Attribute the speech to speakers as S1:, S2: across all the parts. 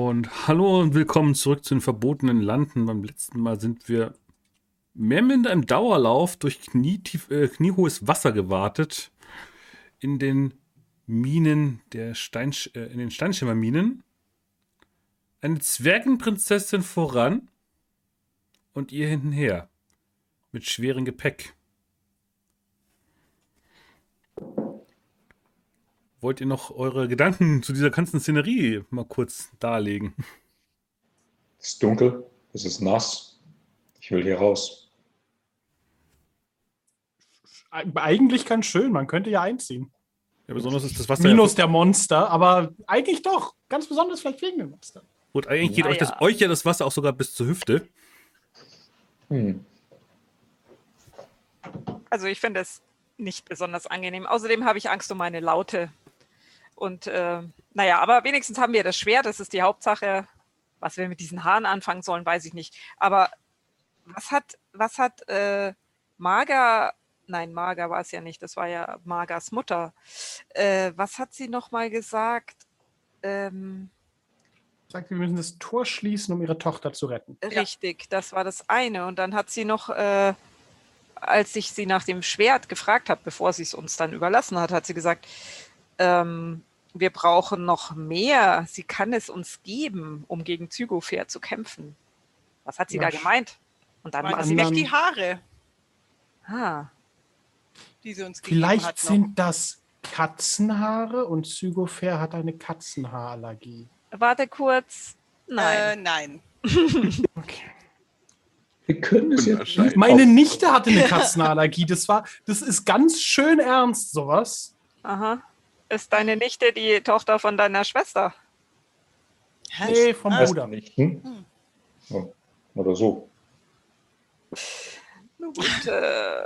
S1: Und hallo und willkommen zurück zu den verbotenen Landen. Beim letzten Mal sind wir mehr mit einem Dauerlauf durch knietief, äh, kniehohes Wasser gewartet in den Minen der Stein, äh, in den Steinschimmerminen. Eine Zwergenprinzessin voran und ihr hintenher mit schwerem Gepäck. Wollt ihr noch eure Gedanken zu dieser ganzen Szenerie mal kurz darlegen?
S2: Es ist dunkel, es ist nass. Ich will hier raus.
S3: Eigentlich ganz schön, man könnte ja einziehen.
S1: Ja, besonders ist das Wasser.
S3: Minus der Monster, aber eigentlich doch. Ganz besonders vielleicht wegen dem Monster.
S1: Und eigentlich geht
S4: Ja,
S1: euch, das,
S4: ja.
S1: euch ja das Wasser auch sogar bis zur Hüfte.
S2: Hm.
S4: Also ich finde es nicht besonders angenehm. Außerdem habe ich Angst um meine Laute. Und äh, naja, aber wenigstens haben wir das Schwert, das ist die Hauptsache. Was wir mit diesen Haaren anfangen sollen, weiß ich nicht. Aber was hat, was hat äh, Marga, nein, Marga war es ja nicht, das war ja Margas Mutter. Äh, was hat sie nochmal gesagt? Ähm,
S3: Sagt, wir müssen das Tor schließen, um ihre Tochter zu retten.
S4: Richtig, das war das eine. Und dann hat sie noch, äh, als ich sie nach dem Schwert gefragt habe, bevor sie es uns dann überlassen hat, hat sie gesagt, ähm, wir brauchen noch mehr. Sie kann es uns geben, um gegen Zygofair zu kämpfen. Was hat sie da
S3: Ja,
S4: gemeint? Und dann war sie weg.
S5: die Haare,
S4: Ah,
S5: die sie uns gegeben
S3: Vielleicht
S5: hat. noch.
S3: sind das Katzenhaare und Zygofair hat eine Katzenhaarallergie.
S4: warte kurz.
S5: Äh,
S4: Nein.
S5: nein.
S3: Okay.
S2: Wir können es jetzt.
S3: Meine Nichte hatte eine Katzenhaarallergie. Das war, das ist ganz schön ernst, sowas.
S4: Aha. Ist deine Nichte die Tochter von deiner Schwester?
S3: Nee, vom
S5: Ah,
S3: Bruder.
S2: nicht. Hm?
S5: Hm.
S2: Oh. Oder so.
S4: Nun gut, äh,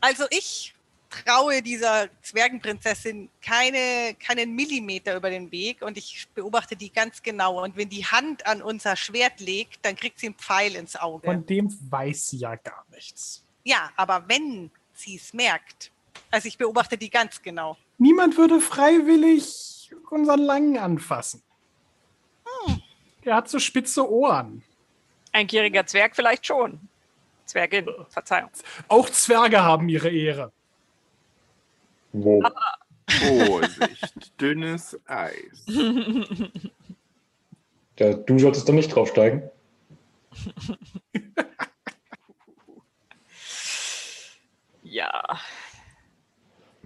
S5: Also ich traue dieser Zwergenprinzessin keine, keinen Millimeter über den Weg und ich beobachte die ganz genau. Und wenn die Hand an unser Schwert legt, dann kriegt sie einen Pfeil ins Auge.
S3: Von dem weiß sie ja gar nichts.
S5: ja, aber wenn sie es merkt, also ich beobachte die ganz genau.
S3: Niemand würde freiwillig unseren Langen anfassen. Er hat so spitze Ohren.
S4: ein gieriger Zwerg vielleicht schon. Zwergin, Verzeihung.
S3: Auch Zwerge haben ihre Ehre.
S2: Wo?
S6: Vorsicht, dünnes Eis.
S2: Ja, du solltest da nicht draufsteigen.
S4: Ja,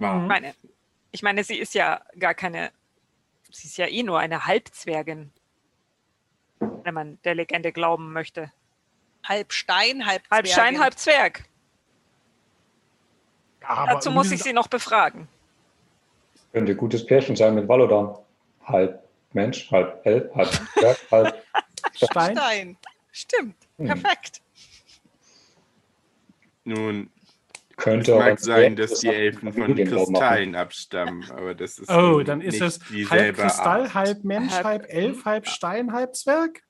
S4: ich
S6: Wow.
S4: meine, ich meine, sie ist ja gar keine, sie ist ja eh nur eine Halbzwergin, wenn man der Legende glauben möchte.
S5: Halb Stein, halb
S4: Halb
S5: Zwergin.
S4: Stein, halb Zwerg.
S3: Aber
S4: Dazu muss ich sie noch befragen.
S2: Könnte ein gutes Pärchen sein mit Valodan. Halb Mensch, halb Elb, halb Zwerg, halb.
S3: Stein.
S5: Stein. Stimmt.
S2: Hm.
S5: Perfekt.
S6: Nun,
S2: Könnte auch
S6: mag
S2: ein
S6: sein, dass die
S2: sein,
S6: Elfen von
S2: machen.
S6: Kristallen abstammen, aber das ist
S3: Oh, dann ist es halb Kristall,
S6: Art.
S3: halb Mensch,
S4: Halb-
S3: halb Elf, halb Stein, halb Zwerg.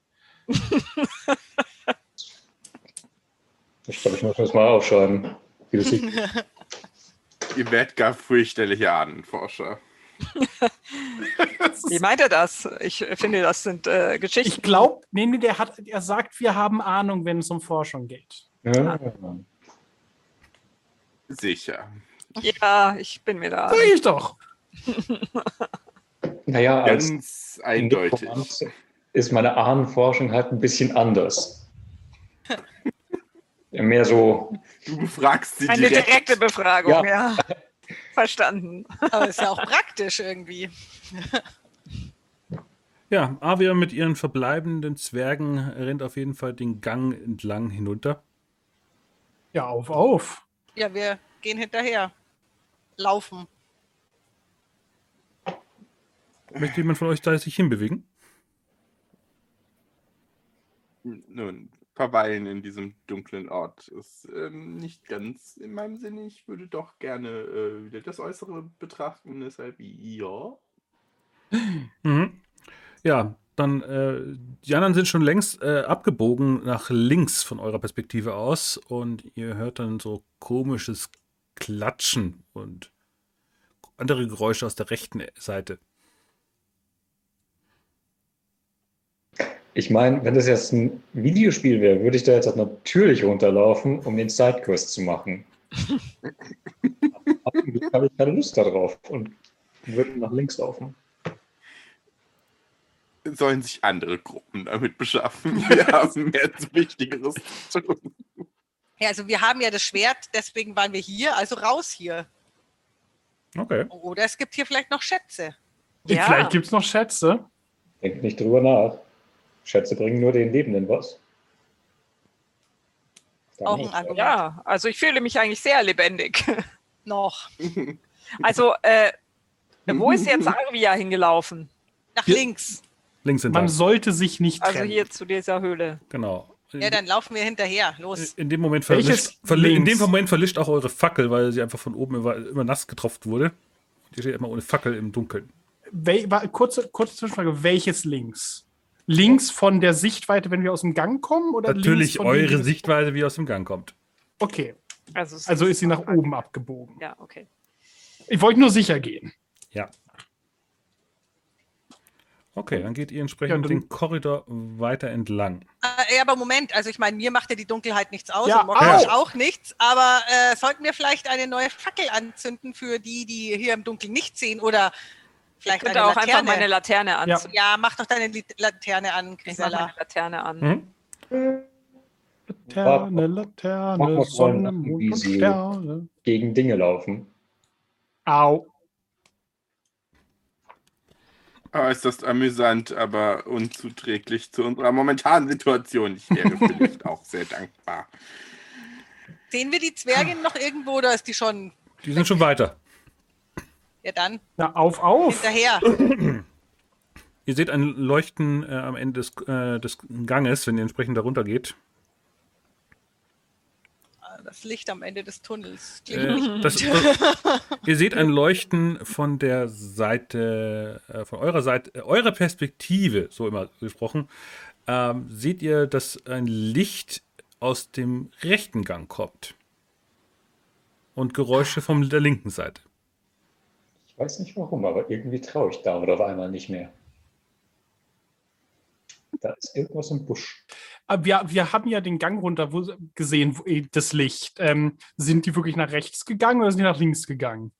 S2: Ich glaube, ich muss mir das mal aufschreiben. Das.
S6: Ihr werdet gar fürchterliche Ahnenforscher.
S4: Wie meint er das? Ich finde, das sind äh,
S3: Ich
S4: Geschichten.
S3: glaube, nee, nee, der hat, er sagt, wir haben Ahnung, wenn es um Forschung geht.
S2: Ja.
S6: Sicher.
S4: Ja, ich bin mir da.
S3: Sag ich doch.
S2: Naja, als
S6: Ganz eindeutig.
S2: Ist meine Ahnenforschung halt ein bisschen anders. Mehr so,
S6: Du befragst sie
S4: Eine
S6: direkt.
S4: direkte Befragung,
S2: Ja.
S4: ja. Verstanden.
S5: Aber ist ja auch praktisch irgendwie.
S1: Ja, Avia mit ihren verbleibenden Zwergen rennt auf jeden Fall den Gang entlang hinunter.
S3: Ja, auf, auf.
S5: Ja, wir gehen hinterher. Laufen.
S1: Möchte jemand von euch da sich hinbewegen?
S6: Nun, verweilen in diesem dunklen Ort ist ähm, nicht ganz in meinem Sinne. Ich würde doch gerne äh, wieder das Äußere betrachten, deshalb ja.
S1: Mhm. Ja, dann, äh, die anderen sind schon längst äh, abgebogen nach links von eurer Perspektive aus und ihr hört dann so komisches Klatschen und andere Geräusche aus der rechten Seite.
S2: Ich meine, wenn das jetzt ein Videospiel wäre, würde ich da jetzt auch natürlich runterlaufen, um den Sidequest zu machen. Habe ich keine Lust darauf und würde nach links laufen.
S6: Sollen sich andere Gruppen damit beschaffen. Wir haben jetzt Wichtigeres zu tun.
S5: Ja, also wir haben ja das Schwert, deswegen waren wir hier, also raus hier.
S1: Okay.
S5: Oder es gibt hier vielleicht noch Schätze.
S4: Ja.
S3: Vielleicht gibt es noch Schätze.
S2: Denkt nicht drüber nach. Schätze bringen nur den Lebenden was. Dann
S5: Auch ein. Argument.
S4: Ja, also ich fühle mich eigentlich sehr lebendig.
S5: Noch.
S4: Also, äh, wo ist jetzt Arvia hingelaufen?
S5: Nach
S1: Hier-
S5: links.
S1: Links
S3: Man
S1: entlang.
S3: sollte sich nicht
S4: Also
S3: trennen.
S4: hier zu dieser Höhle.
S1: Genau.
S5: Ja, dann laufen wir hinterher. Los.
S1: In dem Moment verlischt, verli in dem Moment verlischt auch eure Fackel, weil sie einfach von oben immer, immer nass getropft wurde. Ihr steht immer ohne Fackel im Dunkeln.
S3: Wel kurze, kurze Zwischenfrage. Welches links? Links von der Sichtweite, wenn wir aus dem Gang kommen? Oder links
S1: Natürlich
S3: von
S1: eure Sichtweise, wie aus dem Gang kommt.
S3: Okay,
S4: Also,
S3: also ist sie nach oben abgebogen.
S4: Ja, okay.
S3: Ich wollte nur sicher gehen.
S1: Ja. Okay, dann geht ihr
S3: Ja,
S1: entsprechend
S3: dann-
S1: den Korridor weiter entlang.
S5: Äh, ja, aber Moment, also ich meine, mir macht ja die Dunkelheit nichts aus
S3: Ja,
S5: und
S3: au.
S5: auch nichts, aber äh, sollten wir vielleicht eine neue Fackel anzünden für die, die hier im Dunkeln nicht sehen oder
S4: Ich
S5: vielleicht
S4: könnte
S5: eine
S4: auch einfach meine
S5: Laterne?
S4: Laterne anzünden.
S5: Ja, mach doch deine Laterne an,
S4: Ich
S5: Grisella.
S4: meine Laterne an.
S1: Hm?
S3: Laterne,
S2: Mach
S3: Laterne, Sonne, Mond
S2: wie
S3: und
S2: sie-
S3: Sterne.
S2: Gegen Dinge laufen.
S3: Au.
S6: Oh, ist das amüsant, aber unzuträglich zu unserer momentanen Situation. Ich wäre vielleicht auch sehr dankbar.
S5: Sehen wir die Zwergin noch irgendwo oder ist die schon
S1: Die sind schon weiter.
S5: ja dann
S3: Na, auf, auf.
S5: hinterher?
S1: Ihr seht ein Leuchten äh, am Ende des, äh, des Ganges, wenn ihr entsprechend darunter geht.
S5: Das Licht am Ende des Tunnels. Klingt
S1: Äh, das, ihr seht ein Leuchten von der Seite, äh, von eurer Seite, äh, eurer Perspektive, so immer gesprochen, ähm, seht ihr, dass ein Licht aus dem rechten Gang kommt. Und Geräusche von der linken Seite.
S2: Ich weiß nicht warum, aber irgendwie traue ich damit auf einmal nicht mehr. Da ist irgendwas im Busch.
S3: Aber wir, wir haben ja den Gang runter wo, gesehen, wo, eh, das Licht. Ähm, sind die wirklich nach rechts gegangen oder sind die nach links gegangen?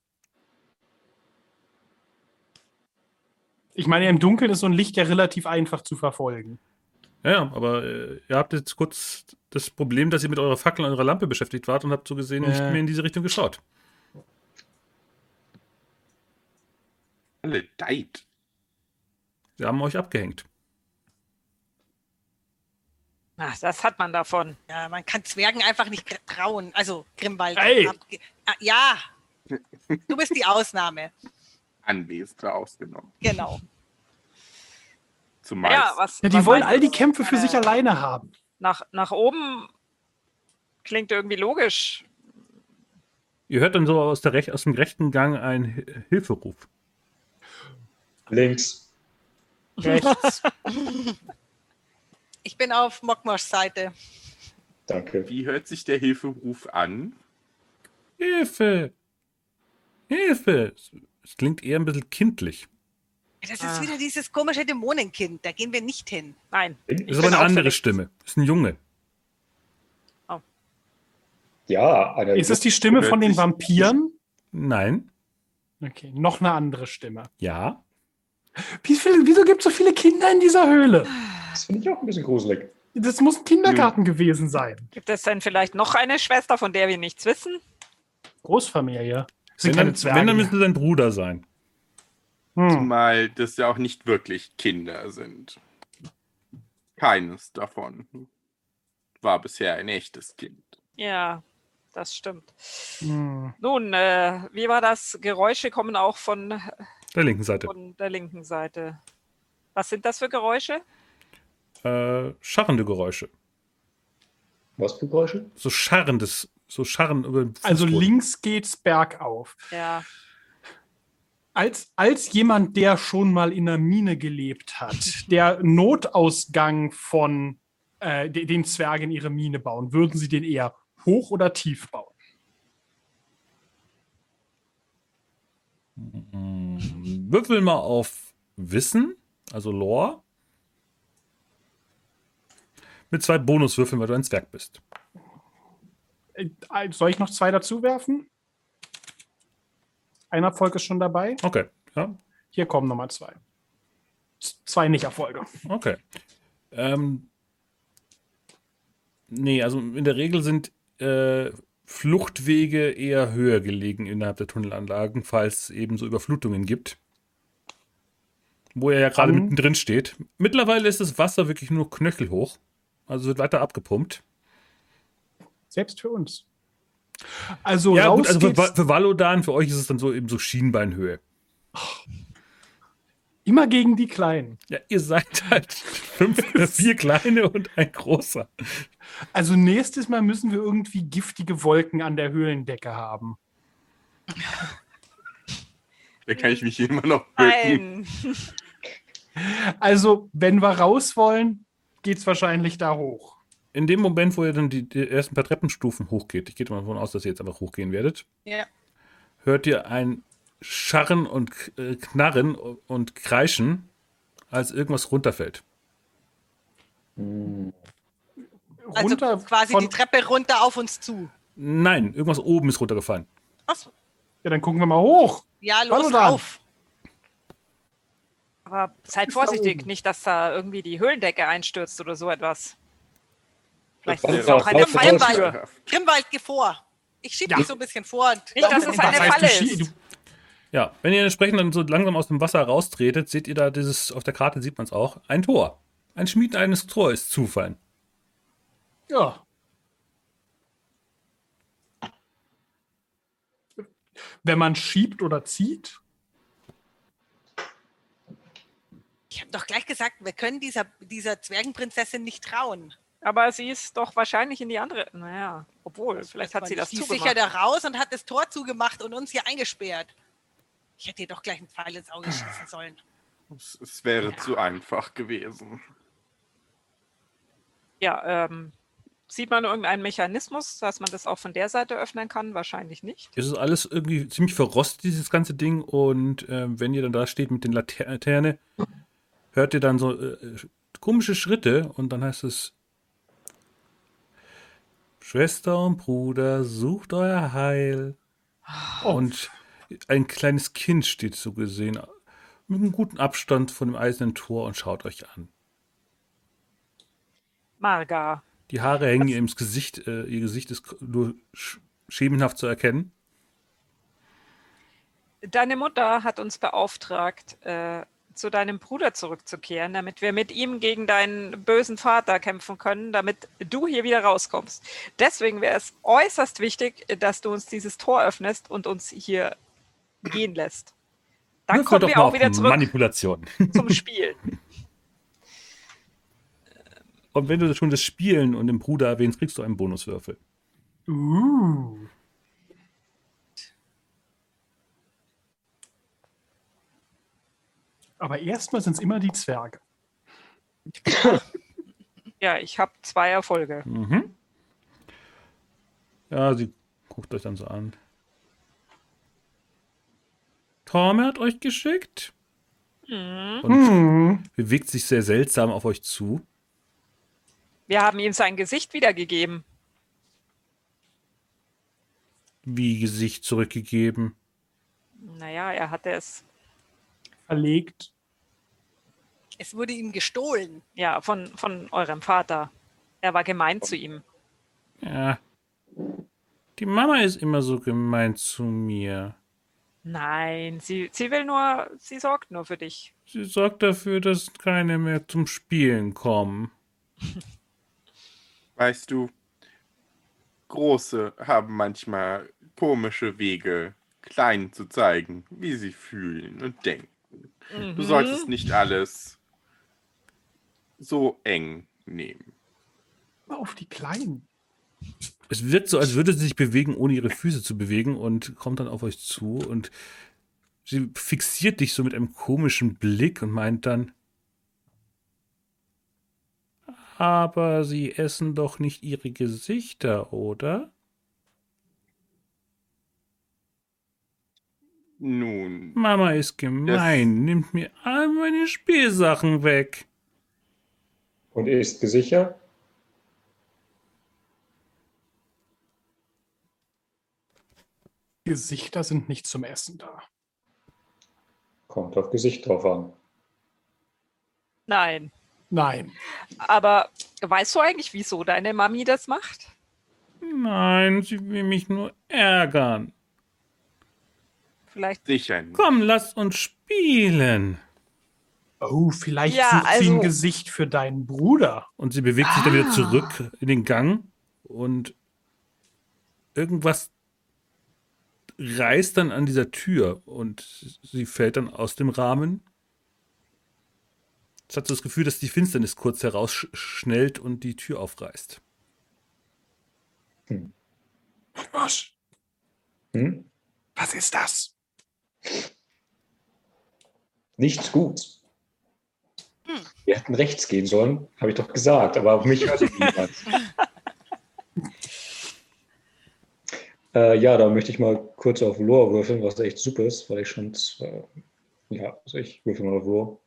S3: Ich meine, im Dunkeln ist so ein Licht ja relativ einfach zu verfolgen.
S1: Ja, aber äh, ihr habt jetzt kurz das Problem, dass ihr mit eurer Fackel und eurer Lampe beschäftigt wart und habt so gesehen nicht
S3: Äh.
S1: mehr in diese Richtung geschaut.
S6: Alle deit.
S1: Sie haben euch abgehängt.
S4: Ach, das hat man davon.
S5: Ja, man kann Zwergen einfach nicht trauen. Also Grimwald.
S3: Ey.
S5: Abge- Ah, Ja, du bist die Ausnahme.
S6: Anwesende ausgenommen.
S5: Genau.
S6: Zumal
S4: Ja, was,
S3: Ja, die
S4: was
S3: wollen
S4: meinst
S3: all die? Kämpfe für sich
S4: Äh,
S3: alleine haben.
S4: Nach, nach oben klingt irgendwie logisch.
S1: Ihr hört dann so aus, der Rech aus dem rechten Gang einen Hi- Hilferuf.
S2: Links.
S3: Rechts.
S5: Ich bin auf Mokmosh Seite.
S2: Danke.
S6: wie hört sich der Hilferuf an?
S1: Hilfe! Hilfe! Es- klingt eher ein bisschen kindlich.
S5: Das ist
S4: Ah.
S5: wieder dieses komische Dämonenkind. Da gehen wir nicht hin.
S4: Nein.
S1: Ist
S5: bin
S1: aber eine andere
S5: verrückt.
S1: Stimme. Ist ein Junge.
S2: Ja, eine
S3: Ist es die Stimme von den Vampiren?
S1: Nein.
S3: Okay, noch eine andere Stimme.
S1: Ja.
S3: Wie viel, wieso gibt es so viele Kinder in dieser Höhle?
S2: Das finde ich auch ein bisschen gruselig.
S3: Das muss ein Kindergarten gewesen sein.
S4: Gibt es denn vielleicht noch eine Schwester, von der wir nichts wissen?
S3: Großfamilie. Das sind
S1: Wenn
S3: keine
S1: dann,
S3: Zwerge.
S1: wenn, dann müsste sein Bruder sein.
S3: hm.
S6: Zumal das ja auch nicht wirklich Kinder sind. Keines davon war bisher ein echtes Kind.
S4: Ja, das stimmt.
S3: Hm.
S4: Nun, äh, wie war das? Geräusche kommen auch von,
S1: Der linken Seite.
S4: von der linken Seite. Was sind das für Geräusche?
S1: Äh, scharrende Geräusche.
S2: Was für Geräusche?
S1: So scharrendes, so scharren über den
S3: Also links geht's bergauf.
S4: Ja.
S3: Als, als jemand, der schon mal in einer Mine gelebt hat, der Notausgang von äh, de- den Zwergen ihre Mine bauen, würden sie den eher hoch oder tief bauen?
S1: Mm, Würfel mal auf Wissen, also Lore. Mit zwei Bonuswürfeln, weil du ein Zwerg bist.
S3: Äh, Soll ich noch zwei dazu werfen? Ein Erfolg ist schon dabei.
S1: Okay. Ja,
S3: Hier kommen nochmal zwei. Zwei Nicht-Erfolge.
S1: okay. Ähm, nee, also in der Regel sind äh, Fluchtwege eher höher gelegen innerhalb der Tunnelanlagen, falls es eben so Überflutungen gibt. Wo er ja gerade mittendrin steht. Mittlerweile ist das Wasser wirklich nur knöchelhoch. Also wird weiter abgepumpt.
S3: Selbst für uns. Also
S1: ja,
S3: raus
S1: gut, also für, für Valodan, für euch ist es dann so eben so Schienbeinhöhe.
S3: immer gegen die Kleinen.
S1: Ja, ihr seid halt fünf, äh, vier kleine und ein großer.
S3: Also nächstes Mal müssen wir irgendwie giftige Wolken an der Höhlendecke haben.
S6: Da kann ich mich immer noch bücken.
S3: Also, wenn wir raus wollen, geht's wahrscheinlich da hoch.
S1: In dem Moment, wo ihr dann die, die ersten paar Treppenstufen hochgeht, ich gehe mal davon aus, dass ihr jetzt einfach hochgehen werdet,
S5: Ja.
S1: hört ihr ein Scharren und äh, Knarren und Kreischen, als irgendwas runterfällt.
S2: Hm.
S5: Also
S3: Runter
S5: quasi
S3: von,
S5: die Treppe runter auf uns zu.
S1: Nein, irgendwas oben ist runtergefallen.
S5: Achso.
S3: Ja, dann gucken wir mal hoch.
S5: Ja, los
S3: Hallo dann.
S4: Aber seid vorsichtig, nicht, dass da irgendwie die Höhlendecke einstürzt oder so etwas. Vielleicht
S2: Das
S4: ist es auch eine Falltür.
S5: Grimwald, geh vor. Ich schieb
S3: Ja.
S5: dich so ein bisschen vor. Und
S4: Nicht, dass es eine Falle ist.
S1: Ja, wenn ihr entsprechend dann so langsam aus dem Wasser raustretet, seht ihr da dieses, auf der Karte sieht man es auch, ein Tor. Ein Schmied eines Tors zufallen.
S3: Ja. Wenn man schiebt oder zieht,
S5: Ich habe doch gleich gesagt, wir können dieser, dieser Zwergenprinzessin nicht trauen.
S4: Aber sie ist doch wahrscheinlich in die andere. Naja, obwohl, vielleicht hat sie das
S5: Die ist
S4: zugemacht.
S5: sicher da raus und hat das Tor zugemacht und uns hier eingesperrt. Ich hätte ihr doch gleich einen Pfeil ins Auge schießen sollen.
S6: Es, es wäre zu einfach gewesen.
S4: Ja, ähm, sieht man irgendeinen Mechanismus, dass man das auch von der Seite öffnen kann? Wahrscheinlich nicht.
S1: Es ist alles irgendwie ziemlich verrostet, dieses ganze Ding. Und ähm, wenn ihr dann da steht mit den Later Laterne, hört ihr dann so äh, komische Schritte und dann heißt es: Schwester und Bruder, sucht euer Heil. Und ein kleines Kind steht so gesehen mit einem guten Abstand von dem eisernen Tor und schaut euch an.
S4: Marga.
S1: Die Haare hängen ihr ins Gesicht, äh, ihr Gesicht ist nur sch schemenhaft zu erkennen.
S4: Deine Mutter hat uns beauftragt, äh, zu deinem Bruder zurückzukehren, damit wir mit ihm gegen deinen bösen Vater kämpfen können, damit du hier wieder rauskommst. Deswegen wäre es äußerst wichtig, dass du uns dieses Tor öffnest und uns hier gehen lässt. Dann
S1: Würfel
S4: kommen
S1: doch
S4: wir
S1: mal
S4: auch wieder zurück
S1: Manipulation.
S4: zum Spiel.
S1: Und wenn du schon das Spielen und den Bruder erwähnst, kriegst du einen Bonuswürfel.
S3: uh, aber erstmal sind es immer die Zwerge.
S4: Ja, ich habe zwei Erfolge.
S1: Mhm. Ja, sie guckt euch dann so an. Torme hat euch geschickt und
S3: Hm.
S1: bewegt sich sehr seltsam auf euch zu.
S4: Wir haben ihm sein Gesicht wiedergegeben.
S1: Wie Gesicht zurückgegeben.
S4: Naja, er hatte es
S3: Verlegt.
S5: Es wurde ihm gestohlen.
S4: ja von, von eurem Vater. Er war gemein zu ihm.
S1: Ja. Die Mama ist immer so gemein zu mir.
S4: Nein, sie, sie will nur, sie sorgt nur für dich.
S1: Sie sorgt dafür, dass keine mehr zum Spielen kommen.
S6: Weißt du, Große haben manchmal komische Wege, Kleinen zu zeigen, wie sie fühlen und denken. Du solltest nicht alles so eng nehmen.
S3: Immer auf die Kleinen.
S1: Es wirkt so, als würde sie sich bewegen, ohne ihre Füße zu bewegen und kommt dann auf euch zu und sie fixiert dich so mit einem komischen Blick und meint dann, aber sie essen doch nicht ihre Gesichter, oder?
S6: Nun.
S1: Mama ist gemein, nimmt mir all meine Spielsachen weg.
S2: Und ist gesichert?
S3: Gesichter sind nicht zum Essen da.
S2: Kommt auf Gesicht drauf an.
S4: Nein.
S3: Nein.
S4: Aber weißt du eigentlich, wieso deine Mami das macht?
S1: Nein, sie will mich nur ärgern.
S4: Vielleicht.
S6: Sicher nicht.
S1: Komm, lass uns spielen.
S3: Oh, vielleicht
S4: Ja,
S3: sucht sie ein
S4: also-
S3: Gesicht für deinen Bruder.
S1: Und sie bewegt sich dann wieder
S3: Ah.
S1: zurück in den Gang und irgendwas reißt dann an dieser Tür und sie fällt dann aus dem Rahmen. Jetzt hat sie das Gefühl, dass die Finsternis kurz herausschnellt und die Tür aufreißt.
S3: Was?
S2: Hm?
S3: Was ist das?
S2: Nichts gut. Wir hätten rechts gehen sollen, habe ich doch gesagt, aber auf mich hört niemand. äh, ja, da möchte ich mal kurz auf Lore würfeln, was echt super ist, weil ich schon zwei, ja, also ich würfel mal auf Lore.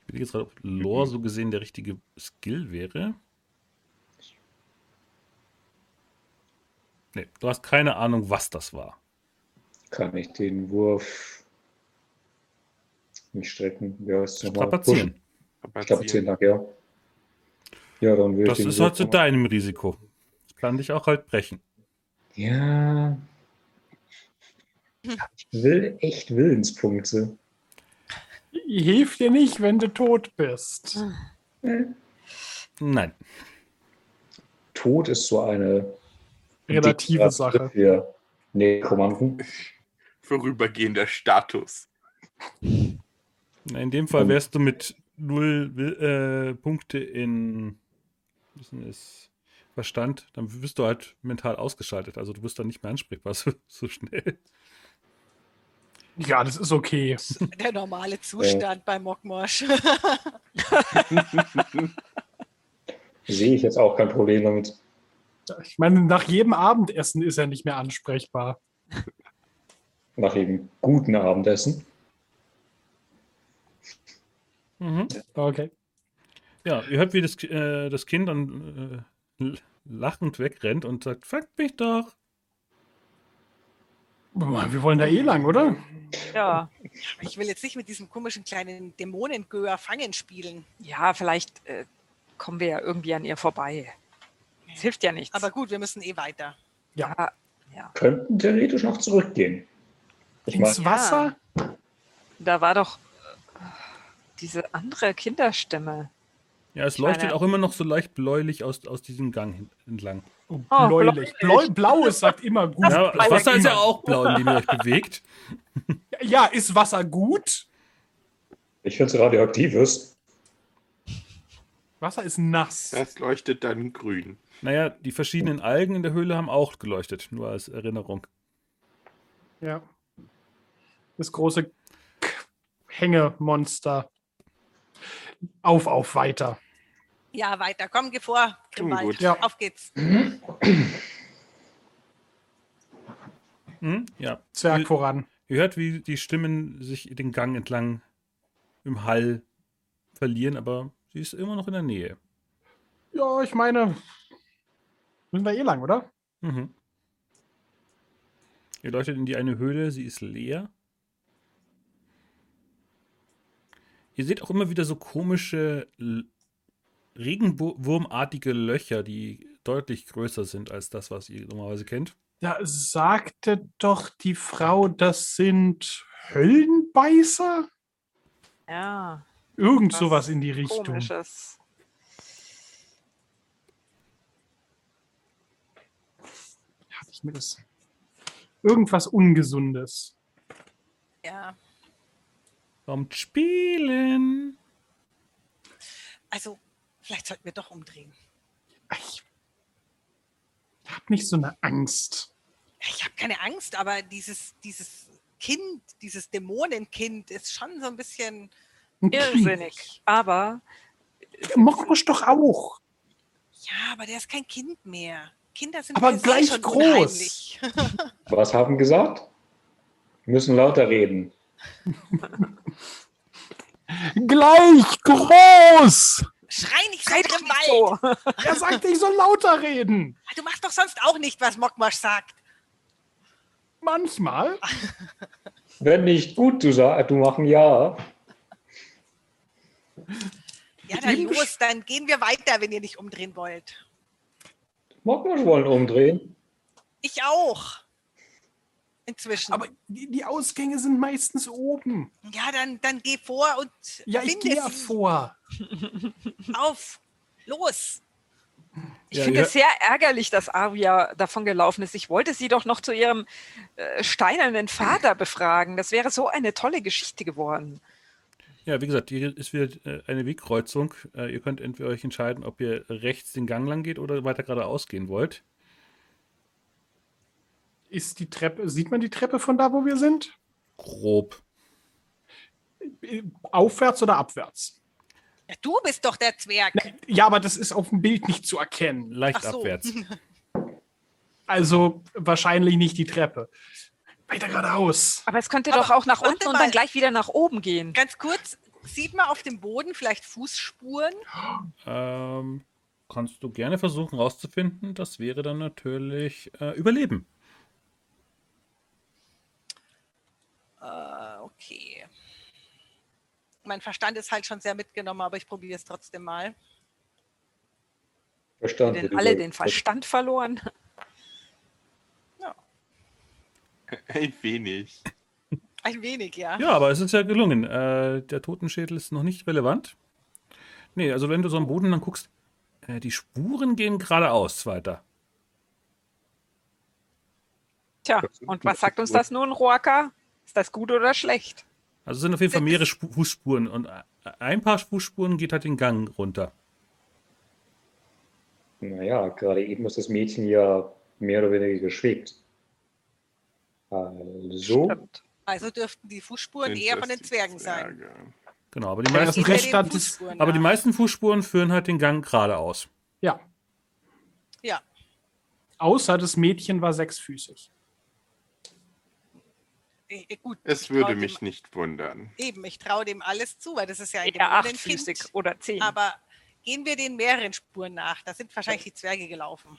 S1: Ich bin jetzt gerade, ob Lore so gesehen der richtige Skill wäre. Nee, du hast keine Ahnung, was das war.
S2: Kann ich den Wurf nicht strecken? Ja, ist
S1: Strapazieren.
S2: Ich glaube, 10 Tag, ja. Ja, dann will
S1: Das
S2: ich
S1: ist halt zu deinem Risiko. Das kann dich auch halt brechen.
S2: Ja. Ich will echt Willenspunkte.
S3: Hilft dir nicht, wenn du tot bist.
S1: Nein.
S2: Tod ist so eine
S3: Relative
S2: dickere
S3: Sache.
S2: Für Nekromanten.
S6: Vorübergehender Status.
S1: Na, In dem Fall wärst du mit null äh, Punkte in ist das? Verstand, dann bist du halt mental ausgeschaltet. Also du bist dann nicht mehr ansprechbar so, so schnell.
S3: Ja, das ist okay.
S5: Der normale Zustand bei Mockmosch.
S2: Sehe ich jetzt auch kein Problem damit.
S3: Ich meine, nach jedem Abendessen ist er nicht mehr ansprechbar.
S2: Nach jedem guten Abendessen.
S1: Mhm.
S3: Okay.
S1: Ja, ihr hört, wie das, äh, das Kind dann äh, lachend wegrennt und sagt, fuck mich doch.
S3: Wir wollen da eh lang, oder?
S4: Ja.
S5: Ich will jetzt nicht mit diesem komischen kleinen Dämonengöer fangen spielen.
S4: Ja, vielleicht äh, kommen wir ja irgendwie an ihr vorbei. Es hilft ja nichts.
S5: Aber gut, wir müssen eh weiter.
S4: ja, ja.
S2: Könnten theoretisch noch zurückgehen. Ich
S3: Ins
S2: meine,
S3: Wasser?
S4: Da war doch äh, diese andere Kinderstimme.
S1: Ja, es
S4: Ich
S1: leuchtet
S4: meine-
S1: auch immer noch so leicht bläulich aus, aus diesem Gang entlang.
S3: Oh,
S4: Oh,
S3: bläulich. Blau, blau ist sagt immer gut.
S1: Ja, das
S3: Blau
S1: Wasser ist ja auch blau, in dem ihr euch bewegt.
S3: Ja, ist Wasser gut?
S2: ich finde es radioaktiv ist.
S3: Wasser ist nass.
S6: Das leuchtet dann grün.
S1: Naja, die verschiedenen Algen in der Höhle haben auch geleuchtet, nur als Erinnerung.
S3: Ja. Das große K Hängemonster. Auf, auf, weiter.
S5: Ja, weiter. Komm, geh vor, Grimwald.
S6: gut.
S3: Ja.
S5: Auf geht's.
S1: Hm? Ja.
S3: Zwerg
S1: Ihr,
S3: voran.
S1: ihr hört, wie die Stimmen sich den Gang entlang im Hall verlieren, aber sie ist immer noch in der Nähe.
S3: Ja, ich meine, müssen wir eh lang, oder?
S1: Mhm. Ihr leuchtet in die eine Höhle, sie ist leer. Ihr seht auch immer wieder so komische Regenwurmartige Löcher, die deutlich größer sind als das, was ihr normalerweise kennt.
S3: Da sagte doch die Frau, das sind Höllenbeißer?
S4: Ja,
S3: Irgend
S4: Was
S3: sowas in die Richtung.
S4: komisches.
S3: Mir das. Irgendwas Ungesundes.
S5: Ja.
S1: Kommt spielen.
S5: Also, vielleicht sollten wir doch umdrehen.
S3: Ich hab nicht so eine Angst.
S5: Ich habe keine Angst, aber dieses, dieses Kind, dieses Dämonenkind ist schon so ein bisschen.
S3: Ein
S4: Irrsinnig. Aber.
S3: Mockmusch doch auch.
S5: Ja, aber der ist kein Kind mehr. Kinder sind
S3: Aber gleich
S5: schon
S3: groß.
S5: unheimlich.
S2: Was haben gesagt? Wir müssen lauter reden.
S3: Gleich groß!
S5: Schrei nicht so
S4: Sei
S5: im
S4: doch nicht
S5: Wald.
S4: so.
S3: Er sagt, ich soll lauter reden.
S5: Du machst doch sonst auch nicht, was Mokmasch sagt.
S3: Manchmal.
S2: Wenn nicht gut, du sagst, du machen ja.
S5: Ja, dann los, dann gehen wir weiter, wenn ihr nicht umdrehen wollt.
S2: Man wollen umdrehen.
S5: Ich auch. Inzwischen.
S3: Aber die, die Ausgänge sind meistens oben.
S5: ja, dann, dann geh vor und
S3: Ja, ich gehe ja vor.
S5: Auf. Los.
S4: Ich
S1: Ja,
S4: finde
S1: ja.
S4: es sehr ärgerlich, dass Aria davon gelaufen ist. Ich wollte sie doch noch zu ihrem äh, steinernen Vater befragen. Das wäre so eine tolle Geschichte geworden.
S1: Ja, wie gesagt, hier ist wieder äh, eine Wegkreuzung. Äh, ihr könnt entweder euch entscheiden, ob ihr rechts den Gang lang geht oder weiter geradeaus gehen wollt.
S3: Ist die Treppe, sieht man die Treppe von da, wo wir sind?
S1: Grob.
S3: Äh, Aufwärts oder abwärts?
S5: Ja, du bist doch der Zwerg.
S3: Na, ja, aber das ist auf dem Bild nicht zu erkennen.
S1: Leicht
S5: so.
S1: abwärts.
S3: Also wahrscheinlich nicht die Treppe. Weiter geradeaus.
S4: Aber es könnte
S5: Aber
S4: doch auch nach unten und
S5: mal.
S4: dann gleich wieder nach oben gehen.
S5: Ganz kurz, sieht man auf dem Boden vielleicht Fußspuren?
S1: Ähm, kannst du gerne versuchen rauszufinden. Das wäre dann natürlich äh, Überleben.
S5: Äh, okay. Mein Verstand ist halt schon sehr mitgenommen, aber ich probiere es trotzdem mal.
S2: Verstanden.
S4: Denn alle den Verstand verloren.
S6: Ein wenig.
S5: Ein wenig, ja.
S1: Ja, aber es ist ja gelungen. Äh, der Totenschädel ist noch nicht relevant. Nee, also wenn du so am Boden dann guckst, äh, die Spuren gehen geradeaus weiter.
S4: Tja, und was sagt uns das nun, Roaka? Ist das gut oder schlecht?
S1: Also es sind auf jeden Fall mehrere Spu Fußspuren und äh, ein paar Fußspuren geht halt den Gang runter.
S2: Naja, gerade eben ist das Mädchen ja mehr oder weniger geschwebt. Also,
S4: Stimmt.
S5: Also dürften die Fußspuren eher von den Zwergen sein.
S6: Zwerge?
S1: Genau, aber die meisten,
S5: Fußspuren
S1: aber die meisten Fußspuren führen halt den Gang geradeaus.
S3: Ja.
S5: Ja,
S3: Außer das Mädchen war sechsfüßig.
S5: eh, eh, gut.
S6: Es würde mich
S5: dem,
S6: nicht wundern.
S5: Eben, ich traue dem alles zu, weil das ist ja ein
S4: Eher achtfüßig oder zehn.
S5: Aber gehen wir den mehreren Spuren nach. Da sind wahrscheinlich die Zwerge gelaufen.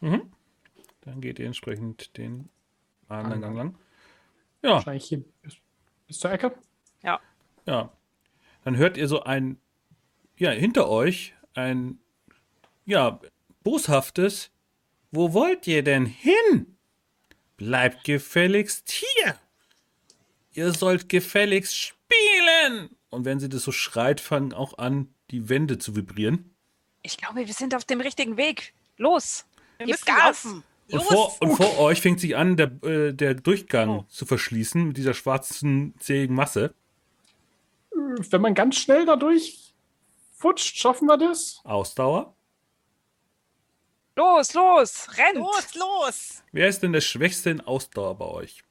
S1: Mhm. Dann geht ihr entsprechend den anderen Gang lang. Ja,
S3: Wahrscheinlich hier bis, bis zur Ecke.
S4: ja.
S1: ja. Dann hört ihr so ein, ja, hinter euch ein, ja, boshaftes, wo wollt ihr denn hin? Bleibt gefälligst hier. Ihr sollt gefälligst spielen. Und wenn sie das so schreit, fangen auch an, die Wände zu vibrieren.
S4: Ich glaube, wir sind auf dem richtigen Weg. Los!
S5: Wir
S4: Gib
S5: müssen
S4: Gas!
S5: laufen.
S1: Und vor, und vor euch fängt sich an, der, äh, der Durchgang
S5: Oh.
S1: zu verschließen mit dieser schwarzen, zähigen Masse.
S3: Wenn man ganz schnell dadurch futscht, schaffen wir das?
S1: Ausdauer.
S4: Los, los! Rennt!
S5: los, los!
S1: Wer ist denn der Schwächste in Ausdauer bei euch?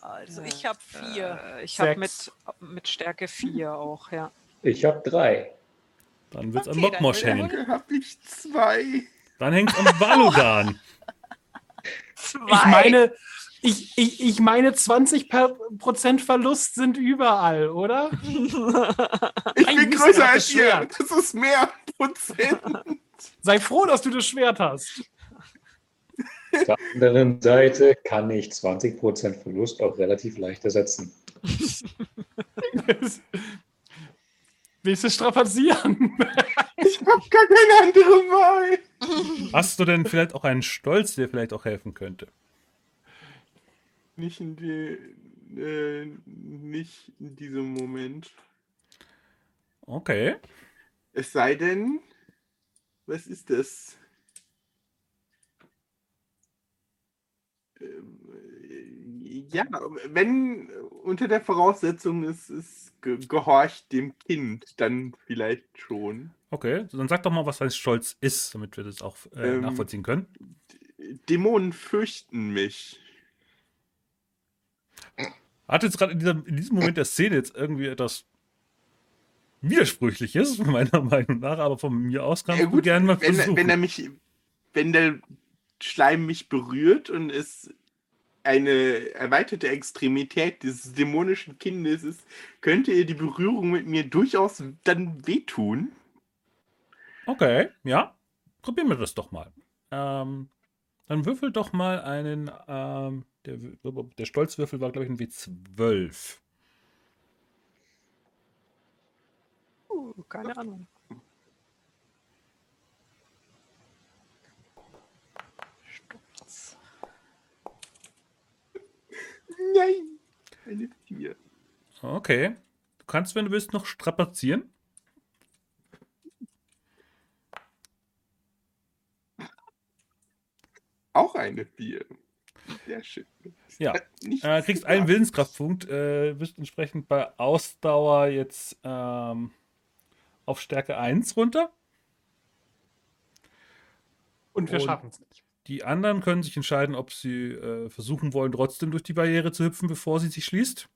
S5: Also ich habe vier.
S4: Äh, ich habe mit, mit Stärke 4 auch, ja.
S2: ich habe drei.
S1: Dann wird's
S5: Okay,
S1: am Mockmosch
S5: dann-
S1: hängen.
S6: Hab ich zwei.
S1: Dann hängt's am Valudan.
S4: Zwei.
S3: Ich meine, ich, ich, ich meine, 20 per Prozent Verlust sind überall, oder?
S6: Ich
S3: Ein
S6: bin größer
S3: er
S6: als ihr.
S3: Schwert.
S6: Das ist mehr Prozent.
S3: Sei froh, dass du das Schwert hast.
S2: Auf der anderen Seite kann ich 20% Verlust auch relativ leicht ersetzen.
S3: Willst du strapazieren?
S6: Ich hab gar keine andere Wahl.
S1: Hast du denn vielleicht auch einen Stolz, der vielleicht auch helfen könnte?
S6: Nicht in, die, äh, nicht in diesem Moment.
S1: Okay.
S6: Es sei denn, was ist das? Ähm, äh, Ja, wenn unter der Voraussetzung es, es ge gehorcht dem Kind, dann vielleicht schon.
S1: Okay, dann sag doch mal, was dein Stolz ist, damit wir das auch äh,
S6: Ähm,
S1: nachvollziehen können.
S6: Dämonen fürchten mich.
S1: Hat jetzt gerade in, diesem- in diesem Moment der Szene jetzt irgendwie etwas Widersprüchliches, meiner Meinung nach, aber von mir aus
S6: Ja,
S1: du
S6: gut,
S1: gerne mal
S6: wenn,
S1: versuchen.
S6: wenn er mich, wenn der Schleim mich berührt und es eine erweiterte Extremität dieses dämonischen Kindes ist, könnte ihr die Berührung mit mir durchaus dann wehtun.
S1: Okay, ja. Probieren wir das doch mal. Ähm, dann würfel doch mal einen. Ähm, der, der Stolzwürfel war, glaube ich, ein W12.
S4: Uh, keine Ahnung.
S6: Nein! Eine Vier.
S1: Okay. Du kannst, wenn du willst, noch strapazieren.
S6: Auch eine Vier. Sehr schön.
S1: Ja.
S6: Nicht
S1: Äh, kriegst einen Willenskraftpunkt, äh, bist entsprechend bei Ausdauer jetzt ähm, auf Stärke 1 runter.
S3: Und wir schaffen es nicht.
S1: Die anderen können sich entscheiden, ob sie äh, versuchen wollen, trotzdem durch die Barriere zu hüpfen, bevor sie sich schließt.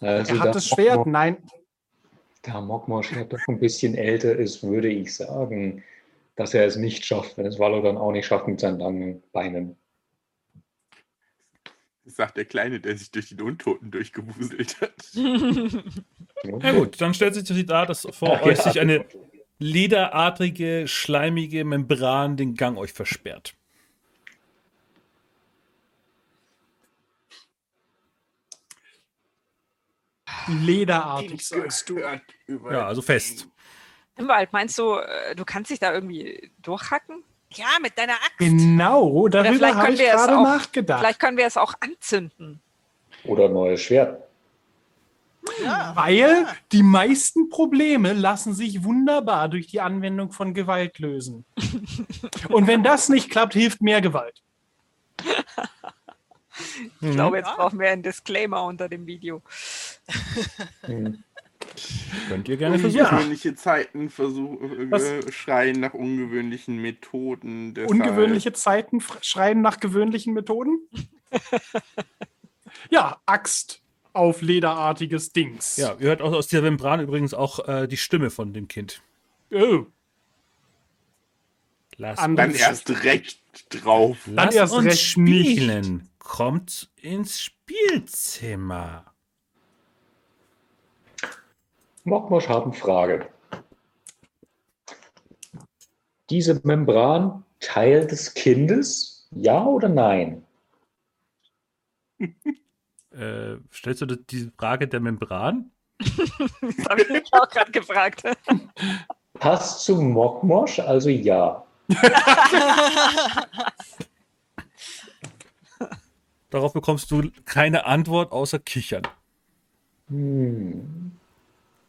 S2: Also
S3: er hat das Schwert.
S2: Mokmosch-
S3: Nein.
S2: Da Mokmosch ja doch ein bisschen älter ist, würde ich sagen, dass er es nicht schafft, wenn es Wallo dann auch nicht schafft mit seinen langen Beinen.
S6: Das sagt der Kleine, der sich durch den Untoten durchgewuselt hat.
S1: Na gut, dann stellt sich die dar, dass vor
S2: Ach
S1: euch
S2: ja.
S1: sich eine lederartige, schleimige Membran den Gang euch versperrt.
S3: Lederartig, sagst du.
S1: Ja, also fest.
S4: Im Wald, meinst du, äh, du kannst dich da irgendwie durchhacken?
S5: Ja, mit deiner Axt.
S3: Genau, darüber habe ich
S4: wir es
S3: gerade
S4: auch-
S3: nachgedacht.
S4: Vielleicht können wir es auch anzünden.
S2: Oder ein neues Schwert.
S5: Ja.
S3: Weil die meisten Probleme lassen sich wunderbar durch die Anwendung von Gewalt lösen. Und wenn das nicht klappt, hilft mehr Gewalt.
S4: Ich glaube, jetzt brauchen wir einen Disclaimer unter dem Video.
S1: Könnt ihr gerne versuchen.
S6: Ungewöhnliche Zeiten versuchen, äh, schreien nach ungewöhnlichen Methoden. Deshalb-
S3: Ungewöhnliche Zeiten schreien nach gewöhnlichen Methoden. ja, Axt auf lederartiges Dings.
S1: Ja, ihr hört auch aus dieser Membran übrigens auch äh, die Stimme von dem Kind.
S3: Oh,
S1: Lass
S3: An-
S6: Dann erst recht drauf.
S1: lass
S3: erst
S1: uns
S3: recht nicht.
S1: spielen. Kommt ins Spielzimmer.
S2: Mokmosch haben Frage. Diese Membran Teil des Kindes? Ja oder nein?
S1: Äh, stellst du die- Frage der Membran?
S4: Das habe ich mich auch gerade gefragt.
S2: Passt zu Mokmosch, also ja.
S1: Darauf bekommst du keine Antwort außer Kichern.
S2: Hm.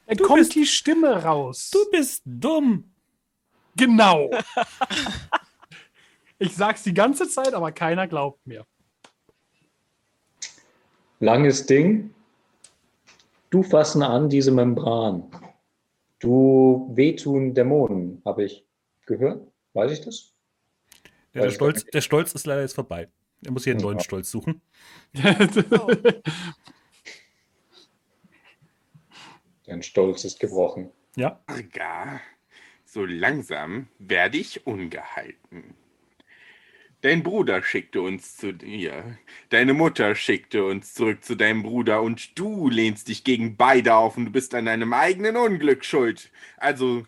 S3: Da
S1: Du
S3: kommt
S1: bist-
S3: die Stimme raus.
S1: Du bist dumm.
S3: Genau. Ich sag's die ganze Zeit, aber keiner glaubt mir.
S2: Langes Ding. Du fassen an diese Membran. Du wehtun Dämonen, habe ich gehört. Weiß ich das?
S1: Ja, der, Stolz, der Stolz ist leider jetzt vorbei. Er muss hier einen neuen
S2: Ja.
S1: Stolz suchen.
S2: Dein Stolz ist gebrochen.
S1: Ja.
S6: Arga, so langsam werde ich ungehalten. Dein Bruder schickte uns zu dir. Deine Mutter schickte uns zurück zu deinem Bruder und du lehnst dich gegen beide auf und du bist an deinem eigenen Unglück schuld. Also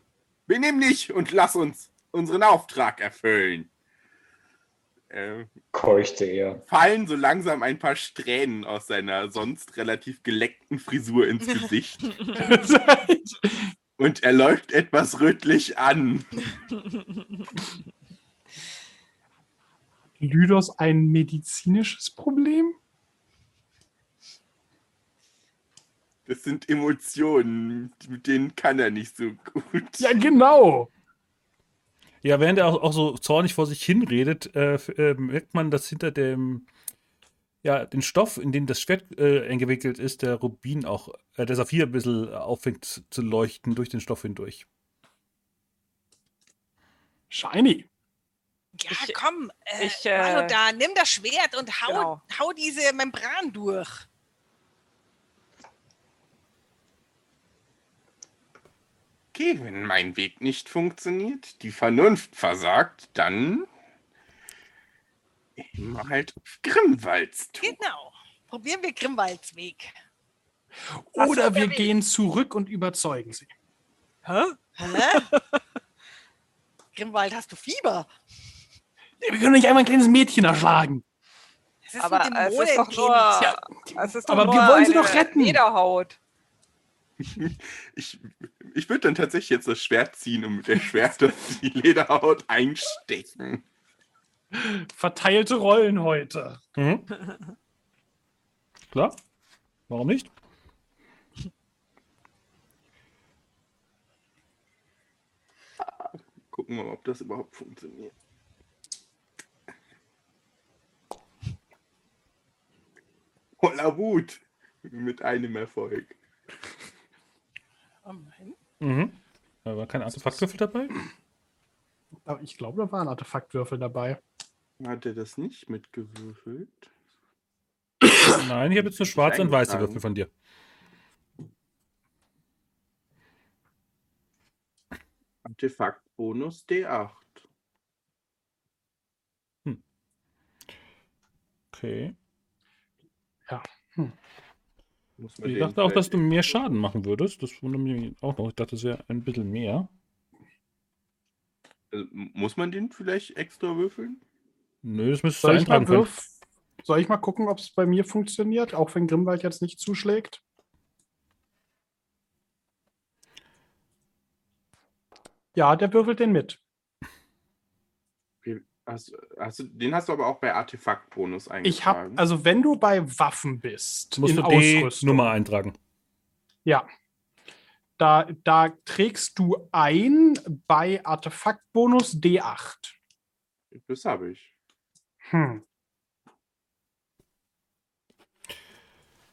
S6: benimm dich und lass uns unseren Auftrag erfüllen. Äh,
S2: Keuchte er.
S6: fallen so langsam ein paar Strähnen aus seiner sonst relativ geleckten Frisur ins Gesicht und er läuft etwas rötlich an.
S3: Lydos ein medizinisches Problem?
S6: Das sind Emotionen, mit denen kann er nicht so gut.
S3: Ja, genau.
S1: Ja, während er auch, auch so zornig vor sich hinredet, äh, äh, merkt man, dass hinter dem, ja, den Stoff, in den das Schwert äh, eingewickelt ist, der Rubin auch, äh, der Saphir ein bisschen aufhängt zu, zu leuchten durch den Stoff hindurch.
S3: Shiny.
S5: Ja,
S4: Ich-
S5: komm, äh,
S4: ich, äh,
S5: da, nimm das Schwert und hau,
S4: Genau.
S5: hau diese Membran durch.
S6: Okay, wenn mein Weg nicht funktioniert, die Vernunft versagt, dann eben halt auf Grimwalds tun.
S5: Genau. Probieren wir Grimwalds Weg.
S3: Oder wir
S5: Weg?
S3: gehen zurück und überzeugen sie.
S4: Hä?
S5: Hä? Grimwald, hast du Fieber?
S3: Wir können nicht einmal ein kleines Mädchen erschlagen.
S5: Es ist
S4: Aber
S5: ein
S4: es ist doch nur,
S3: Ja,
S4: es ist doch
S3: aber
S4: nur
S3: wir wollen sie doch retten.
S4: Lederhaut.
S6: Ich, ich würde dann tatsächlich jetzt das Schwert ziehen und mit der Schwert die Lederhaut einstechen.
S3: Verteilte Rollen heute.
S1: Mhm. Klar. Warum nicht?
S6: Gucken wir mal, ob das überhaupt funktioniert. Voller Wut. Mit einem Erfolg.
S5: Oh nein.
S1: Mhm. Da war kein Artefaktwürfel dabei?
S3: Aber ich glaube, da waren Artefaktwürfel dabei.
S6: Hat er das nicht mitgewürfelt?
S1: Nein, ich habe jetzt nur schwarze und weiße. Würfel von dir.
S6: Artefaktbonus D8.
S1: Okay.
S6: Muss man
S1: Ich dachte auch, dass du mehr Schaden machen würdest. Das wundert mich auch noch. Ich dachte, es wäre ein bisschen mehr.
S6: Also, muss man den vielleicht extra würfeln?
S1: Nö, das müsstest du
S3: Soll ich, mal
S1: eintragen können.
S3: Soll ich mal gucken, ob es bei mir funktioniert, auch wenn Grimwald jetzt nicht zuschlägt? Ja, der würfelt den mit.
S6: Hast, hast du, den hast du aber auch bei Artefaktbonus
S3: Ich
S6: eingetragen.
S3: habe, also wenn du bei Waffen bist,
S1: Musst
S3: in
S1: du die
S3: Ausrüstung,
S1: Nummer eintragen.
S3: ja, da, da trägst du ein bei Artefaktbonus D8.
S6: das habe ich.
S3: Hm.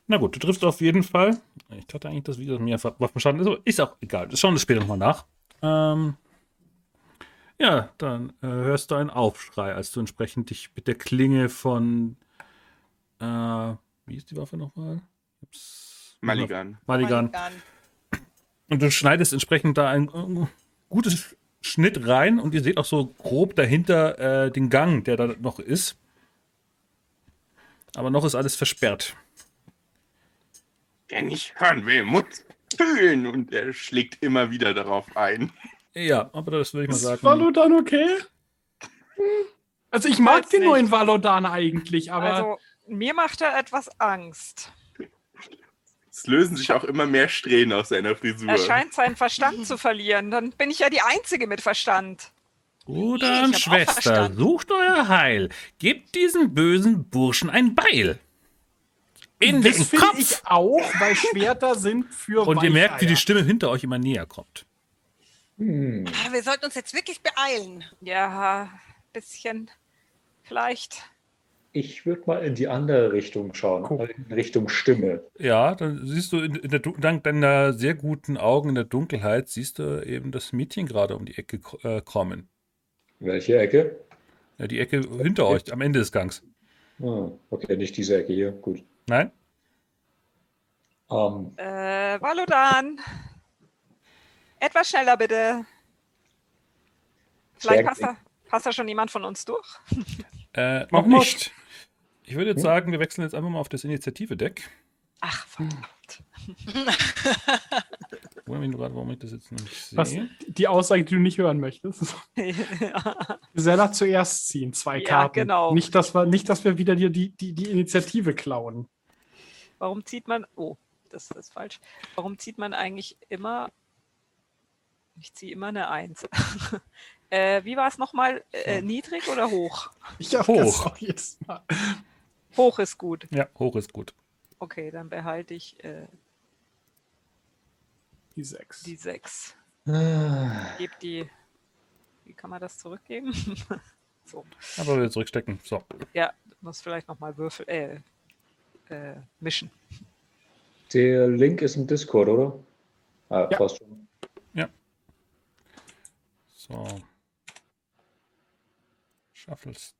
S1: Na gut, du triffst auf jeden Fall. Ich dachte eigentlich, dass wieder mehr Waffenschaden ist, aber ist auch egal. Wir schauen das später nochmal nach. Ähm, ja, dann äh, hörst du einen Aufschrei, als du entsprechend dich mit der Klinge von. Äh, wie ist die Waffe nochmal? Ups.
S6: Maligan.
S1: Maligan.
S5: Maligan.
S1: Und du schneidest entsprechend da ein äh, gutes Schnitt rein und ihr seht auch so grob dahinter äh, den Gang, der da noch ist. Aber noch ist alles versperrt.
S6: Wer nicht hören will, muss fühlen. Und er schlägt immer wieder darauf ein.
S1: Ja, aber das würde ich mal
S3: Ist
S1: sagen.
S3: Valodan okay? Also ich mag den
S4: nicht.
S3: neuen Valodan eigentlich, aber
S4: Also, mir macht er etwas Angst.
S6: Es lösen sich auch immer mehr Strähnen aus seiner Frisur.
S4: Er scheint seinen Verstand zu verlieren. Dann bin ich ja die Einzige mit Verstand.
S1: Bruder und Schwester, sucht euer Heil. Gebt diesem bösen Burschen ein Beil. In
S3: das
S1: den
S3: finde
S1: Kopf.
S3: ich auch, weil Schwerter sind für
S1: und ihr merkt, wie die. Stimme hinter euch immer näher kommt.
S2: Hm.
S5: Ah, Wir sollten uns jetzt wirklich beeilen.
S4: Ja, bisschen. Vielleicht.
S2: Ich würde mal in die andere Richtung schauen,
S3: Guck.
S2: in Richtung Stimme.
S1: Ja, dann siehst du in, in der, dank deiner sehr guten Augen in der Dunkelheit, siehst du eben das Mädchen gerade um die Ecke äh, kommen.
S2: Welche Ecke?
S1: Ja, die Ecke hinter euch, am Ende des Gangs.
S2: Ah, okay, nicht diese Ecke hier. Gut.
S1: Nein?
S2: Ähm,
S4: Äh, Valodan. Etwas schneller bitte. Vielleicht passt da, passt da schon jemand von uns durch.
S1: Äh, noch nicht. Ich würde jetzt sagen, wir wechseln jetzt einfach mal auf das Initiative-Deck.
S4: Ach, verdammt.
S1: Mich nur gerade, warum ich das jetzt noch nicht
S3: Was,
S1: sehe.
S3: die Aussage, die du nicht hören möchtest. Gesella zuerst ziehen, zwei
S4: Ja,
S3: Karten.
S4: genau.
S3: Nicht, dass wir, nicht, dass wir wieder dir die, die, die Initiative klauen.
S4: Warum zieht man. Oh, das ist falsch. Warum zieht man eigentlich immer. Ich ziehe immer eine Eins. äh, wie war es nochmal? Äh, niedrig oder hoch?
S3: Ich hab
S1: Hoch.
S3: jedes Mal.
S4: Hoch ist gut.
S1: Ja, hoch ist gut.
S4: Okay, dann behalte ich äh,
S3: Die sechs.
S4: die sechs.
S2: ah,
S4: Gebe die. Wie kann man das zurückgeben? so.
S1: Aber wir zurückstecken. So.
S4: Ja, muss vielleicht nochmal würfeln. Äh, äh, mischen.
S2: der Link ist im Discord, oder? Ah,
S3: Ja.
S2: passt schon.
S1: So. Shuffles.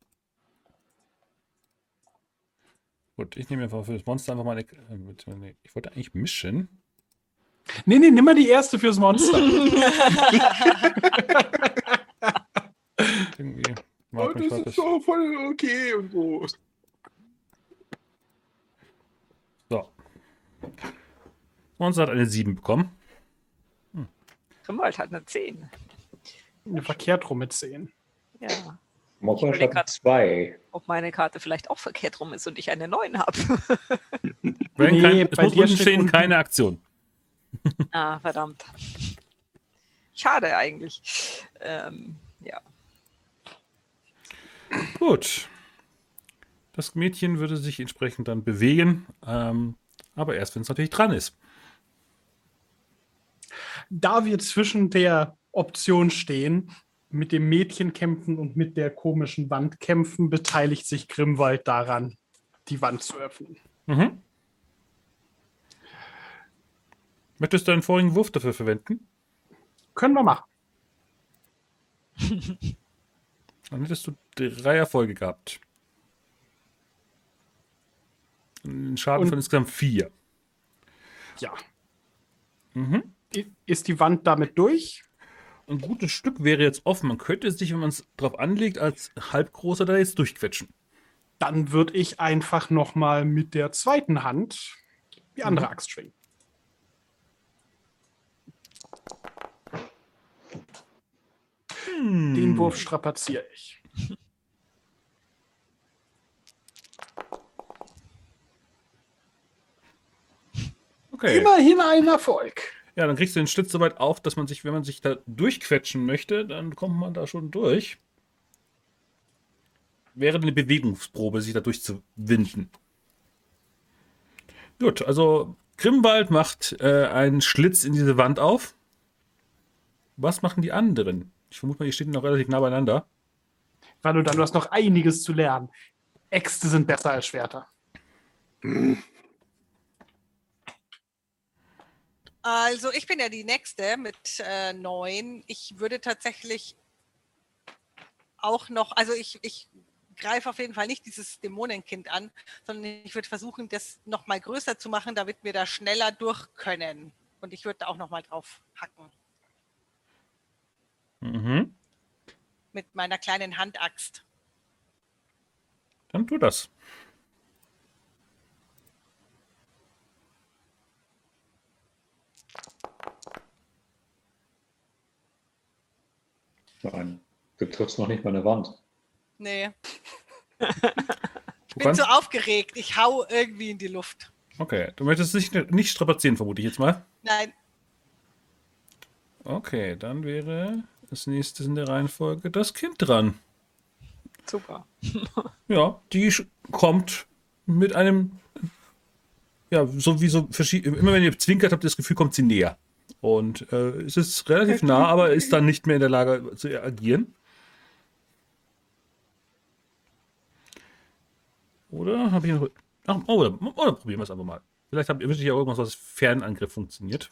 S1: Gut, ich nehme einfach für das Monster einfach mal eine. äh, Ich wollte eigentlich mischen.
S3: Nee, nee, nimm mal die erste fürs Monster.
S1: Irgendwie.
S6: Oh,
S1: Warte, mich,
S6: das ist so voll okay und so.
S1: So. Monster hat eine 7 bekommen.
S4: Grimwald hat eine 10.
S3: Verkehrt rum mit 10.
S4: Ja. Überleg
S2: hat
S4: grad.
S2: zwei.
S4: Ob meine Karte vielleicht auch verkehrt rum ist und ich eine 9 habe.
S1: Wenn
S3: Nee,
S1: kein, es
S3: bei
S1: muss
S3: dir
S1: stehen,
S3: unten-
S1: keine Aktion.
S4: ah, verdammt. Schade eigentlich. Ähm, ja.
S1: Gut. Das Mädchen würde sich entsprechend dann bewegen, ähm, aber erst, wenn es natürlich dran ist.
S3: Da wir zwischen der Option stehen, mit dem Mädchen kämpfen und mit der komischen Wand kämpfen, beteiligt sich Grimwald daran, die Wand zu öffnen.
S1: Mhm. Möchtest du einen vorigen Wurf dafür verwenden?
S3: Können wir machen.
S1: Dann hättest du drei Erfolge gehabt. Ein Schaden
S3: Und-
S1: von insgesamt vier.
S3: Ja.
S1: Mhm.
S3: Ist die Wand damit durch?
S1: Ein gutes Stück wäre jetzt offen. Man könnte sich, wenn man es drauf anlegt, als halbgroßer da jetzt durchquetschen.
S3: Dann würde ich einfach noch mal mit der zweiten Hand die andere Axt schwingen. Den Wurf strapaziere ich.
S1: Okay.
S3: Immerhin ein Erfolg.
S1: Ja, dann kriegst du den Schlitz so weit auf, dass man sich, wenn man sich da durchquetschen möchte, dann kommt man da schon durch. Wäre eine Bewegungsprobe, sich da durchzuwinden. Gut, also Grimwald macht äh, einen Schlitz in diese Wand auf. Was machen die anderen? Ich vermute mal, die stehen noch relativ nah beieinander.
S3: Weil du hast noch einiges zu lernen. Äxte sind besser als Schwerter.
S5: Also ich bin ja die Nächste mit äh, neun. Ich würde tatsächlich auch noch, also ich, ich greife auf jeden Fall nicht dieses Dämonenkind an, sondern ich würde versuchen, das noch mal größer zu machen, damit wir da schneller durch können. Und ich würde da auch noch mal drauf hacken
S1: Mhm.
S5: mit meiner kleinen Handaxt.
S1: Dann tu das.
S2: Nein, du triffst noch nicht mal eine Wand.
S5: Nee,
S1: Du
S5: bin so aufgeregt. Ich hau irgendwie in die Luft.
S1: okay, du möchtest nicht, nicht strapazieren, vermute ich jetzt mal.
S5: Nein,
S1: Okay, dann wäre das nächste in der Reihenfolge das Kind dran.
S4: Super.
S1: Ja, die kommt mit einem, ja, so wie so verschiedene, immer wenn ihr zwinkert, habt ihr das Gefühl, kommt sie näher. Und äh, es ist relativ nah, aber ist dann nicht mehr in der Lage zu agieren. Oder habe ich noch. Ach, oder, oder probieren wir es einfach mal. Vielleicht habt ihr wirklich ja irgendwas, was Fernangriff funktioniert.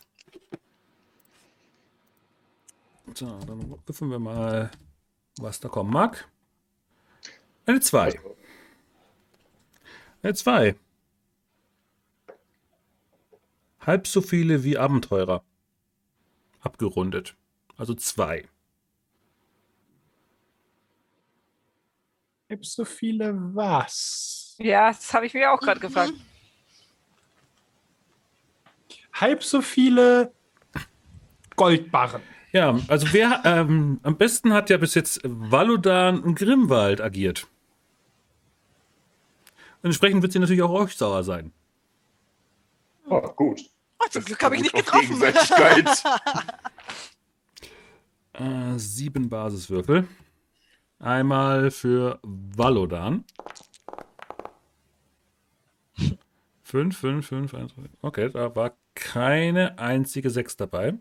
S1: So, dann würfeln wir mal, was da kommen mag. Eine 2. Eine 2. Halb so viele wie Abenteurer. Abgerundet. Also 2.
S3: Gibt so viele was?
S4: Ja, das habe ich mir auch gerade gefragt.
S3: Halb so viele Goldbarren.
S1: Ja, also wer ähm, am besten hat ja bis jetzt Valodan und Grimwald agiert. Und entsprechend wird sie natürlich auch euch sauer sein.
S2: Oh, gut.
S5: Oh, zum Glück habe ich nicht getroffen.
S6: Gegenseitigkeit.
S1: Äh, sieben Basiswürfel. Einmal für Valodan. Fünf, fünf, fünf, eins. Okay, da war keine einzige Sechs dabei.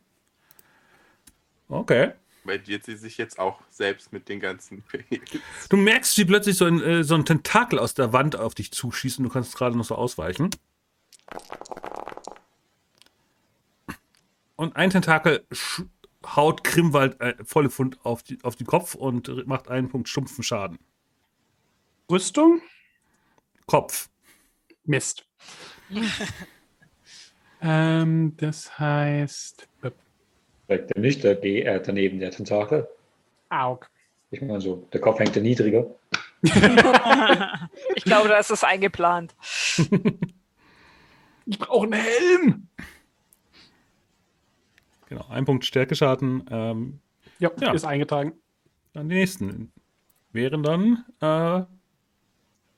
S1: Okay.
S6: Weil jetzt sie sich jetzt auch selbst mit den ganzen
S1: Du merkst, wie plötzlich so ein, äh, so ein Tentakel aus der Wand auf dich zuschießt und du kannst gerade noch so ausweichen. Und ein Tentakel haut Grimwald äh, volle Pfund auf, die, auf den Kopf und macht einen Punkt stumpfen Schaden.
S3: Rüstung?
S1: Kopf.
S3: Mist. Ähm, das heißt.
S2: Vielleicht der nicht, der G, äh, daneben der Tentakel.
S3: Aug.
S2: Ich meine so, der Kopf hängt ja niedriger.
S4: ich glaube, da ist es eingeplant.
S3: Ich brauche einen Helm.
S1: Genau, ein Punkt Stärkeschaden. Ähm,
S3: Ja,
S1: Ja.
S3: ist eingetragen.
S1: dann die nächsten. Wären dann äh,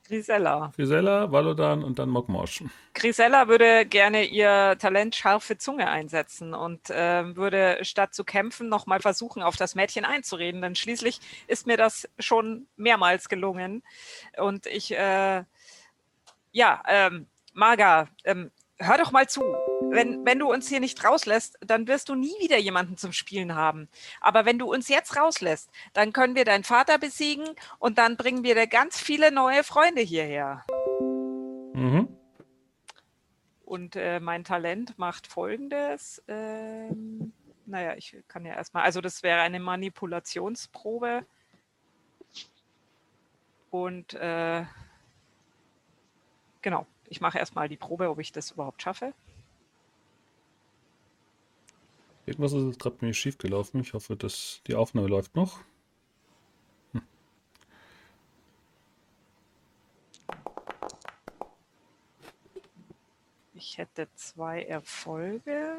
S4: Grisella.
S1: Grisella, Valodan und dann Mokmosch.
S4: Grisella würde gerne ihr Talent scharfe Zunge einsetzen und ähm, würde statt zu kämpfen nochmal versuchen, auf das Mädchen einzureden. Denn schließlich ist mir das schon mehrmals gelungen. Und ich, äh, ja, ähm, Marga, ähm, hör doch mal zu. Wenn, wenn du uns hier nicht rauslässt, dann wirst du nie wieder jemanden zum Spielen haben. Aber wenn du uns jetzt rauslässt, dann können wir deinen Vater besiegen und dann bringen wir dir ganz viele neue Freunde hierher.
S1: Mhm.
S4: Und äh, mein Talent macht folgendes. Ähm, naja, ich kann ja erstmal, also das wäre eine Manipulationsprobe. Und äh, genau, ich mache erstmal die Probe, ob ich das überhaupt schaffe.
S1: Irgendwas ist gerade mir schief gelaufen. Ich hoffe, dass die Aufnahme läuft noch.
S4: Ich hätte zwei Erfolge.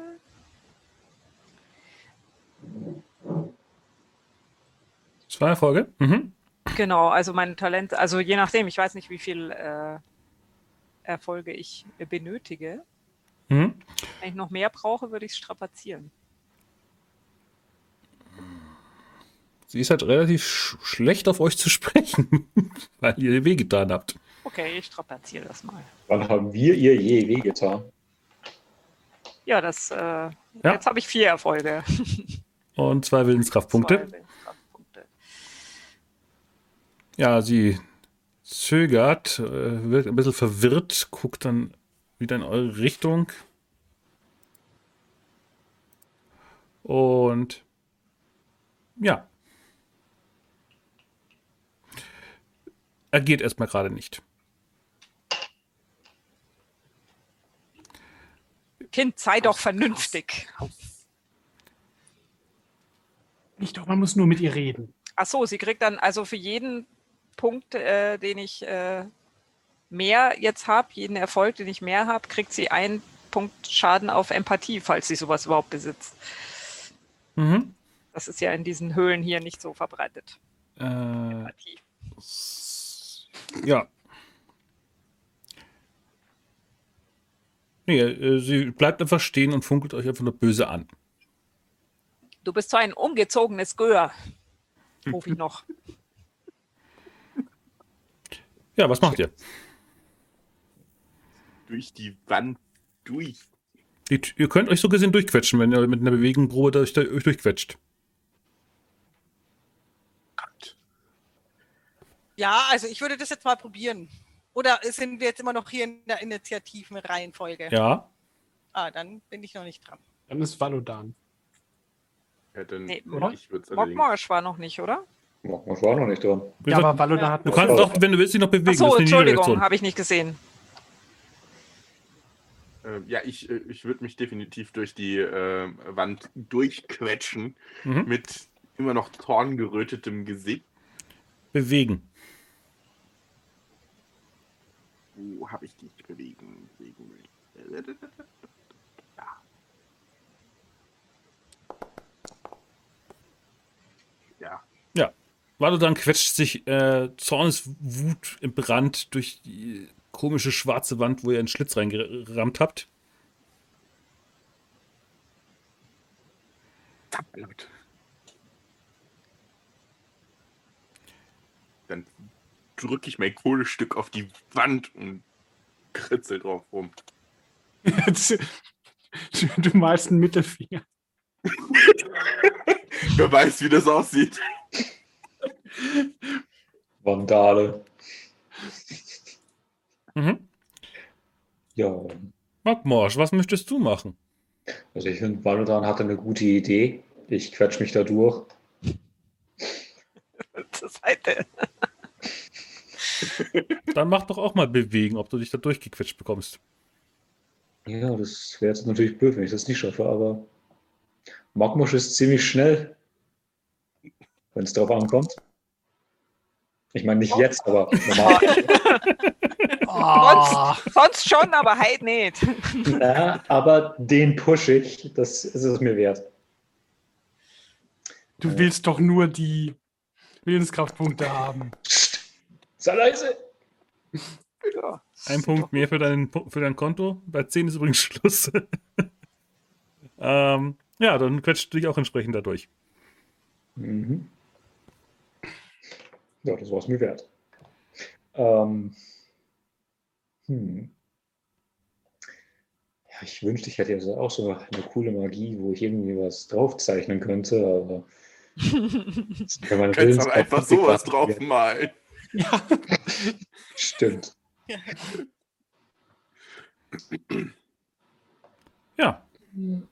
S1: Zwei Erfolge. Mhm.
S4: Genau, also mein Talent, also je nachdem, ich weiß nicht, wie viel äh, Erfolge ich benötige.
S1: Mhm.
S4: Wenn ich noch mehr brauche, würde ich es strapazieren.
S1: Sie ist halt relativ sch schlecht auf euch zu sprechen, weil ihr ihr wehgetan habt.
S4: Okay, ich strapaziere das mal.
S2: Wann haben wir ihr je wehgetan?
S4: Ja, das, äh, jetzt habe ich vier Erfolge.
S1: Und zwei Willenskraftpunkte.
S4: Zwei Willenskraftpunkte.
S1: Ja, sie zögert, äh, wird ein bisschen verwirrt, guckt dann wieder in eure Richtung. Und ja. Er geht erstmal gerade nicht.
S4: Kind, sei doch vernünftig.
S3: Ich doch, man muss nur mit ihr reden.
S4: Ach so, sie kriegt dann also für jeden Punkt, äh, den ich äh, mehr jetzt habe, jeden Erfolg, den ich mehr habe, kriegt sie einen Punkt Schaden auf Empathie, falls sie sowas überhaupt besitzt.
S1: Mhm.
S4: Das ist ja in diesen Höhlen hier nicht so verbreitet.
S1: Äh,
S4: Empathie.
S1: ja. Nee, äh, sie bleibt einfach stehen und funkelt euch einfach nur böse an.
S4: Du bist so ein ungezogenes Gör. Ruf ich noch.
S1: Ja, was macht ihr?
S6: Durch die Wand durch.
S1: Die, ihr könnt euch so gesehen durchquetschen, wenn ihr mit einer Bewegungsprobe durch, euch durchquetscht.
S6: Gott.
S5: Ja, also ich würde das jetzt mal probieren. Oder sind wir jetzt immer noch hier in der Initiativenreihenfolge?
S1: Ja.
S5: Ah, dann bin ich noch nicht dran.
S3: Dann ist Valodan.
S6: Ja, dann,
S4: Nee,
S6: ich würde.
S4: Mokmorsch war noch nicht, oder?
S2: Mal war noch nicht dran.
S3: Ja, aber Valodan hat
S1: du kannst doch, wenn du willst, dich noch bewegen.
S4: Ach so, Entschuldigung, habe ich nicht gesehen.
S6: Äh, ja, ich, äh, ich würde mich definitiv durch die äh, Wand durchquetschen
S1: Mhm.
S6: mit immer noch zorngerötetem Gesicht.
S1: Bewegen.
S6: Wo habe ich dich bewegen? bewegen? Ja.
S1: Dann quetscht sich äh, Zorneswut im Brand durch die komische schwarze Wand, wo ihr einen Schlitz reingerammt habt.
S6: Verdammt. Dann drücke ich mein Kohlestück auf die Wand und kritzel drauf rum.
S3: du, du malst einen Mittelfinger.
S6: Wer weiß, wie das aussieht.
S2: Vandale.
S1: Mhm.
S2: Ja,
S1: Magmorsch, was möchtest du machen?
S2: also ich finde, Valodan hatte eine gute Idee. Ich quetsch mich da durch.
S4: Zur Seite.
S1: Dann mach doch auch mal bewegen, ob du dich da durchgequetscht bekommst.
S2: Ja, das wäre jetzt natürlich blöd, wenn ich das nicht schaffe, aber Magmusch ist ziemlich schnell, wenn es darauf ankommt. Ich meine nicht jetzt, aber normal.
S3: Ah,
S4: Sonst schon, aber halt nicht.
S2: ja, aber den push ich, das ist es mir wert.
S3: du willst doch nur die Willenskraftpunkte haben.
S2: Sei leise!
S4: Ja.
S1: Ein Punkt mehr für dein, für dein Konto. Bei 10 ist übrigens Schluss. ähm, ja, dann quetscht du dich auch entsprechend dadurch.
S2: Mhm. Ja, das war es mir wert. Ähm, hm. Ja, ich wünschte, ich hätte jetzt auch so eine coole Magie, wo ich irgendwie was draufzeichnen könnte, aber. das kann man
S6: Du kannst aber einfach sowas drauf
S2: drauf.
S6: malen.
S3: Ja,
S2: Stimmt.
S1: Ja,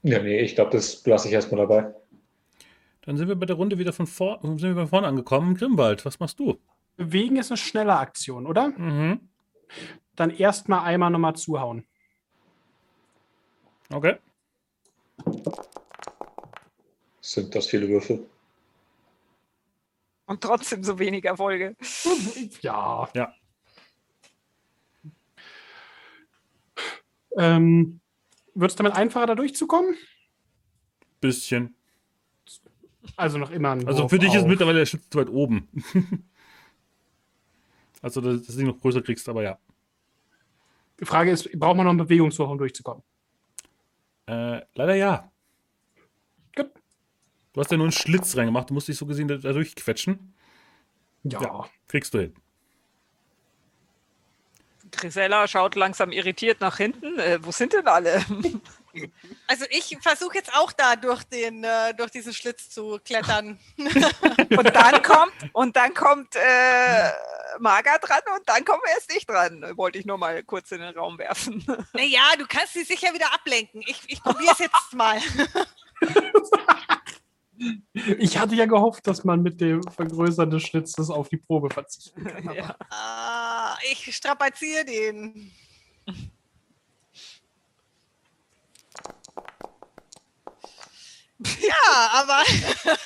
S2: Ja, nee, ich glaube, das lasse ich erstmal dabei.
S1: Dann sind wir bei der Runde wieder von vor, sind wir bei vorne angekommen. Grimwald, was machst du?
S3: bewegen ist eine schnelle Aktion, oder?
S1: Mhm.
S3: Dann erstmal einmal nochmal zuhauen.
S1: Okay.
S2: Sind das viele Würfel?
S4: Und trotzdem so wenig Erfolge.
S3: Ja.
S1: Ja.
S3: Ähm, Wird es damit einfacher, da durchzukommen?
S1: Bisschen.
S3: Also noch immer ein
S1: Also
S3: Wurf
S1: für dich ist
S3: auf.
S1: mittlerweile der Schütze zu weit oben. also, dass das Ding noch größer kriegst, aber ja.
S3: Die Frage ist, braucht man noch einen Bewegungswurf, um durchzukommen?
S1: Äh, leider ja.
S3: Gut.
S1: Du hast ja nur einen Schlitz reingemacht, du musst dich so gesehen da da durchquetschen.
S3: Ja.
S1: Ja. Kriegst du hin.
S4: Grisella schaut langsam irritiert nach hinten. Äh, wo sind denn alle?
S5: Also ich versuche jetzt auch da durch den äh, durch diesen Schlitz zu klettern.
S4: Und dann kommt, und dann kommt äh, Marga dran und dann kommen wir erst nicht dran. Wollte ich nur mal kurz in den Raum werfen.
S5: Naja, du kannst sie sicher wieder ablenken. Ich, ich probiere es jetzt mal.
S3: Ich hatte ja gehofft, dass man mit dem Vergrößern des Schlitzes auf die Probe verzichten kann. aber-
S4: Ja.
S5: Ah, ich strapaziere den. Ja, aber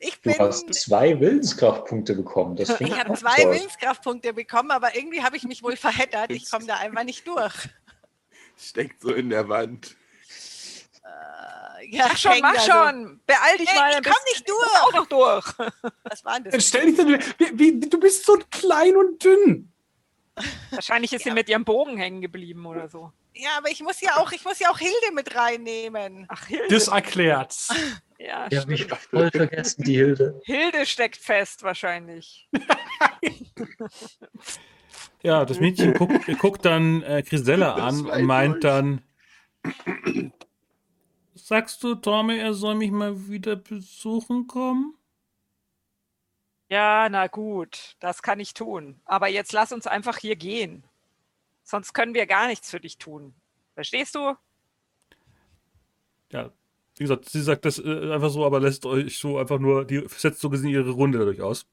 S5: ich
S2: Du
S5: bin.
S2: hast zwei Willenskraftpunkte bekommen. Das
S5: Ich habe zwei
S2: toll.
S5: Willenskraftpunkte bekommen, aber irgendwie habe ich mich wohl verheddert. Ich komme da einfach nicht durch.
S6: Steckt so in der Wand.
S5: Äh, Ja,
S4: Mach schon, mach
S5: da so.
S4: schon. Beeil dich
S5: Ey,
S4: mal.
S5: ich komm nicht durch.
S4: komm auch noch durch.
S5: Was war denn das?
S3: stell dich denn, wie, wie, du bist so klein und dünn.
S4: Wahrscheinlich ist sie mit ihrem Bogen hängen geblieben oder so.
S5: Ja, aber ich muss ja auch, ich muss ja auch Hilde mit reinnehmen.
S4: Ach, Hilde.
S3: Das erklärt's.
S4: ja,
S2: Ja, mich voll vergessen, die Hilde.
S4: Hilde steckt fest wahrscheinlich.
S1: Ja, das Mädchen guckt, guckt dann äh, Grisella an und meint
S6: durch.
S1: dann: Sagst du, Torme, er soll mich mal wieder besuchen kommen?
S4: Ja, na gut, das kann ich tun. Aber jetzt lass uns einfach hier gehen. Sonst können wir gar nichts für dich tun. Verstehst du?
S1: Ja, wie gesagt, sie sagt das äh, einfach so, aber lässt euch so einfach nur, die setzt so gesehen ihre Runde dadurch aus.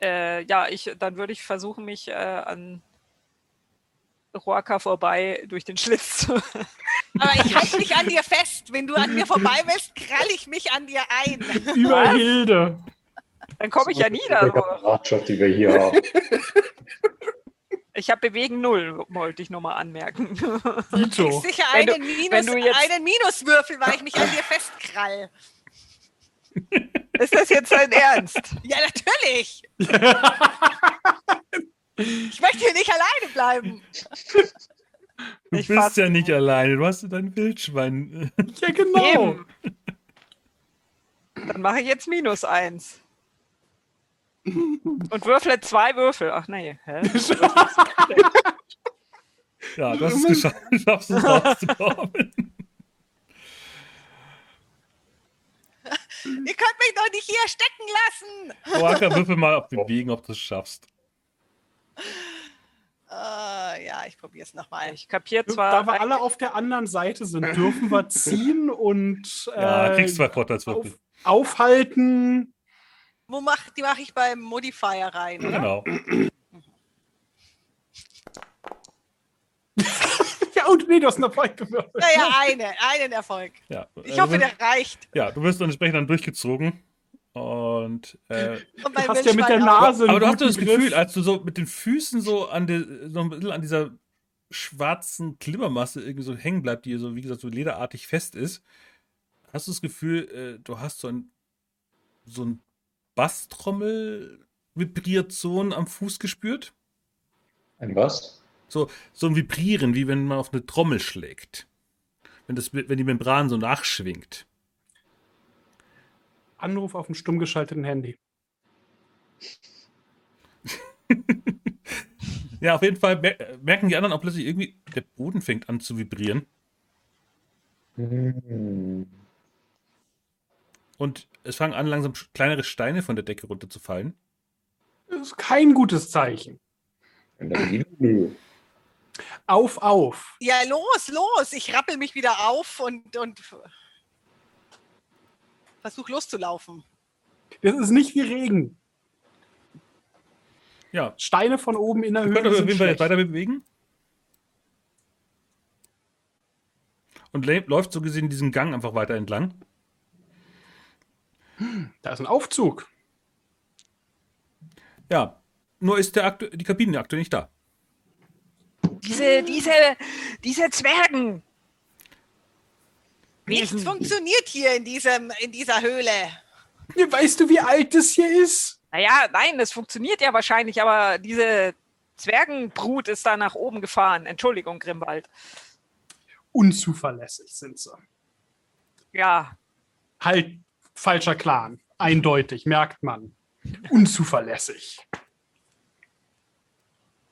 S4: Äh, ja, ich, dann würde ich versuchen, mich äh, an Roaka vorbei durch den Schlitz zu.
S5: Aber ich halte mich an dir fest. Wenn du an mir vorbei willst, krall ich mich an dir ein.
S3: Über Hilde.
S4: Dann komme ich ja nie da.
S2: Kameradschaft, die wir hier haben.
S4: Ich habe Bewegen null, wollte ich nochmal anmerken.
S3: Dito.
S5: Sicher
S4: Wenn du-
S5: einen, Minus,
S4: wenn du jetzt-
S5: einen Minuswürfel, weil ich mich an dir festkrall.
S4: Ist das jetzt dein Ernst?
S5: Ja, natürlich. Ich möchte hier nicht alleine bleiben.
S1: Du
S4: Ich
S1: bist ja nicht alleine, du hast ja dein Wildschwein.
S3: Ja, genau.
S4: Eben. Dann mache ich jetzt minus eins. Und würfle zwei Würfel. Ach nee. Hä?
S1: Ja, du hast es geschafft, du schaffst es rauszukommen.
S5: Ihr könnt mich doch nicht hier stecken lassen.
S1: Roaka, würfel mal auf Bewegen, ob du es schaffst.
S5: Äh, ja, ich probiere es nochmal.
S4: Ich kapiere
S3: Da
S4: zwar.
S3: wir alle auf der anderen Seite sind, dürfen wir ziehen und
S1: Ja,
S3: äh,
S1: kriegst zwei Vorteilswürfel.
S3: auf, aufhalten.
S5: Wo mach, die mache ich beim Modifier rein, oder?
S1: Genau.
S3: Ja, und nee, du hast einen Erfolg gewürfelt.
S5: Naja, eine, einen Erfolg.
S1: Ja,
S5: Ich
S1: äh,
S5: hoffe, der reicht.
S1: Ja, du wirst dann entsprechend dann durchgezogen. Und äh,
S5: Und
S3: Du hast ja mit der Nase
S1: aber du hast so das
S3: Griff.
S1: Gefühl, als du so mit den Füßen so an der, so ein bisschen an dieser schwarzen Klimmermasse irgendwie so hängen bleibt, die so, wie gesagt, so lederartig fest ist, hast du das Gefühl, äh, du hast so ein, so ein Basstrommel-Vibrationen am Fuß gespürt?
S2: Ein was?
S1: So, so ein Vibrieren, wie wenn man auf eine Trommel schlägt. Wenn, das, wenn die Membran so nachschwingt.
S3: Anruf auf dem stumm geschalteten Handy.
S1: Ja, auf jeden Fall mer merken die anderen auch plötzlich irgendwie, der Boden fängt an zu vibrieren.
S2: Hm.
S1: Und es fangen an, langsam kleinere Steine von der Decke runterzufallen.
S3: Das ist kein gutes Zeichen. Auf, auf.
S5: Ja, los, los. Ich rappel mich wieder auf und, und versuch loszulaufen.
S3: Das ist nicht wie Regen.
S1: Ja,
S3: Steine von oben in der
S1: wir
S3: Höhe
S1: können auf
S3: sind
S1: jeden Fall jetzt weiter bewegen. Und lä- läuft so gesehen diesen Gang einfach weiter entlang.
S3: Da ist ein Aufzug.
S1: Ja, nur ist der aktu die Kabine aktuell nicht da.
S4: Diese, diese, diese Zwergen.
S5: Nichts
S4: Wesen.
S5: funktioniert hier in, diesem, in dieser Höhle.
S3: Weißt du, wie alt das hier ist?
S4: Naja, nein, das funktioniert ja wahrscheinlich, aber diese Zwergenbrut ist da nach oben gefahren. Entschuldigung, Grimwald.
S3: Unzuverlässig sind sie.
S4: Ja,
S3: Halt, falscher Clan. Eindeutig, merkt man. Unzuverlässig.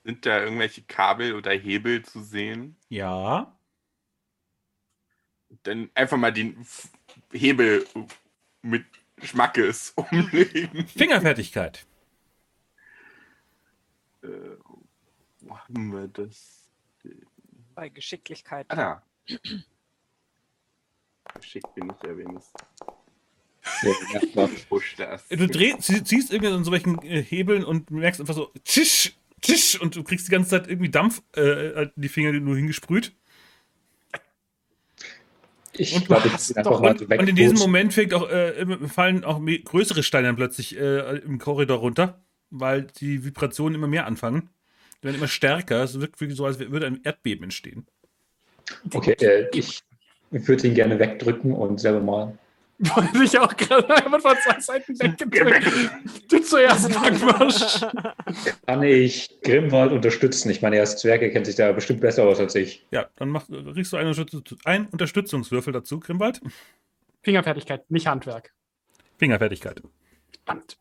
S6: Sind da irgendwelche Kabel oder Hebel zu sehen?
S1: Ja.
S6: Dann einfach mal den Hebel mit Schmackes umlegen.
S1: Fingerfertigkeit.
S6: Äh, wo haben wir das?
S4: bei Geschicklichkeit.
S6: Ah, da. Geschickt bin ich ja wenigstens.
S1: Du drehst, ziehst irgendwie an so welchen äh, Hebeln und merkst einfach so, tschisch, tschisch, und du kriegst die ganze Zeit irgendwie Dampf äh, die Finger nur hingesprüht.
S2: Ich glaube, ich bin einfach
S3: doch-
S2: mal
S1: Und,
S2: so
S1: und in diesem. Moment fängt auch, äh, fallen auch me- größere Steine dann plötzlich äh, im Korridor runter, weil die Vibrationen immer mehr anfangen. Die werden immer stärker. Es wirkt wirklich so, als würde ein Erdbeben entstehen.
S2: Okay, äh, ich würde ihn gerne wegdrücken und selber mal.
S3: Wollte ich auch gerade einfach von zwei Seiten weggedrückt. Du zuerst, Backwasch.
S2: Kann ich Grimwald unterstützen? Ich meine, er ist Zwerg, er kennt sich da bestimmt besser aus als ich.
S1: Ja, dann mach, kriegst du einen, einen Unterstützungswürfel dazu, Grimwald.
S3: Fingerfertigkeit, nicht Handwerk.
S1: Fingerfertigkeit.
S3: Verdammt.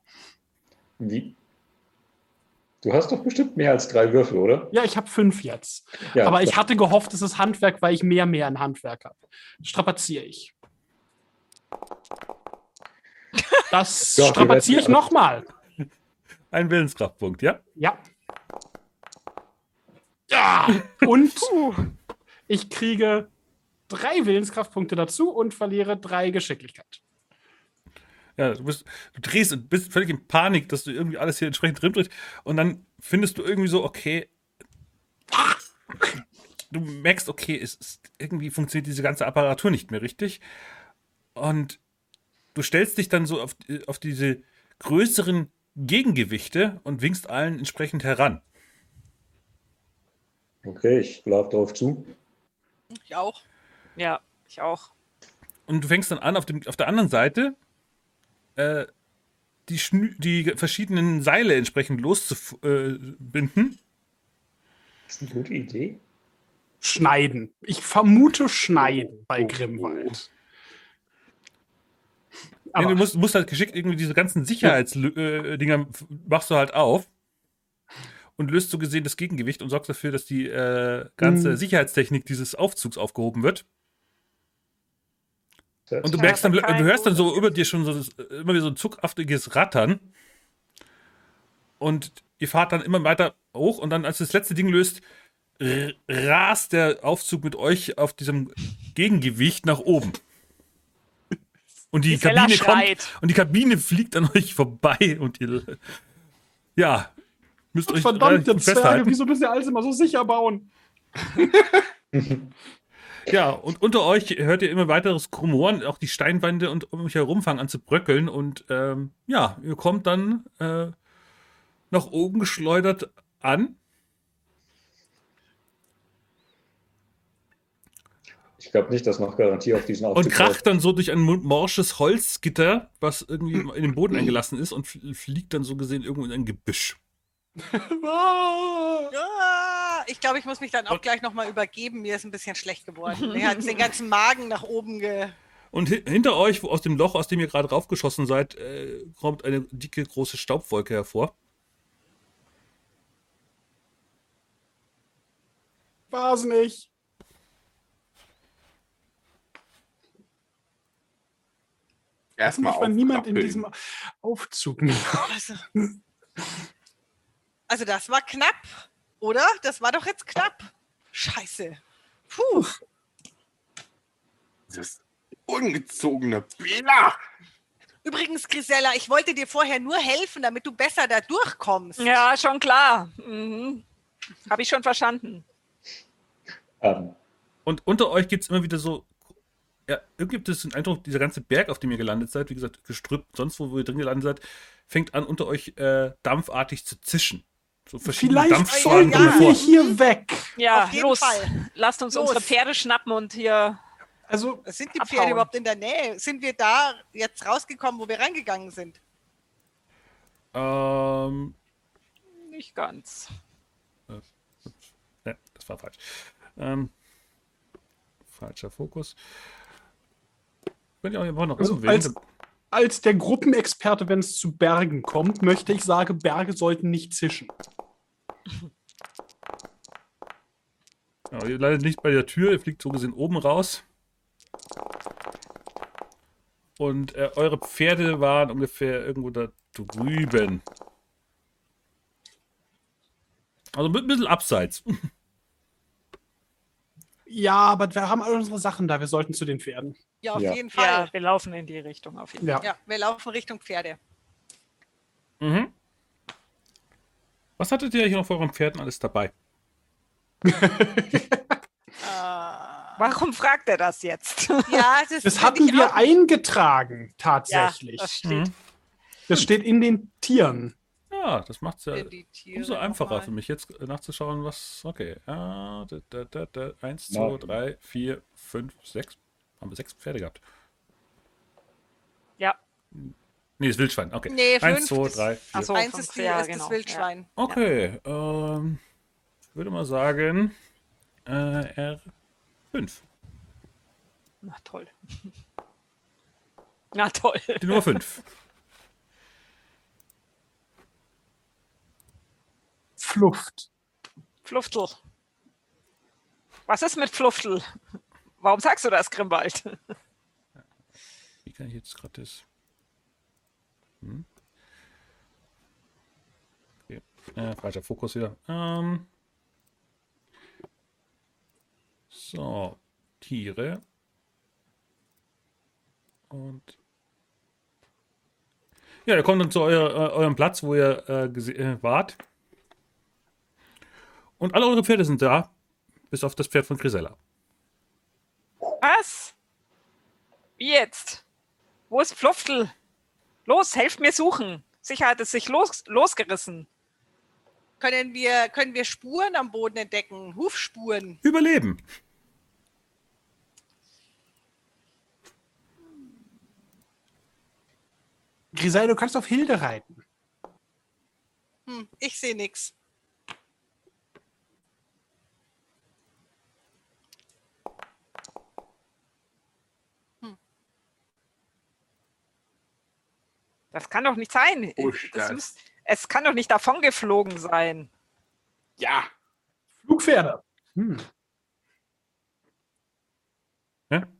S2: Wie? Du hast doch bestimmt mehr als drei Würfel, oder?
S3: Ja, ich habe fünf jetzt.
S2: Ja,
S3: Aber ich hatte gehofft, es ist Handwerk, weil ich mehr, mehr in Handwerk habe. Strapaziere ich. Das strapaziere ich nochmal.
S1: Ein Willenskraftpunkt, ja?
S3: Ja. Ja. Und ich kriege drei Willenskraftpunkte dazu und verliere drei Geschicklichkeit.
S1: Ja, du, bist, du drehst und bist völlig in Panik, dass du irgendwie alles hier entsprechend drin drückst. Und dann findest du irgendwie so, okay. Du merkst, okay, es ist, irgendwie funktioniert diese ganze Apparatur nicht mehr richtig. Und du stellst dich dann so auf, auf diese größeren Gegengewichte und winkst allen entsprechend heran.
S2: Okay, ich laufe darauf zu.
S5: Ich auch.
S4: Ja, ich auch.
S1: Und du fängst dann an, auf, dem, auf der anderen Seite äh, die, Schnü die verschiedenen Seile entsprechend loszubinden.
S2: Das ist eine gute Idee.
S3: Schneiden. Ich vermute Schneiden bei Grimwald. Aber
S1: du musst, musst halt geschickt irgendwie diese ganzen Sicherheitsdinger machst du halt auf und löst so gesehen das Gegengewicht und sorgst dafür, dass die äh, ganze
S3: Hm.
S1: Sicherheitstechnik dieses Aufzugs aufgehoben wird.
S2: Das
S1: Und du merkst dann, du hörst dann so über dir schon so das, immer wieder so ein zuckhaftiges Rattern. Und ihr fahrt dann immer weiter hoch und dann, als das letzte Ding löst, rast der Aufzug mit euch auf diesem Gegengewicht nach oben. Und die
S4: Gisela
S1: Kabine kommt
S4: schreit.
S1: und die Kabine fliegt an euch vorbei und ihr ja müsst euch
S3: verdammte Zwerge, wieso müssen ihr alles immer so sicher bauen?
S1: Ja, und unter euch hört ihr immer weiteres Rumoren, auch die Steinwände und um euch herum fangen an zu bröckeln und ähm, ja, ihr kommt dann äh, nach oben geschleudert an.
S2: Ich glaube nicht, dass noch Garantie auf diesen
S1: Und
S2: Aufzug
S1: kracht dann so durch ein mo- morsches Holzgitter, was irgendwie in den Boden eingelassen ist und fl- fliegt dann so gesehen irgendwo in ein Gebüsch.
S3: Ah!
S5: Ah, ich glaube, ich muss mich dann auch
S1: Und-
S5: gleich nochmal übergeben. Mir ist ein bisschen schlecht geworden. Er hat den ganzen Magen nach oben ge.
S1: Und hi hinter euch, wo aus dem Loch, aus dem ihr gerade raufgeschossen seid, äh, kommt eine dicke, große Staubwolke hervor.
S3: War's nicht.
S6: Erstmal
S3: war niemand in diesem Aufzug.
S5: Also, also das war knapp, oder? Das war doch jetzt knapp. Scheiße. Puh.
S6: Das ungezogene Bela.
S5: Übrigens, Grisella, ich wollte dir vorher nur helfen, damit du besser da durchkommst.
S4: Ja, schon klar. Mhm. Habe ich schon verstanden.
S2: Ähm,
S1: Und unter euch gibt es immer wieder so. Ja, irgendwie gibt es den Eindruck, dieser ganze Berg, auf dem ihr gelandet seid, wie gesagt, Gestrüpp, sonst wo, wo ihr drin gelandet seid, fängt an, unter euch äh, dampfartig zu zischen. So verschiedene
S3: Vielleicht
S5: ja,
S3: sollten wir hier weg.
S4: Ja,
S5: Auf jeden
S4: los.
S5: Fall.
S4: Lasst uns
S5: Los.
S4: unsere Pferde schnappen und hier.
S3: Also,
S5: Sind die
S4: Abhauen.
S5: Pferde überhaupt in der Nähe? Sind wir da jetzt rausgekommen, wo wir reingegangen sind?
S1: Ähm,
S4: Nicht ganz.
S1: ne, das war falsch. Ähm, falscher Fokus. Könnt ihr auch noch
S3: Also als- als der Gruppenexperte, wenn es zu Bergen kommt, möchte ich sagen, Berge sollten nicht zischen.
S1: Ja, ihr landet nicht bei der Tür, ihr fliegt so gesehen oben raus. Und äh, eure Pferde waren ungefähr irgendwo da drüben. Also ein bisschen abseits.
S3: Ja, aber wir haben alle unsere Sachen da. Wir sollten zu den Pferden.
S5: Ja, auf
S2: Ja.
S5: jeden
S4: Ja,
S5: Fall.
S4: wir laufen in die Richtung auf jeden
S3: Ja.
S5: Ja, wir laufen Richtung Pferde.
S1: Mhm. Was hattet ihr hier auf euren Pferden alles dabei?
S4: Fall. Warum fragt er das jetzt?
S5: Ja, das,
S3: Das hatten wir
S5: auch-
S3: eingetragen,
S4: ja,
S3: tatsächlich.
S4: das steht.
S1: Mhm.
S3: das steht in den Tieren.
S1: Das macht es ja umso einfacher
S5: nochmal.
S1: für mich jetzt äh, nachzuschauen, was. Okay. Ah, da, da, da, da. Eins,
S2: Ja.
S1: zwei, drei, vier, fünf, sechs. Haben wir sechs Pferde gehabt?
S4: Ja.
S1: Nee, das Wildschwein. Okay.
S5: Nee,
S1: Eins, zwei,
S5: ist-
S1: drei, vier.
S4: Ach so.
S5: Eins ist, die,
S4: ja,
S5: ist
S4: genau,
S5: das Wildschwein.
S1: Okay. Ähm, ich würde mal sagen. Äh, R5.
S4: Na toll. Na toll.
S1: Die Nummer 5.
S3: Flucht.
S4: Fluftel. Was ist mit Fluftel? Warum sagst du das, Grimwald?
S1: Wie kann ich jetzt gerade das. Hm? Okay. Äh, falscher Fokus wieder. Ähm. So. Tiere. Und. Ja, ihr kommt dann zu euer, äh, eurem Platz, wo ihr äh, äh, wart. Und alle eure Pferde sind da, bis auf das Pferd von Grisella.
S4: Was? Wie jetzt? Wo ist Fluftel? Los, helft mir suchen. Sicher hat es sich los, losgerissen.
S5: Können wir, können wir Spuren am Boden entdecken? Hufspuren?
S1: Überleben.
S3: Grisel, du kannst auf Hilde reiten.
S5: Hm, ich sehe nichts.
S4: Das kann doch nicht sein. Das
S6: das-
S4: muss, es kann doch nicht davongeflogen sein.
S6: Ja,
S3: Flugpferde. Hm.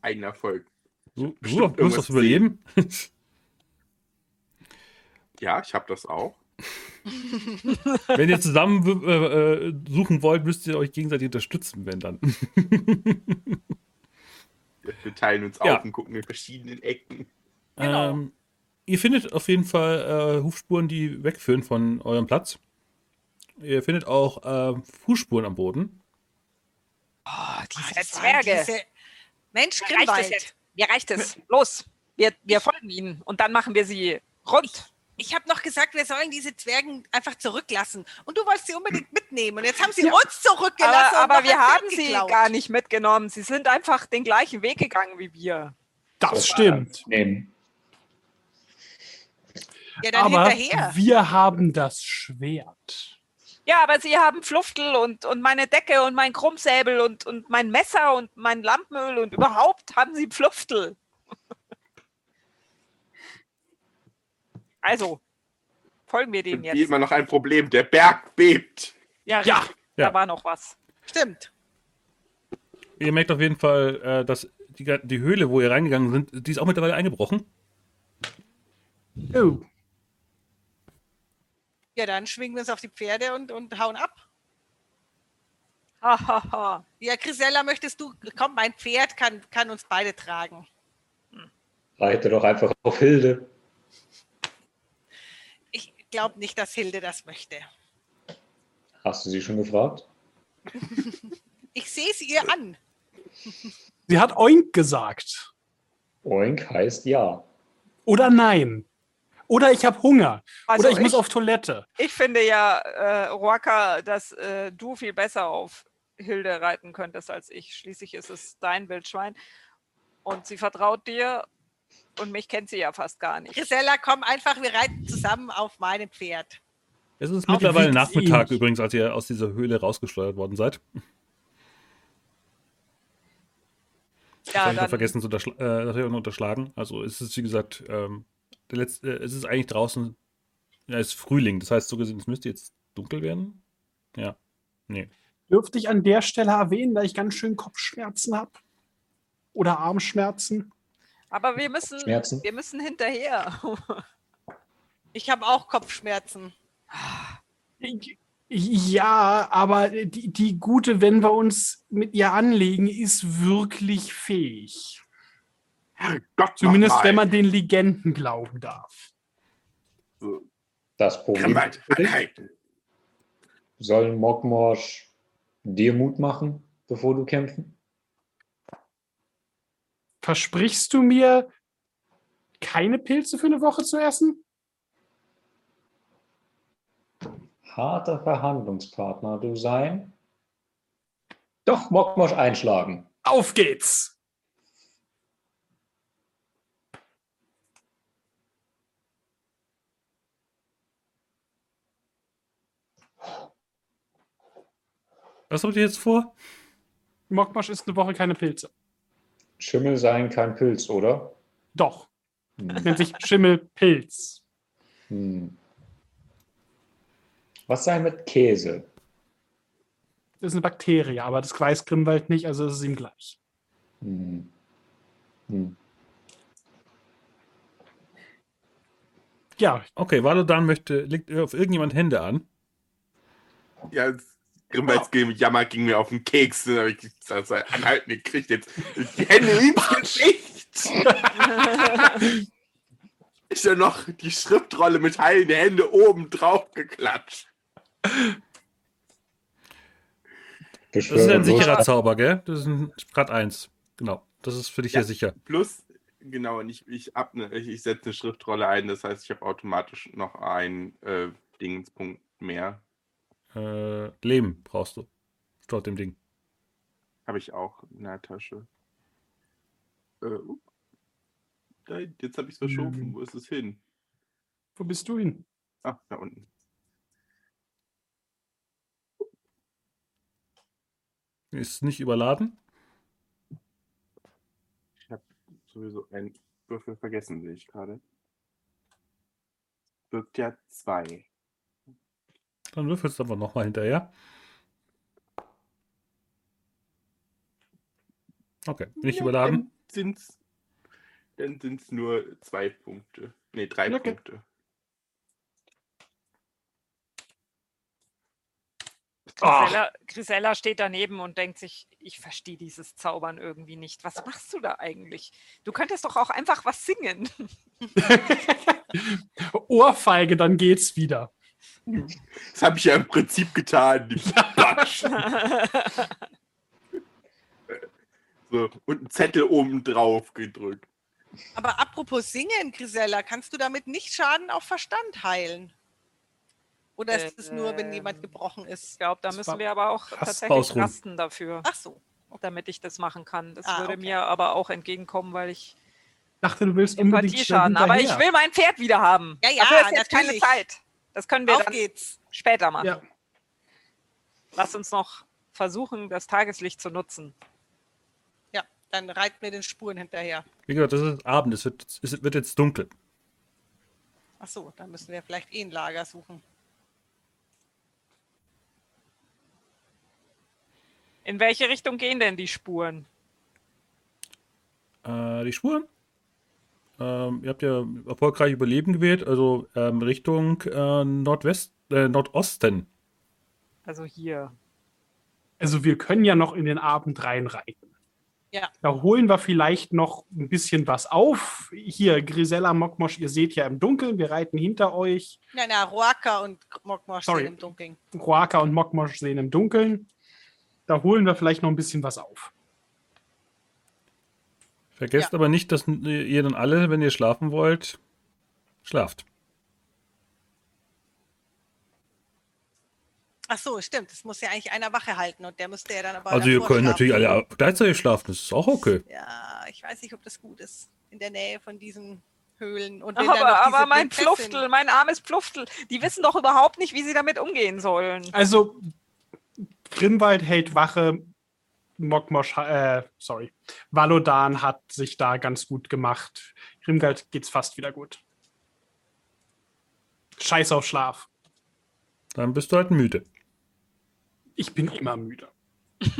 S6: ein Erfolg.
S1: Du, du
S6: irgendwas
S1: aufs Überleben?
S6: Ja, ich habe das auch.
S1: Wenn ihr zusammen äh, äh, suchen wollt, müsst ihr euch gegenseitig unterstützen, wenn dann.
S6: Wir teilen uns
S1: Ja.
S6: auf und gucken in verschiedenen Ecken.
S5: Genau.
S1: Ähm, ihr findet auf jeden Fall äh, Hufspuren, die wegführen von eurem Platz. Ihr findet auch äh, Fußspuren am Boden.
S4: Oh, diese
S5: Das waren
S4: Zwerge.
S5: Diese Mensch,
S4: Mir reicht es
S5: Grimwald.
S4: jetzt. Mir reicht es. Los, wir, wir folgen ihnen und dann machen wir sie rund.
S5: Ich habe noch gesagt, wir sollen diese Zwergen einfach zurücklassen. Und du wolltest sie unbedingt mitnehmen. Und jetzt haben sie
S3: Ja.
S5: uns zurückgelassen.
S4: Aber, aber wir haben sie
S5: geklaut.
S4: gar nicht mitgenommen. Sie sind einfach den gleichen Weg gegangen wie wir.
S3: Das stimmt.
S2: Nehmen.
S5: Ja, dann
S3: Aber
S5: hinterher.
S3: wir haben das Schwert.
S4: Ja, aber sie haben Fluftel und, und meine Decke und mein Krummsäbel und, und mein Messer und mein Lampenöl und überhaupt haben sie Pfluftel. Also, folgen wir denen
S6: Und
S4: jetzt.
S6: wie immer noch ein Problem. Der Berg bebt.
S4: Ja,
S3: Ja,
S4: richtig.
S1: ja.
S4: da war noch was.
S5: Stimmt.
S1: Ihr merkt auf jeden Fall, äh, dass die, die Höhle, wo ihr reingegangen sind, die ist auch mittlerweile eingebrochen.
S3: Oh.
S5: Ja, dann schwingen wir uns auf die Pferde und, und hauen ab.
S4: Hahaha.
S5: Ja, Grisella, möchtest du? Komm, mein Pferd kann, kann uns beide tragen.
S2: Reite doch einfach auf Hilde.
S5: Ich glaube nicht, dass Hilde das möchte.
S2: Hast du sie schon gefragt?
S5: Ich sehe es ihr an.
S3: Sie hat Oink gesagt.
S2: Oink heißt ja.
S3: Oder nein. Oder ich habe Hunger.
S4: Also
S3: Oder ich, muss
S4: ich-
S3: auf Toilette.
S4: Ich finde ja, äh, Roaka, dass äh, du viel besser auf Hilde reiten könntest als ich. Schließlich ist es dein Wildschwein. Und sie vertraut dir und mich kennt sie ja fast gar nicht.
S5: Grisella, komm einfach, wir reiten zusammen auf meinem Pferd.
S1: Es ist mittlerweile Nachmittag
S3: sie-
S1: übrigens, als ihr aus dieser Höhle rausgesteuert worden seid.
S4: Ja,
S1: ich habe vergessen zu unterschl äh, unterschlagen. Also es ist, wie gesagt, ähm, der letzte, äh, es ist eigentlich draußen, ja, es ist Frühling. Das heißt, so gesehen, es müsste jetzt dunkel werden. Ja. Nee.
S3: Dürfte ich an der Stelle erwähnen, da ich ganz schön Kopfschmerzen habe? Oder Armschmerzen?
S4: aber wir müssen,
S2: Schmerzen?
S4: wir müssen hinterher.
S5: Ich habe auch Kopfschmerzen.
S3: Ja, aber die, die Gute, wenn wir uns mit ihr anlegen, ist wirklich fähig.
S6: Herrgott,
S3: Zumindest wenn man den Legenden glauben darf.
S2: Das Problem
S6: Grimwald,
S2: für dich,
S6: anhalten.
S2: soll Mockmorsch dir Mut machen, bevor du kämpfen?
S3: Versprichst du mir, keine Pilze für eine Woche zu essen?
S2: Harter Verhandlungspartner du sein? Doch, Mockmorsch einschlagen.
S3: Auf geht's!
S1: Was habt ihr jetzt vor?
S3: Mockmosch isst eine Woche keine Pilze.
S2: Schimmel sein kein Pilz, oder?
S3: Doch,
S2: Hm.
S3: nennt sich Schimmelpilz.
S2: Hm. Was sei mit Käse?
S3: Das ist eine Bakterie, aber das weiß Grimwald nicht, also ist es ihm gleich.
S2: Hm. Hm.
S3: Ja,
S1: Okay, Valodan möchte, legt auf irgendjemand Hände an.
S6: Ja, Grimwalds Jammer ging mir auf den Keks. Dann habe ich gesagt, so, anhalten, ihr kriegt jetzt die Hände ins Gesicht. Ist ja noch die Schriftrolle mit heilende Hände oben drauf geklatscht.
S1: Das ist ein sicherer Zauber, gell? Das ist ein Grad 1. Genau. Das ist für dich ja,
S6: Ja.
S1: sicher.
S6: Plus, genau, ich, ich, ne, ich, ich setze eine Schriftrolle ein, das heißt, ich habe automatisch noch einen äh, Dingenspunkt mehr.
S1: Äh, Leben brauchst du. Statt dem Ding.
S6: Habe ich auch in der Tasche. Äh, da, jetzt habe ich es verschoben.
S3: Mhm.
S6: Wo ist es hin?
S3: wo bist du hin?
S6: Ah, da unten.
S1: Ist nicht überladen.
S6: Ich habe sowieso einen Würfel vergessen, sehe ich gerade. Wirkt ja zwei.
S1: Dann würfelst du aber nochmal hinterher. Okay, nicht
S6: Ja,
S1: überladen.
S6: Dann sind's, dann sind's nur zwei Punkte. Nee, drei
S3: Okay.
S6: Punkte.
S4: Grisella, Grisella steht daneben und denkt sich, ich verstehe dieses Zaubern irgendwie nicht. Was machst du da eigentlich? Du könntest doch auch einfach was singen.
S3: Ohrfeige, dann geht's wieder.
S6: Das habe ich ja im Prinzip getan. So, und einen Zettel oben drauf gedrückt.
S5: Aber apropos Singen, Grisella, kannst du damit nicht Schaden auf Verstand heilen? Oder ist es nur, wenn jemand
S4: Ähm,
S5: gebrochen
S4: Ich
S5: ist?
S4: glaube, da
S1: Das
S4: müssen wir aber auch tatsächlich rasten dafür,
S5: Ach so.
S4: damit ich das machen kann. Das
S5: Ah,
S4: würde
S5: okay.
S4: mir aber auch entgegenkommen, weil ich
S3: dachte, du willst unbedingt
S4: Empathieschaden. Aber ich will mein Pferd wieder haben.
S5: Ja, ja,
S4: Dafür ist jetzt keine
S5: natürlich.
S4: Zeit. Das können wir
S5: Auf
S4: dann
S5: geht's.
S4: später machen.
S3: Ja.
S4: Lass uns noch versuchen, das Tageslicht zu nutzen.
S5: Ja, dann reit mir den Spuren hinterher.
S1: Wie gesagt, das ist Abend, es wird, es wird jetzt dunkel.
S5: Ach so, dann müssen wir vielleicht eh ein Lager suchen.
S4: In welche Richtung gehen denn die Spuren?
S1: Äh, die Spuren? Ähm, ihr habt ja erfolgreich Überleben gewählt, also ähm, Richtung äh, Nordwest, äh, Nordosten.
S4: Also hier.
S3: Also wir können ja noch in den Abend reinreiten.
S5: Ja.
S3: Da holen wir vielleicht noch ein bisschen was auf. Hier, Grisella, Mokmosch, ihr seht ja im Dunkeln, wir reiten hinter euch.
S5: Na, na, Roaka und Mokmosch
S3: Sorry.
S5: sind im Dunkeln.
S3: Roaka und Mokmosch sehen im Dunkeln. Da holen wir vielleicht noch ein bisschen was auf.
S1: Vergesst
S5: Ja.
S1: aber nicht, dass ihr dann alle, wenn ihr schlafen wollt, schlaft.
S5: Ach so, stimmt. Es muss ja eigentlich einer Wache halten und der müsste ja dann aber.
S1: also ihr könnt
S5: schlafen.
S1: natürlich alle gleichzeitig schlafen, das ist auch okay.
S5: Ja, ich weiß nicht, ob das gut ist. In der Nähe von diesen Höhlen. Und
S4: Aber, aber mein Pfluftel, mein armes Pfluftel, die wissen doch überhaupt nicht, wie sie damit umgehen sollen.
S3: Also, Grimwald hält Wache. Mokmosch, äh, sorry. Valodan hat sich da ganz gut gemacht. Grimwald geht's fast wieder gut. Scheiß auf Schlaf.
S1: Dann bist du halt müde.
S3: Ich bin immer müde.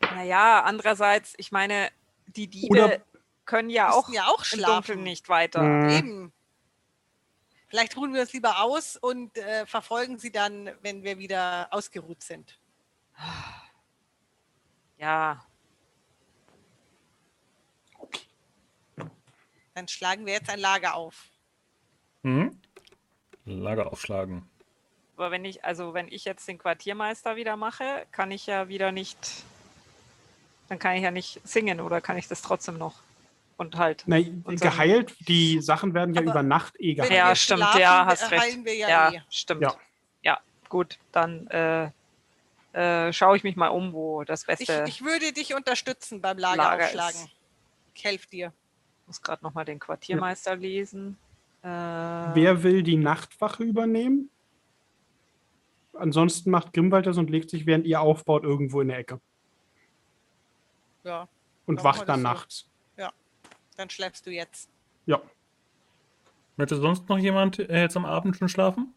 S4: Naja, andererseits, ich meine, die Diebe
S3: Oder-
S4: können ja auch
S5: ja auch
S4: im
S5: schlafen.
S4: Dunkeln nicht weiter.
S3: Mhm.
S5: Eben. Vielleicht ruhen wir uns lieber aus und äh, verfolgen sie dann, wenn wir wieder ausgeruht sind.
S4: Ja,
S5: Dann schlagen wir jetzt ein Lager auf.
S1: Mhm. Lager aufschlagen.
S4: aber wenn ich, also wenn ich jetzt den Quartiermeister wieder mache, kann ich ja wieder nicht, dann kann ich ja nicht singen oder kann ich das trotzdem noch? Und halt.
S3: Na, geheilt, die Sachen werden ja über Nacht eh geheilt.
S4: Ja, stimmt,
S5: schlafen,
S4: ja, hast recht.
S5: ja,
S4: Ja,
S5: eh.
S4: stimmt.
S3: Ja.
S4: Ja. gut, dann äh, äh, schaue ich mich mal um, wo das
S5: Ich,
S4: Beste.
S5: ich würde dich unterstützen beim Lager,
S4: Lager
S5: aufschlagen.
S4: ist.
S5: Ich helfe dir.
S4: muss gerade noch mal den Quartiermeister lesen. Äh,
S3: Wer will die Nachtwache übernehmen? Ansonsten macht Grimwald das und legt sich, während ihr aufbaut, irgendwo in der Ecke.
S5: Ja,
S3: Und wacht dann
S5: so. Dann schläfst du jetzt.
S3: Ja.
S1: Möchte sonst noch jemand äh, jetzt am Abend schon schlafen?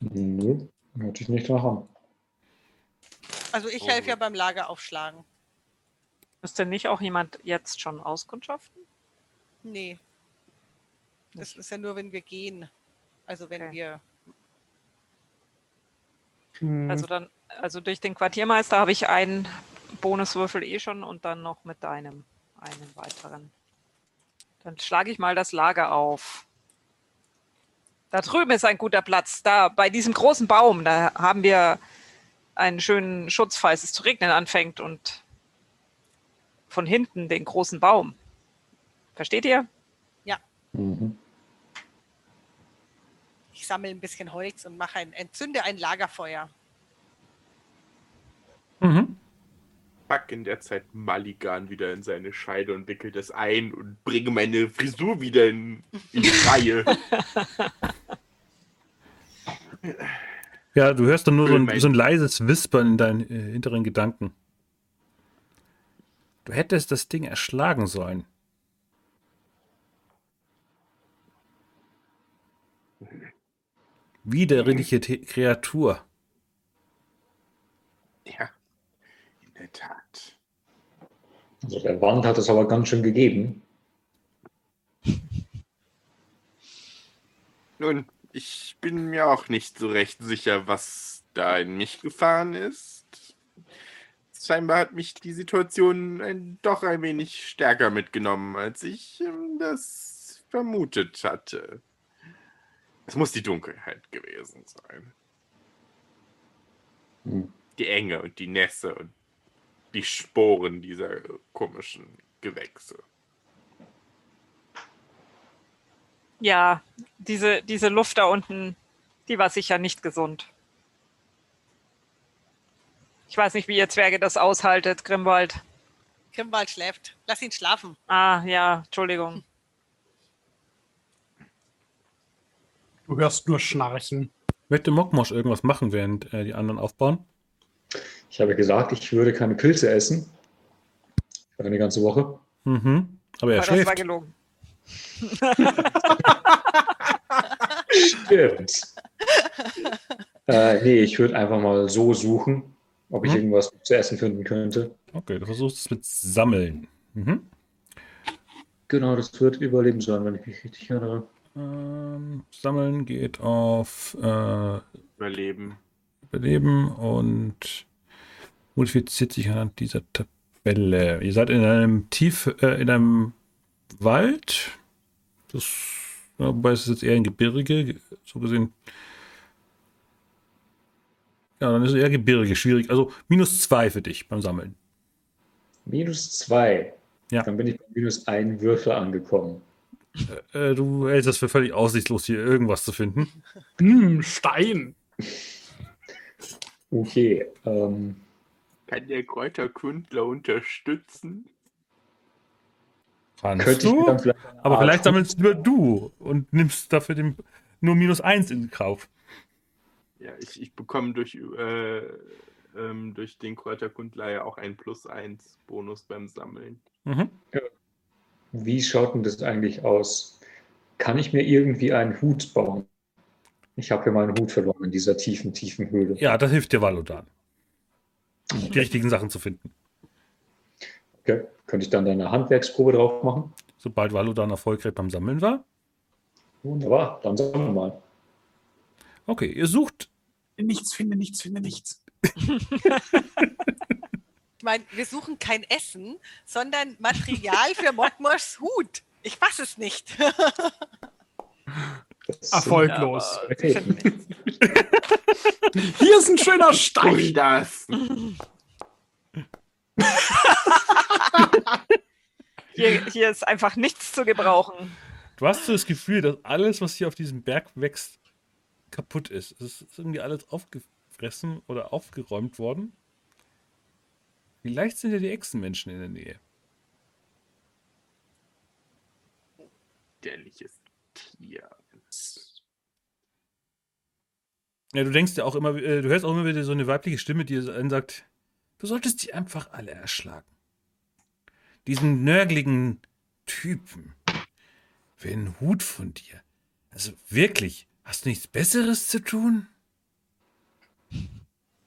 S2: Nö, hört sich nicht nach an.
S5: Also ich
S6: Oh.
S5: helfe ja beim Lager aufschlagen.
S4: müsste nicht auch jemand jetzt schon auskundschaften?
S5: Nee. Das ist ja nur, wenn wir gehen. Also wenn
S4: Okay.
S5: wir.
S4: Also dann, also durch den Quartiermeister habe ich einen Bonuswürfel eh schon und dann noch mit deinem einen weiteren. Dann schlage ich mal das Lager auf. Da drüben ist ein guter Platz. Da bei diesem großen Baum, da haben wir einen schönen Schutz, falls es zu regnen anfängt und von hinten den großen Baum. Versteht ihr?
S2: Mhm.
S5: Ich sammle ein bisschen Holz und mache ein, entzünde ein Lagerfeuer.
S1: Mhm.
S6: Pack in der Zeit Maligan wieder in seine Scheide und wickel das ein und bringe meine Frisur wieder in, in die Reihe.
S1: Ja, du hörst dann nur so ein, so ein leises Wispern in deinen äh, hinteren Gedanken. Du hättest das Ding erschlagen sollen. Widerliche Kreatur.
S6: ja, in der Tat.
S2: Also der Wand hat es aber ganz schön gegeben.
S6: Nun, ich bin mir auch nicht so recht sicher, was da in mich gefahren ist. Scheinbar hat mich die Situation ein, doch ein wenig stärker mitgenommen, als ich ähm, das vermutet hatte. Es muss die Dunkelheit gewesen sein.
S2: Hm.
S6: Die Enge und die Nässe und die Sporen dieser komischen Gewächse.
S4: Ja, diese, diese Luft da unten, die war sicher nicht gesund. Ich weiß nicht, wie ihr Zwerge das aushaltet, Grimwald.
S5: Grimwald schläft. Lass ihn schlafen.
S4: Ah, ja, Entschuldigung.
S3: Du hörst nur Schnarchen.
S1: Möchte Mokmosch irgendwas machen, während äh, die anderen aufbauen?
S2: Ich habe gesagt, ich würde keine Pilze essen. Für eine ganze Woche.
S1: Mhm. Aber er
S4: Aber das war
S1: schläft.
S4: gelogen.
S2: Stimmt. äh, nee, ich würde einfach mal so suchen, ob ich
S1: Hm?
S2: irgendwas zu essen finden könnte.
S1: Okay, du versuchst es mit Sammeln. Mhm.
S2: Genau, das wird Überleben sein, wenn ich mich richtig erinnere.
S1: Ähm, Sammeln geht auf äh,
S6: Überleben.
S1: Überleben und modifiziert sich anhand dieser Tabelle. Ihr seid in einem Tief, äh, in einem Wald. Das, ja, wobei es ist jetzt eher ein Gebirge, so gesehen. Ja, dann ist es eher Gebirge, schwierig. Also minus zwei für dich beim Sammeln.
S2: Minus zwei.
S1: Ja.
S2: Dann bin ich bei minus ein Würfel angekommen.
S1: Äh, du hältst das für völlig aussichtslos, hier irgendwas zu finden.
S3: Hm, Stein.
S2: Okay. Ähm,
S6: Kann der Kräuterkundler unterstützen?
S1: Kannst
S2: könnte
S1: du?
S2: vielleicht
S1: Aber vielleicht sammelst nur du und nimmst dafür den, nur minus eins in Kauf.
S6: Ja, ich, ich bekomme durch, äh, ähm, durch den Kräuterkundler ja auch ein Plus 1 Bonus beim Sammeln.
S1: Mhm.
S2: Wie schaut denn das eigentlich aus? Kann ich mir irgendwie einen Hut bauen? Ich habe hier meinen Hut verloren in dieser tiefen, tiefen Höhle.
S1: Ja, das hilft dir Valodan. Die richtigen Sachen zu finden.
S2: Okay. Könnte ich dann da eine Handwerksprobe drauf machen?
S1: Sobald Valodan erfolgreich beim Sammeln war.
S2: Wunderbar, dann sagen wir mal.
S1: Okay, ihr sucht.
S3: Nichts, finde nichts, finde nichts.
S5: Ich meine, wir suchen kein Essen, sondern Material für Mokmoschs Hut. Ich fasse es nicht.
S3: Erfolglos. Hier ist ein schöner Stein.
S6: das!
S4: Hier, hier ist einfach nichts zu gebrauchen.
S1: Du hast so das Gefühl, dass alles, was hier auf diesem Berg wächst, kaputt ist. Es ist irgendwie alles aufgefressen oder aufgeräumt worden. Vielleicht sind ja die Echsenmenschen in der Nähe.
S6: Dämliches Tier.
S1: Ja, du denkst ja auch immer, äh, du hörst auch immer wieder so eine weibliche Stimme, die sagt, du solltest die einfach alle erschlagen. Diesen nörgligen Typen. Will einen Hut von dir. Also wirklich, hast du nichts Besseres zu tun?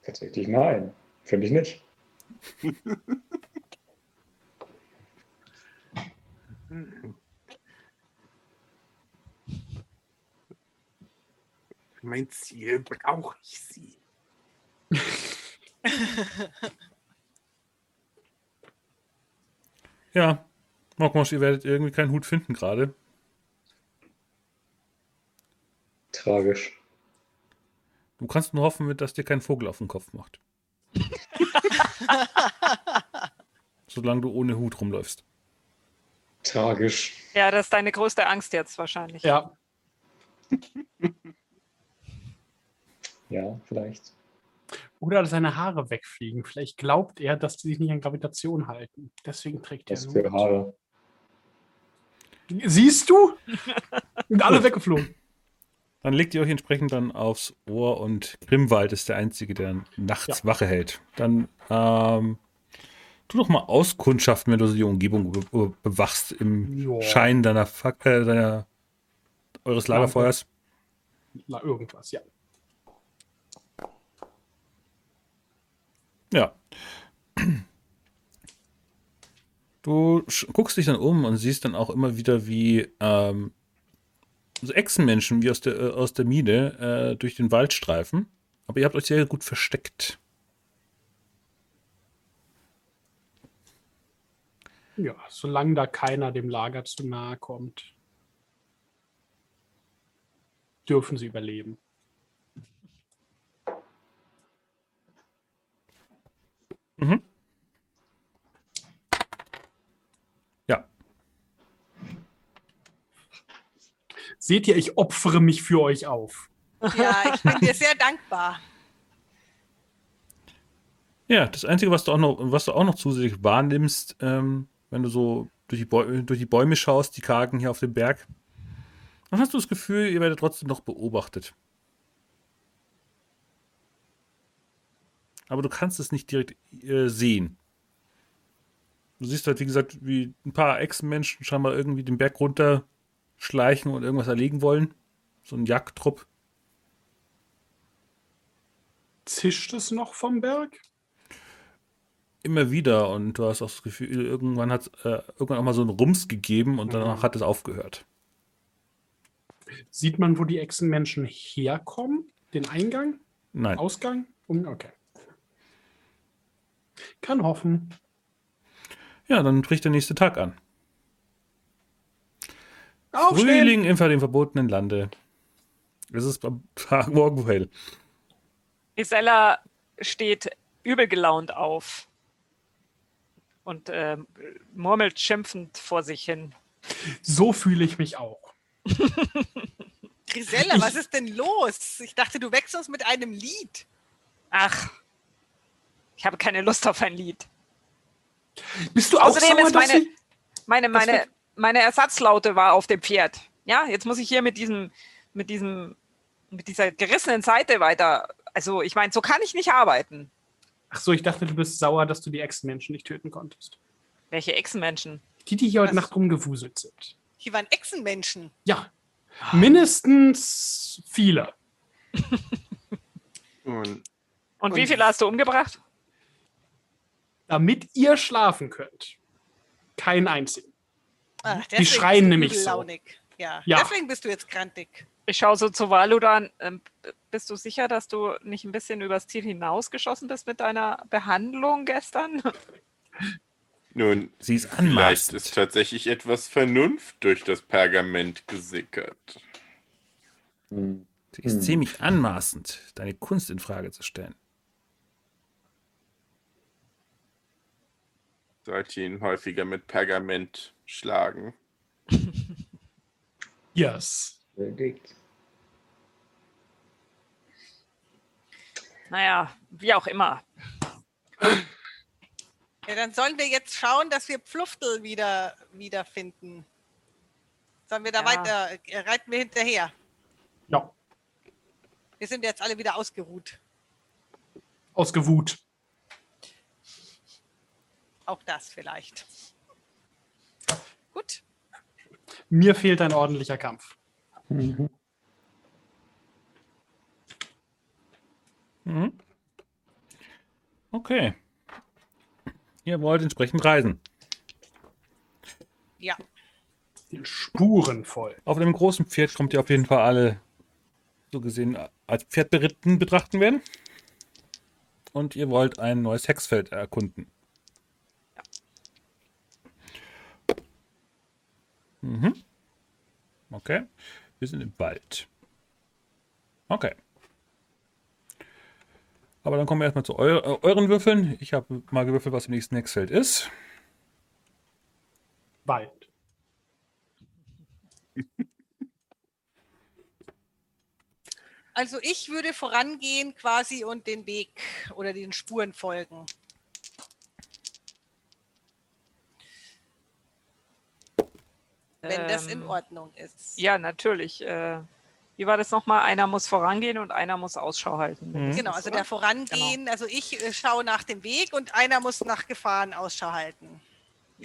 S2: Tatsächlich nein. Finde ich nicht.
S6: mein Ziel brauche ich sie.
S1: Ja, Mokmosch, ihr werdet irgendwie keinen Hut finden gerade.
S2: Tragisch.
S1: Du kannst nur hoffen, dass dir kein Vogel auf den Kopf macht. Solange du ohne Hut rumläufst.
S2: Tragisch.
S4: Ja, das ist deine größte Angst jetzt wahrscheinlich.
S3: Ja,
S2: Ja, vielleicht.
S3: oder dass seine Haare wegfliegen. Vielleicht glaubt er, dass die sich nicht an Gravitation halten. Deswegen trägt er
S2: Was
S3: einen
S2: für
S3: Hut.
S2: Haare.
S3: Siehst du? Sind alle weggeflogen.
S1: Dann legt ihr euch entsprechend dann aufs Ohr und Grimwald ist der Einzige, der nachts
S3: Ja.
S1: Wache hält. Dann ähm, tu doch mal Auskundschaften, wenn du so die Umgebung be be- bewachst im
S3: Ja.
S1: Schein deiner, Fac äh, deiner eures Lagerfeuers.
S3: Na, irgendwas, ja.
S1: Ja. Du guckst dich dann um und siehst dann auch immer wieder, wie ähm, so Echsenmenschen wie aus der, äh, aus der Mine äh, durch den Wald streifen. Aber ihr habt euch sehr gut versteckt.
S3: Ja, solange da keiner dem Lager zu nahe kommt. dürfen sie überleben.
S1: Mhm. Ja.
S3: Seht ihr, ich opfere mich für euch auf.
S5: Ja, ich bin dir sehr dankbar.
S1: Ja, das Einzige, was du auch noch, was du auch noch zusätzlich wahrnimmst, ähm, wenn du so durch die, durch die Bäume schaust, die kargen hier auf dem Berg, dann hast du das Gefühl, ihr werdet trotzdem noch beobachtet. Aber du kannst es nicht direkt äh, sehen. Du siehst halt, wie gesagt, wie ein paar Echsenmenschen scheinbar irgendwie den Berg runter schleichen und irgendwas erlegen wollen. So ein Jagdtrupp.
S3: Zischt es noch vom Berg?
S1: Immer wieder und du hast auch das Gefühl, irgendwann hat es äh, irgendwann auch mal so einen Rums gegeben und danach hat es aufgehört.
S3: Sieht man, wo die Echsenmenschen herkommen? Den Eingang?
S1: Nein.
S3: Ausgang? Okay. Kann hoffen.
S1: Ja, dann bricht der nächste Tag an.
S3: Aufstehen!
S1: Frühling im dem verbotenen Lande. Es ist am Tag morgen hell.
S4: Isella steht übel gelaunt auf und ähm, murmelt schimpfend vor sich hin.
S3: So fühle ich mich auch.
S5: Grisella, was ist denn los? Ich dachte, du wächst uns mit einem Lied.
S4: Ach, ich habe keine Lust auf ein Lied.
S3: Bist du auch
S4: Außerdem
S3: sauer,
S4: ist
S3: dass
S4: meine,
S3: sie-
S4: meine, meine, meine Ersatzlaute war auf dem Pferd. Ja, jetzt muss ich hier mit diesem, mit diesem, mit dieser gerissenen Seite weiter. Also, ich meine, so kann ich nicht arbeiten.
S3: Ach so, ich dachte, du bist sauer, dass du die Echsenmenschen nicht töten konntest.
S4: Welche Echsenmenschen?
S3: Die, die hier heute
S5: Was?
S3: Nacht rumgewuselt sind.
S5: Hier waren Echsenmenschen.
S3: Ja. Mindestens viele.
S6: Und
S4: Und, wie viele hast du umgebracht?
S3: Damit ihr schlafen könnt. Kein einzigen.
S5: Ach,
S3: Die schreien nämlich so.
S5: Ja.
S3: Ja.
S5: deswegen bist du jetzt grantig.
S4: Ich schaue so zu Valudan. Ähm, b- bist du sicher, dass du nicht ein bisschen übers Ziel hinausgeschossen bist mit deiner Behandlung gestern?
S6: nun,
S1: Sie ist
S6: vielleicht
S1: anmaßend.
S6: ist tatsächlich etwas Vernunft durch das Pergament gesickert.
S1: Sie ist
S2: Hm.
S1: ziemlich anmaßend, deine Kunst in Frage zu stellen.
S6: Sollte ihn häufiger mit Pergament schlagen.
S3: Yes.
S2: Überlegt.
S4: Naja, wie auch immer.
S5: Ja, dann sollen wir jetzt schauen, dass wir Pfluftel wieder wiederfinden. Sollen wir da
S4: Ja.
S5: weiter, äh, reiten wir hinterher?
S3: Ja.
S5: Wir sind jetzt alle wieder ausgeruht.
S3: Ausgewut.
S5: Auch das vielleicht. Gut.
S3: Mir fehlt ein ordentlicher Kampf.
S2: Mhm.
S1: Mhm. Okay. Ihr wollt entsprechend reisen.
S5: Ja.
S3: Den Spuren voll.
S1: Auf einem großen Pferd kommt ihr auf jeden Fall alle so gesehen als Pferdberitten betrachten werden. Und ihr wollt ein neues Hexfeld erkunden. Mhm. Okay. Wir sind im Wald. Okay. Aber dann kommen wir erstmal zu eu äh, euren Würfeln. Ich habe mal gewürfelt, was im nächsten Hexfeld ist.
S3: Wald.
S5: Also ich würde vorangehen quasi und den Weg oder den Spuren folgen. Wenn das in
S4: Ähm,
S5: Ordnung ist.
S4: Ja, natürlich. Äh, wie war das nochmal? Einer muss vorangehen und einer muss Ausschau halten.
S1: Mhm.
S5: Genau, also der Vorangehen, also ich äh, schaue nach dem Weg und einer muss nach Gefahren Ausschau halten.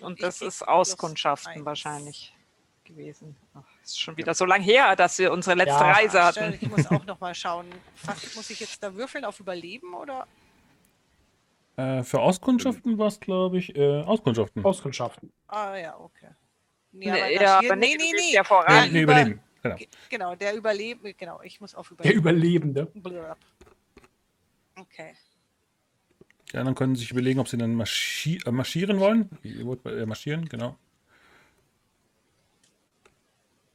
S4: Und
S5: ich
S4: das
S5: krieg
S4: ist Auskundschaften wahrscheinlich gewesen. Ach, ist schon wieder so lange her, dass wir unsere letzte
S3: Ja,
S4: Reise hatten.
S5: Ich muss auch noch mal schauen. Was muss ich jetzt da würfeln auf Überleben oder?
S1: Äh, für Auskundschaften war es, glaube ich, äh, Auskundschaften.
S3: Auskundschaften.
S5: Ah ja, okay. Nee,
S4: Nee, ja,
S5: nee,
S4: nee,
S5: nee, nee.
S4: ja voran.
S1: Äh, nee,
S5: über-
S1: überleben. Genau.
S5: Ge- Genau, der Überleben, genau, ich muss auf
S3: Der
S5: Überleben.
S3: Überlebende.
S5: Blurb. Okay.
S1: Die anderen können sich überlegen, ob sie dann marschi äh, marschieren wollen. Äh, marschieren, genau.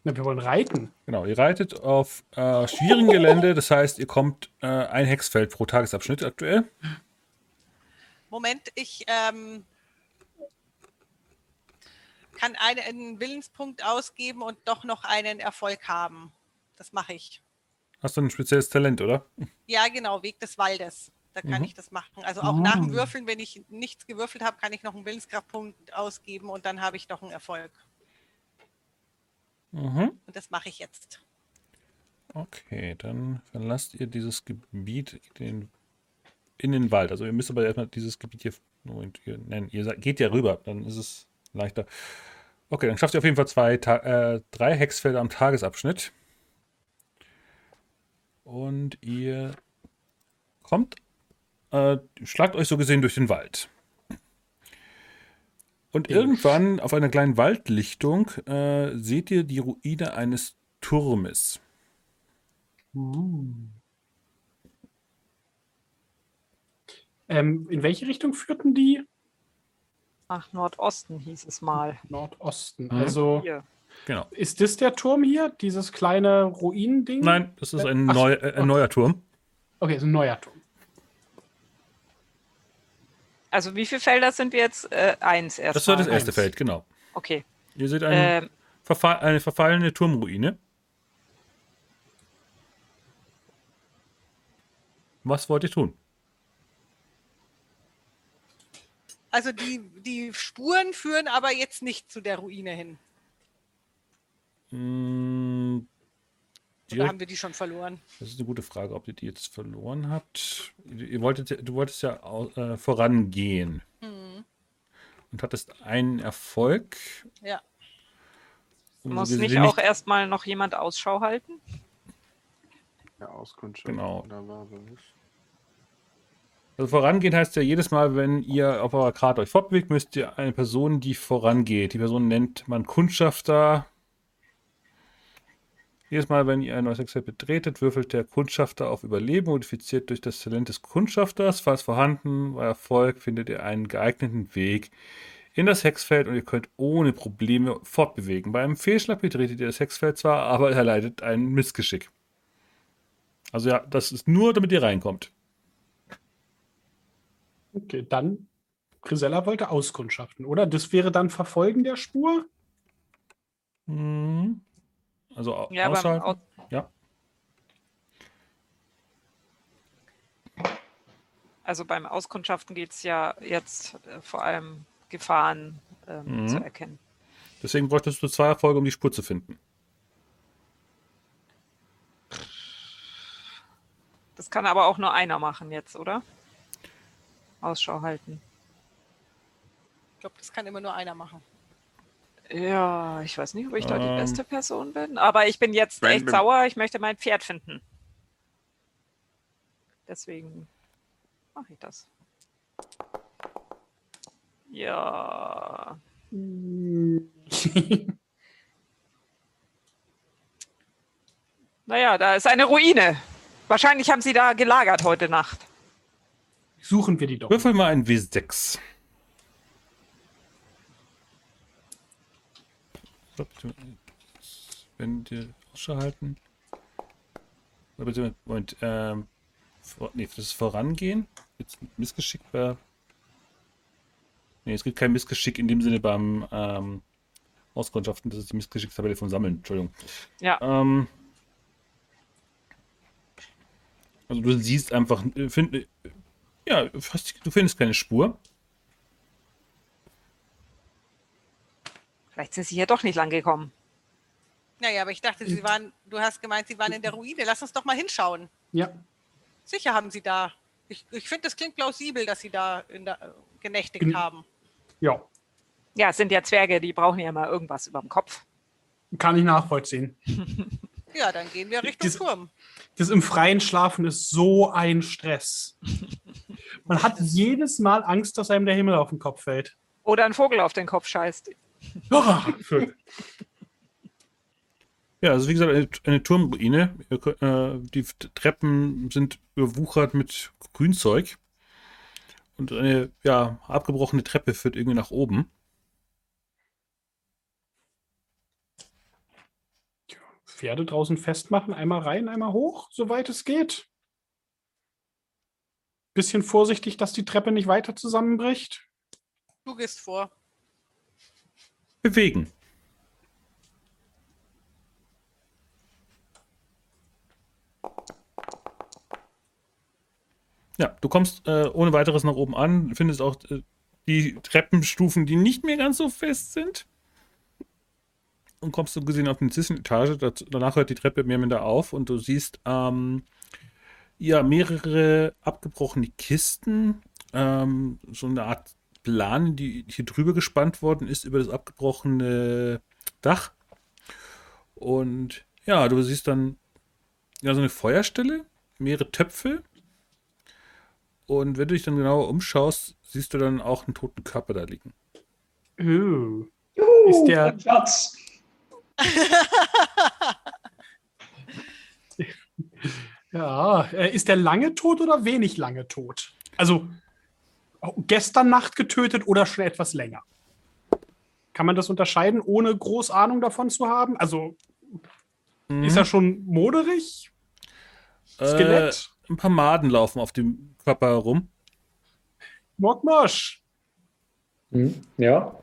S3: Na, wir wollen reiten.
S1: Genau, ihr reitet auf äh, schwierigem Gelände, das heißt, ihr kommt äh, ein Hexfeld pro Tagesabschnitt aktuell.
S5: Moment, ich ähm, kann einen, Willenspunkt ausgeben und doch noch einen Erfolg haben. Das mache ich.
S1: Hast du ein spezielles Talent, oder?
S5: Ja, genau, Weg des Waldes. Da kann
S1: Mhm.
S5: ich das machen. Also auch nach dem
S3: Ah.
S5: Würfeln, wenn ich nichts gewürfelt habe, kann ich noch einen Willenskraftpunkt ausgeben und dann habe ich noch einen Erfolg.
S1: Mhm.
S5: Und das mache ich jetzt.
S1: Okay, dann verlasst ihr dieses Gebiet in, in den Wald. Also ihr müsst aber erstmal dieses Gebiet hier, Moment, ihr, nein, ihr seid- geht ja rüber, dann ist es leichter. Okay, dann schafft ihr auf jeden Fall zwei, äh, drei Hexfelder am Tagesabschnitt. Und ihr kommt, äh, schlagt euch so gesehen durch den Wald. Und irgendwann auf einer kleinen Waldlichtung äh, seht ihr die Ruine eines Turmes.
S3: Ähm, in welche Richtung führten die?
S4: Nach Nordosten hieß es mal.
S3: Nordosten.
S1: Mhm.
S3: Also
S4: Hier.
S1: Genau.
S3: ist das der Turm hier? Dieses kleine Ruinending?
S1: Nein, das ist ein,
S3: Ach
S1: neu, äh, ein neuer Turm.
S3: Okay, ist ein neuer Turm.
S4: Also wie viele Felder sind wir jetzt? Äh, eins erst.
S1: Das war das erste
S3: Eins.
S1: Feld, genau.
S4: Okay.
S1: Ihr seht eine,
S4: Ähm,
S1: verfa eine verfallene Turmruine. Was wollt ihr tun?
S5: Also die, die Spuren führen aber jetzt nicht zu der Ruine hin.
S1: Hm,
S5: Oder haben wir die schon verloren?
S1: das ist eine gute Frage, ob ihr die jetzt verloren habt. Ihr wolltet, ja- du wolltest ja äh, vorangehen
S5: Hm,
S1: und hattest einen Erfolg.
S5: ja.
S1: Um
S4: muss nicht auch erstmal noch jemand Ausschau halten?
S6: Ja, Auskunft.
S1: Genau.
S6: Da war was.
S1: Also vorangehen heißt ja jedes Mal, wenn ihr auf eurer Karte euch fortbewegt, müsst ihr eine Person, die vorangeht. Die Person nennt man Kundschafter. Jedes Mal, wenn ihr ein neues Excel betretet, würfelt der Kundschafter auf Überleben, modifiziert durch das Talent des Kundschafters. Falls vorhanden, bei Erfolg findet ihr einen geeigneten Weg in das Hexfeld und ihr könnt ohne Probleme fortbewegen. Bei einem Fehlschlag betretet ihr das Hexfeld zwar, aber er leidet ein Missgeschick. Also ja, das ist nur, damit ihr reinkommt.
S3: Okay, dann Grisella wollte auskundschaften, oder? Das wäre dann Verfolgen der Spur?
S1: Mhm. Also
S4: Ja, beim
S1: aushalten.
S4: Au
S1: Ja.
S4: also beim Auskundschaften geht es ja jetzt äh, vor allem Gefahren ähm,
S1: Mhm.
S4: zu erkennen.
S1: Deswegen bräuchtest du zwei Erfolge, um die Spur zu finden.
S4: Das kann aber auch nur einer machen jetzt, oder? Ausschau halten.
S5: Ich glaube, das kann immer nur einer machen.
S4: Ja, ich weiß nicht, ob ich da die
S1: Ähm.
S4: beste Person bin, aber ich bin jetzt echt sauer. Ich möchte mein Pferd finden. Deswegen mache ich das. Ja. Naja, da ist eine Ruine. Wahrscheinlich haben sie da gelagert heute Nacht.
S3: Suchen wir die doch.
S1: Würfel mal ein W6. So, bitte, Wenn die Ausschau halten. Moment, ähm, vor, nee, das ist Vorangehen. Jetzt Missgeschick bei. Nee, es gibt kein Missgeschick in dem Sinne beim ähm, Auskundschaften. Das ist die Missgeschickstabelle von Sammeln. Entschuldigung.
S4: Ja.
S1: Ähm, also du siehst einfach, äh, find, äh, ja, fast, du findest keine Spur.
S4: Vielleicht sind sie hier doch nicht lang gekommen.
S5: Naja, aber ich dachte, sie waren, du hast gemeint, sie waren in der Ruine. Lass uns doch mal hinschauen.
S3: Ja,
S5: Sicher haben sie da. Ich, ich finde, das klingt plausibel, dass sie da in der, äh, genächtigt
S3: Gen-
S5: haben.
S3: ja,
S4: Ja, es sind ja Zwerge, die brauchen ja mal irgendwas über dem Kopf.
S3: kann ich nachvollziehen.
S5: Ja, dann gehen wir Richtung
S3: Dies-
S5: Turm.
S3: Das im Freien Schlafen ist so ein Stress. Man hat jedes Mal Angst, dass einem der Himmel auf den Kopf fällt.
S4: Oder ein Vogel auf den Kopf scheißt.
S1: Ja, also wie gesagt, eine, eine Turmruine. Äh, die Treppen sind überwuchert mit Grünzeug. Und eine ja, abgebrochene Treppe führt irgendwie nach oben.
S3: Pferde draußen festmachen, einmal rein, einmal hoch, soweit es geht. Bisschen vorsichtig, dass die Treppe nicht weiter zusammenbricht.
S5: Du gehst vor.
S1: Bewegen. Ja, du kommst äh, ohne weiteres nach oben an, findest auch äh, die Treppenstufen, die nicht mehr ganz so fest sind. Und kommst so gesehen auf die Zwischenetage. Danach hört die Treppe mehr oder minder auf und du siehst ähm, ja mehrere abgebrochene Kisten. Ähm, so eine Art Plan, die hier drüber gespannt worden ist über das abgebrochene Dach. Und ja, du siehst dann ja so eine Feuerstelle, mehrere Töpfe. Und wenn du dich dann genauer umschaust, siehst du dann auch einen toten Körper da liegen.
S3: Oh.
S2: Juhu,
S3: Ist der-
S2: Schatz.
S3: Ja, äh, ist der lange tot oder wenig lange tot? Also gestern Nacht getötet oder schon etwas länger? Kann man das unterscheiden, ohne groß Ahnung davon zu haben? Also ist er schon moderig? Skelett?
S1: Äh, ein paar Maden laufen auf dem Körper herum.
S3: Mokmosch,
S2: Hm, ja,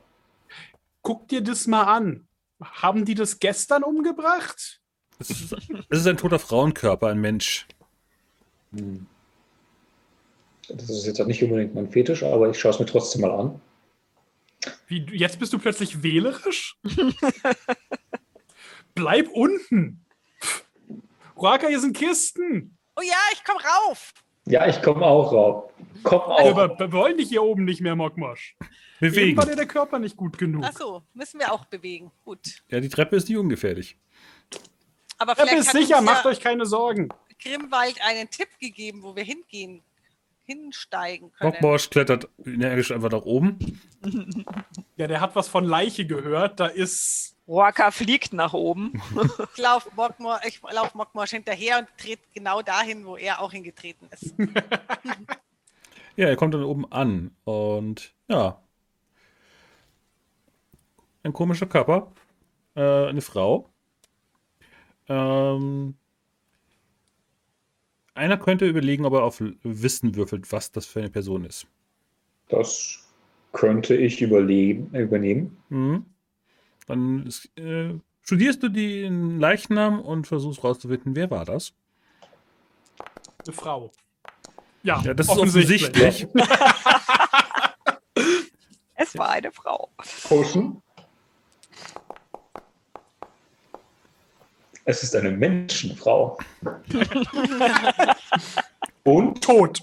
S3: guck dir das mal an. Haben die das gestern umgebracht?
S1: Es ist, es ist ein toter Frauenkörper, ein Mensch.
S2: Hm. Das ist jetzt auch nicht unbedingt mein Fetisch, aber ich schaue es mir trotzdem mal an.
S3: Wie, jetzt bist du plötzlich wählerisch? Bleib unten. Raka, hier sind Kisten.
S5: Oh ja, ich komm rauf.
S2: Ja, ich komme auch rauf. Komm auch.
S3: wir wollen dich hier oben nicht mehr, Mokmosch. Eben
S1: Bewegen.
S3: war dir der Körper nicht gut genug.
S5: Ach so, müssen wir auch bewegen. Gut.
S1: Ja, die Treppe ist nicht ungefährlich.
S5: Aber
S3: Treppe
S5: vielleicht
S3: ist
S5: hat
S3: sicher, macht
S5: ja
S3: euch keine Sorgen.
S5: Grimwald einen Tipp gegeben, wo wir hingehen, hinsteigen können.
S1: Bockborsch klettert energisch einfach nach oben.
S3: Ja, der hat was von Leiche gehört. Da ist.
S4: Roaka fliegt nach oben.
S5: Ich laufe Mockmor, ich lauf Mockmorsch hinterher und trete genau dahin, wo er auch hingetreten ist.
S1: Ja, er kommt dann oben an und ja. Ein komischer Körper. Äh, eine Frau. Ähm, einer könnte überlegen, ob er auf Wissen würfelt, was das für eine Person ist.
S2: Das könnte ich überleben, übernehmen.
S1: Mhm. Dann äh, studierst du den Leichnam und versuchst rauszufinden, wer war das.
S3: Eine Frau. Ja,
S1: Ja, das ist offensichtlich.
S4: Es war eine Frau.
S2: Potion. Es ist eine Menschenfrau. Und
S3: Tot.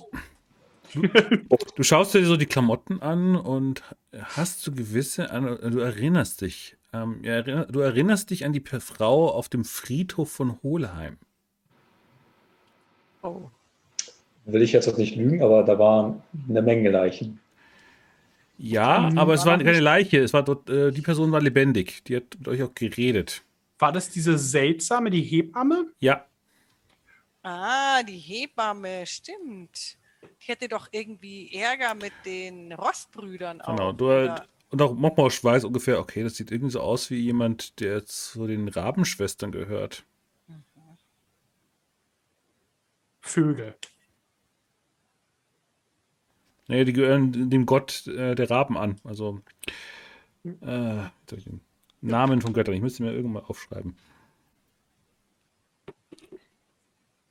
S1: Du schaust dir so die Klamotten an und hast so gewisse, du erinnerst dich, ähm, du erinnerst dich an die Frau auf dem Friedhof von Hohlheim.
S4: Oh.
S2: will ich jetzt auch nicht lügen, aber da waren eine Menge Leichen.
S1: Ja,
S3: Hm,
S1: aber es war keine Leiche, es war dort, äh, die Person war lebendig, die hat mit euch auch geredet.
S3: War das diese seltsame, die Hebamme?
S1: Ja,
S5: Ah, die Hebamme, stimmt. Die hätte doch irgendwie Ärger mit den Rostbrüdern auch.
S1: genau. Du,
S5: oder?
S1: und auch Mokmosch weiß ungefähr, okay, das sieht irgendwie so aus wie jemand, der zu den Rabenschwestern gehört.
S3: Vögel.
S1: Nee, die gehören dem Gott äh, der Raben an. Also, äh, Namen von Göttern. Ich müsste mir irgendwann mal aufschreiben.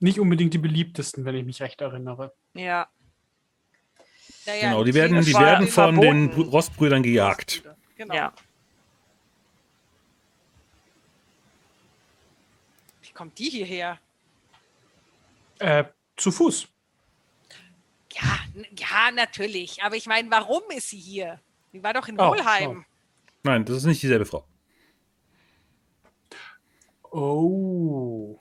S3: Nicht unbedingt die beliebtesten, wenn ich mich recht erinnere.
S4: Ja.
S5: Naja,
S1: Genau, die werden, die werden von den Rostbrüdern gejagt.
S5: Genau.
S4: Ja.
S5: Wie kommt die hierher?
S3: Äh, zu Fuß.
S5: Ja, ja, natürlich. Aber ich meine, warum ist sie hier? Die war doch in
S3: Oh,
S5: Wohlheim.
S1: Nein, das ist nicht dieselbe Frau.
S3: Oh.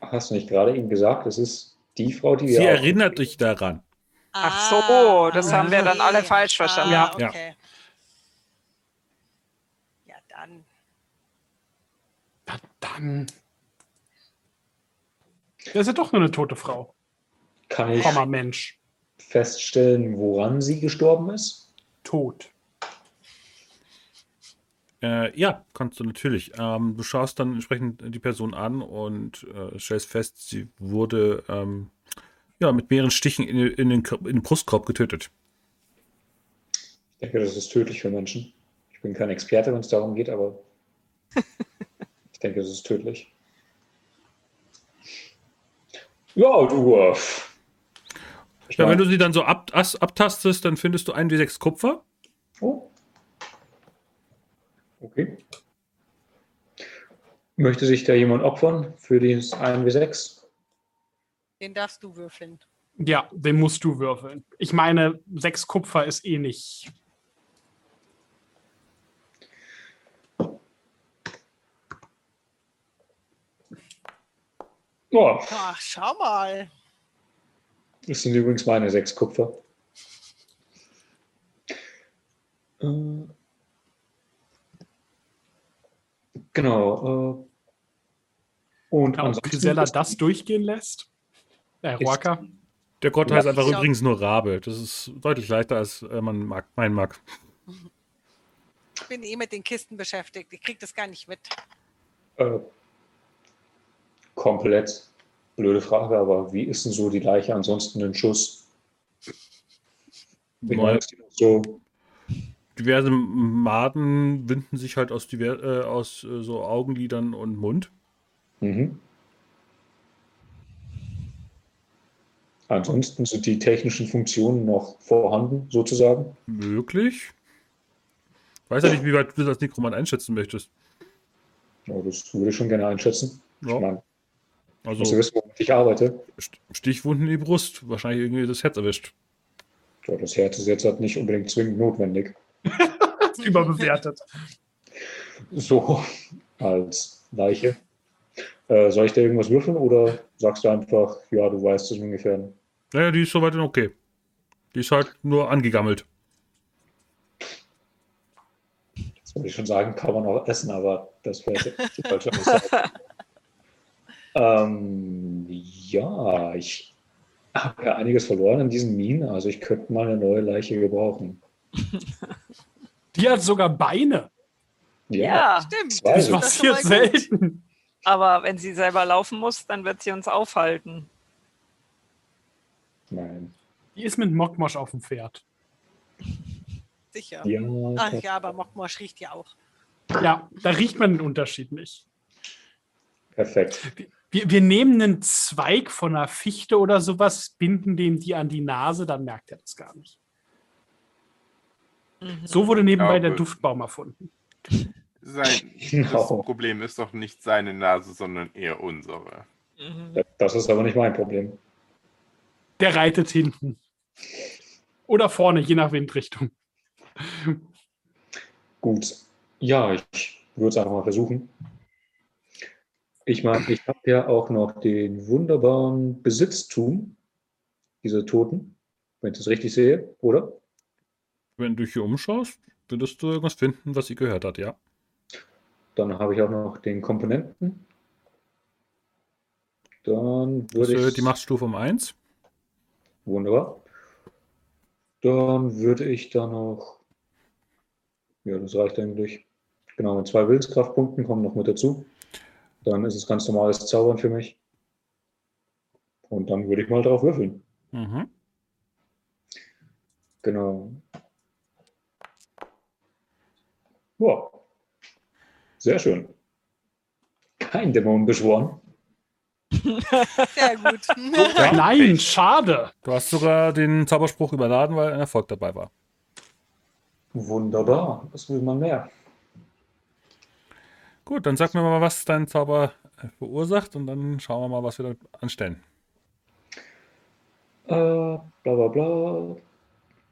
S2: Hast du nicht gerade eben gesagt, es ist die Frau, die
S1: Sie
S2: wir auch-
S1: erinnert dich daran.
S4: Ach so, das haben wir dann alle falsch verstanden.
S3: Ja.
S5: Ah,
S1: Ja.
S5: okay. Ja, dann.
S3: Na dann. Das ist ja doch nur eine tote Frau.
S2: Kann ich
S3: Komma, Mensch.
S2: feststellen, woran sie gestorben ist?
S3: Tot.
S1: Äh, ja, kannst du natürlich. Ähm, du schaust dann entsprechend die Person an und äh, stellst fest, sie wurde ähm, ja, mit mehreren Stichen in, in, den, in den Brustkorb getötet.
S2: Ich denke, das ist tödlich für Menschen. Ich bin kein Experte, wenn es darum geht, aber ich denke, es ist tödlich. Ja, du. Ich
S1: Ja, wenn du sie dann so ab, as, abtastest, dann findest du 1 wie 6 Kupfer.
S2: Oh. Okay. Möchte sich da jemand opfern für dieses 1W6?
S5: Den darfst du würfeln.
S3: Ja, den musst du würfeln. Ich meine, sechs Kupfer ist eh nicht.
S2: Oh,
S5: Ach, schau mal.
S2: das sind übrigens meine sechs Kupfer. Äh, Genau. äh, Und
S3: Ja, und Grisella das durchgehen lässt. Äh, Roaka.
S1: Der Gott
S2: Ja,
S1: heißt einfach
S5: schau.
S1: übrigens nur Rabe. Das ist deutlich leichter, als äh, man mag, meinen mag.
S5: Ich bin eh mit den Kisten beschäftigt. Ich krieg das gar nicht mit.
S2: Äh, komplett blöde Frage, aber wie ist denn so die Leiche ansonsten in Schuss? Meine, ist die noch so
S1: Diverse Maden winden sich halt aus, diver äh, aus äh, so Augenlidern und Mund.
S2: Mhm. Ansonsten sind die technischen Funktionen noch vorhanden, sozusagen.
S1: Möglich. Weiß ja nicht, wie weit du das Nekromant einschätzen möchtest.
S2: Ja, das würde ich schon gerne einschätzen. Ich
S1: Ja,
S2: meine, ich ja
S1: also
S2: wissen, womit ich arbeite.
S1: St- Stichwunden in die Brust. Wahrscheinlich irgendwie das Herz erwischt.
S2: Ja, das Herz ist jetzt halt nicht unbedingt zwingend notwendig.
S3: Überbewertet.
S2: So, als Leiche. Äh, soll ich da irgendwas würfeln oder sagst du einfach, ja, du weißt es ungefähr?
S1: Naja, die ist soweit in okay. Die ist halt nur angegammelt.
S2: Das wollte ich schon sagen, kann man auch essen, aber das wäre jetzt die falsche Aussage. ähm, ja, ich habe ja einiges verloren in diesen Minen, also ich könnte mal eine neue Leiche gebrauchen.
S3: Die hat sogar Beine.
S4: Ja,
S5: Stimmt.
S2: zwei
S3: Das passiert selten.
S4: aber wenn sie selber laufen muss, dann wird sie uns aufhalten.
S2: Nein.
S3: Die ist mit Mokmosch auf dem Pferd.
S5: Sicher.
S2: Ja,
S5: Ach ja, aber Mockmosch riecht ja auch.
S3: Ja, da riecht man den Unterschied nicht.
S2: perfekt.
S3: Wir, wir nehmen einen Zweig von einer Fichte oder sowas, binden dem die an die Nase, dann merkt er das gar nicht.
S4: Mhm.
S3: So wurde nebenbei
S6: glaube-
S3: der Duftbaum erfunden.
S6: Sein,
S2: Genau.
S6: Das Problem ist doch nicht seine Nase, sondern eher unsere.
S4: Mhm.
S2: Das ist aber nicht mein Problem.
S3: Der reitet hinten. Oder vorne, je nach Windrichtung.
S2: Gut. Ja, ich würde es einfach mal versuchen. Ich meine, ich habe ja auch noch den wunderbaren Besitztum dieser Toten, wenn ich das richtig sehe, oder?
S1: Wenn du hier umschaust, würdest du irgendwas finden, was sie gehört hat, ja.
S2: Dann habe ich auch noch den Komponenten. Dann
S1: Das
S2: würde
S1: erhöht
S2: ich.
S1: die Machtstufe um 1.
S2: Wunderbar. Dann würde ich da noch. Ja, das reicht eigentlich. Genau, mit zwei Willenskraftpunkten kommen noch mit dazu. Dann ist es ganz normales Zaubern für mich. Und dann würde ich mal drauf würfeln.
S1: Mhm.
S2: Genau. Wow. Sehr schön. Kein Dämon beschworen.
S5: Sehr gut.
S1: Ja.
S3: Nein, schade.
S1: Du hast sogar den Zauberspruch überladen, weil ein Erfolg dabei war.
S2: Wunderbar. Was will man mehr?
S1: Gut, dann sag mir mal, was dein Zauber äh, verursacht und dann schauen wir mal, was wir da anstellen.
S2: Äh, bla bla bla.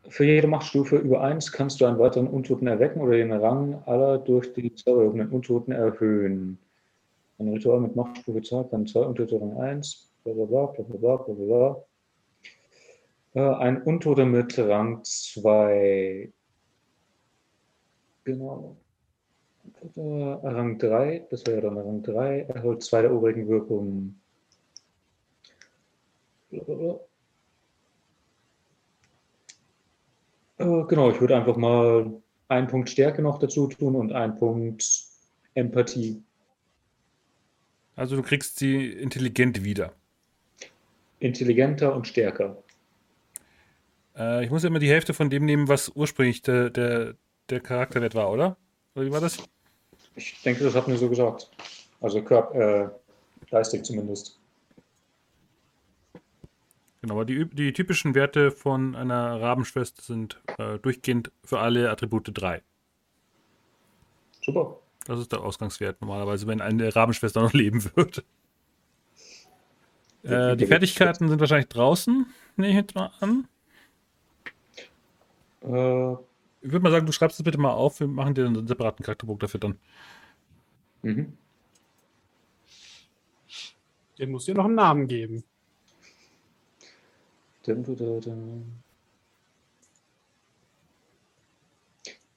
S2: Für jede Machtstufe über 1 kannst du einen weiteren Untoten erwecken oder den Rang aller durch die zauberwirkenden Untoten erhöhen. Ein Ritual mit Machtstufe 2 kann zwei Untote Rang 1, blablabla, blablabla, blablabla. Äh, ein Untote mit Rang 2. Genau. Äh, Rang 3, das wäre dann Rang 3, erholt zwei der oberigen Wirkungen. Blablabla. Äh, genau, ich würde einfach mal einen Punkt Stärke noch dazu tun und einen Punkt Empathie.
S1: Also du kriegst sie intelligent wieder.
S2: Intelligenter und stärker.
S1: Äh, ich muss ja immer die Hälfte von dem nehmen, was ursprünglich der, der, der Charakterwert war, oder? Oder wie war das?
S2: Ich denke, das hat mir so gesagt. Also Körper, äh, geistig zumindest.
S1: Genau, aber die, die typischen Werte von einer Rabenschwester sind äh, durchgehend für alle Attribute 3.
S2: Super.
S1: Das ist der Ausgangswert normalerweise, wenn eine Rabenschwester noch leben wird. Äh, die Fertigkeiten sind wahrscheinlich draußen, nehme ich jetzt mal an.
S2: Äh,
S1: Ich würde mal sagen, du schreibst es bitte mal auf. Wir machen dir einen separaten Charakterbogen dafür dann.
S2: mhm.
S3: Den muss dir noch einen Namen geben.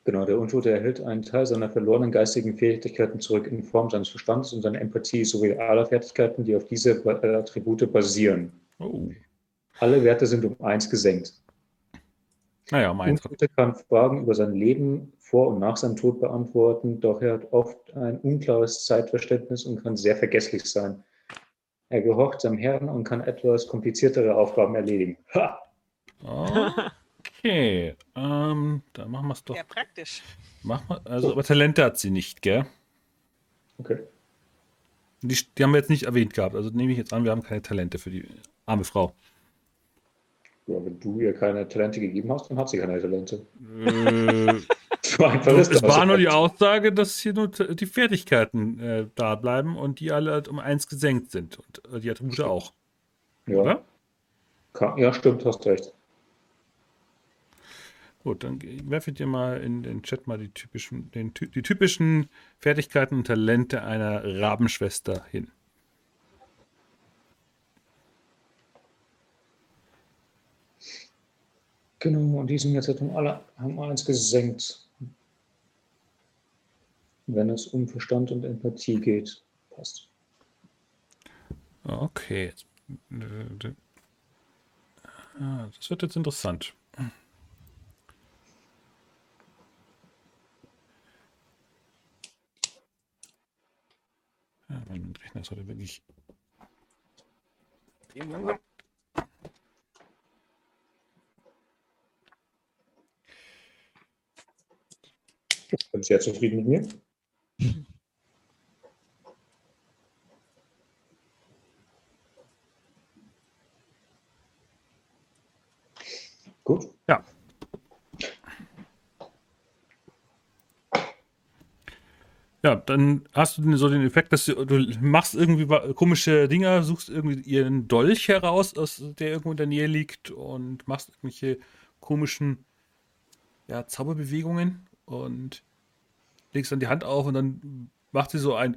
S2: Genau, der Untote erhält einen Teil seiner verlorenen geistigen Fähigkeiten zurück in Form seines Verstandes und seiner Empathie sowie aller Fertigkeiten, die auf diese äh, Attribute basieren.
S1: Oh.
S2: Alle Werte sind um eins gesenkt.
S1: Naja, meins.
S2: Untote kann Fragen über sein Leben vor und nach seinem Tod beantworten, doch er hat oft ein unklares Zeitverständnis und kann sehr vergesslich sein. Er gehorcht seinem Herrn und kann etwas kompliziertere Aufgaben erledigen. Ha!
S1: Okay. Ähm, dann machen wir es doch.
S5: Ja, praktisch.
S1: Machen wir, also, aber Talente hat sie nicht, gell?
S2: Okay.
S1: Die, die haben wir jetzt nicht erwähnt gehabt. Also nehme ich jetzt an, wir haben keine Talente für die arme Frau.
S2: Ja, wenn du ihr keine Talente gegeben hast, dann hat sie keine Talente.
S1: Äh,
S2: So einfach ist
S1: es war nur die Aussage, dass hier nur die Fertigkeiten äh, da bleiben und die alle halt um eins gesenkt sind. Und äh, die Attribute auch.
S2: ja.
S1: Oder?
S2: Ja, stimmt, hast recht.
S1: Gut, dann werfe ich dir mal in den Chat mal die typischen, den, die typischen Fertigkeiten und Talente einer Rabenschwester hin.
S2: Genau, und die sind jetzt um alle haben eins gesenkt. Wenn es um Verstand und Empathie geht. Passt.
S1: Okay. jetzt- äh, Ah, Das wird jetzt interessant. Ja, mein Rechner ist heute wirklich.
S2: Ich bin sehr zufrieden mit mir. Gut.
S1: Ja. Ja, dann hast du so den Effekt, dass du, du machst irgendwie komische Dinger, suchst irgendwie ihren Dolch heraus, aus, der irgendwo in der Nähe liegt und machst irgendwelche komischen ja, Zauberbewegungen und legst dann die Hand auf und dann macht sie so ein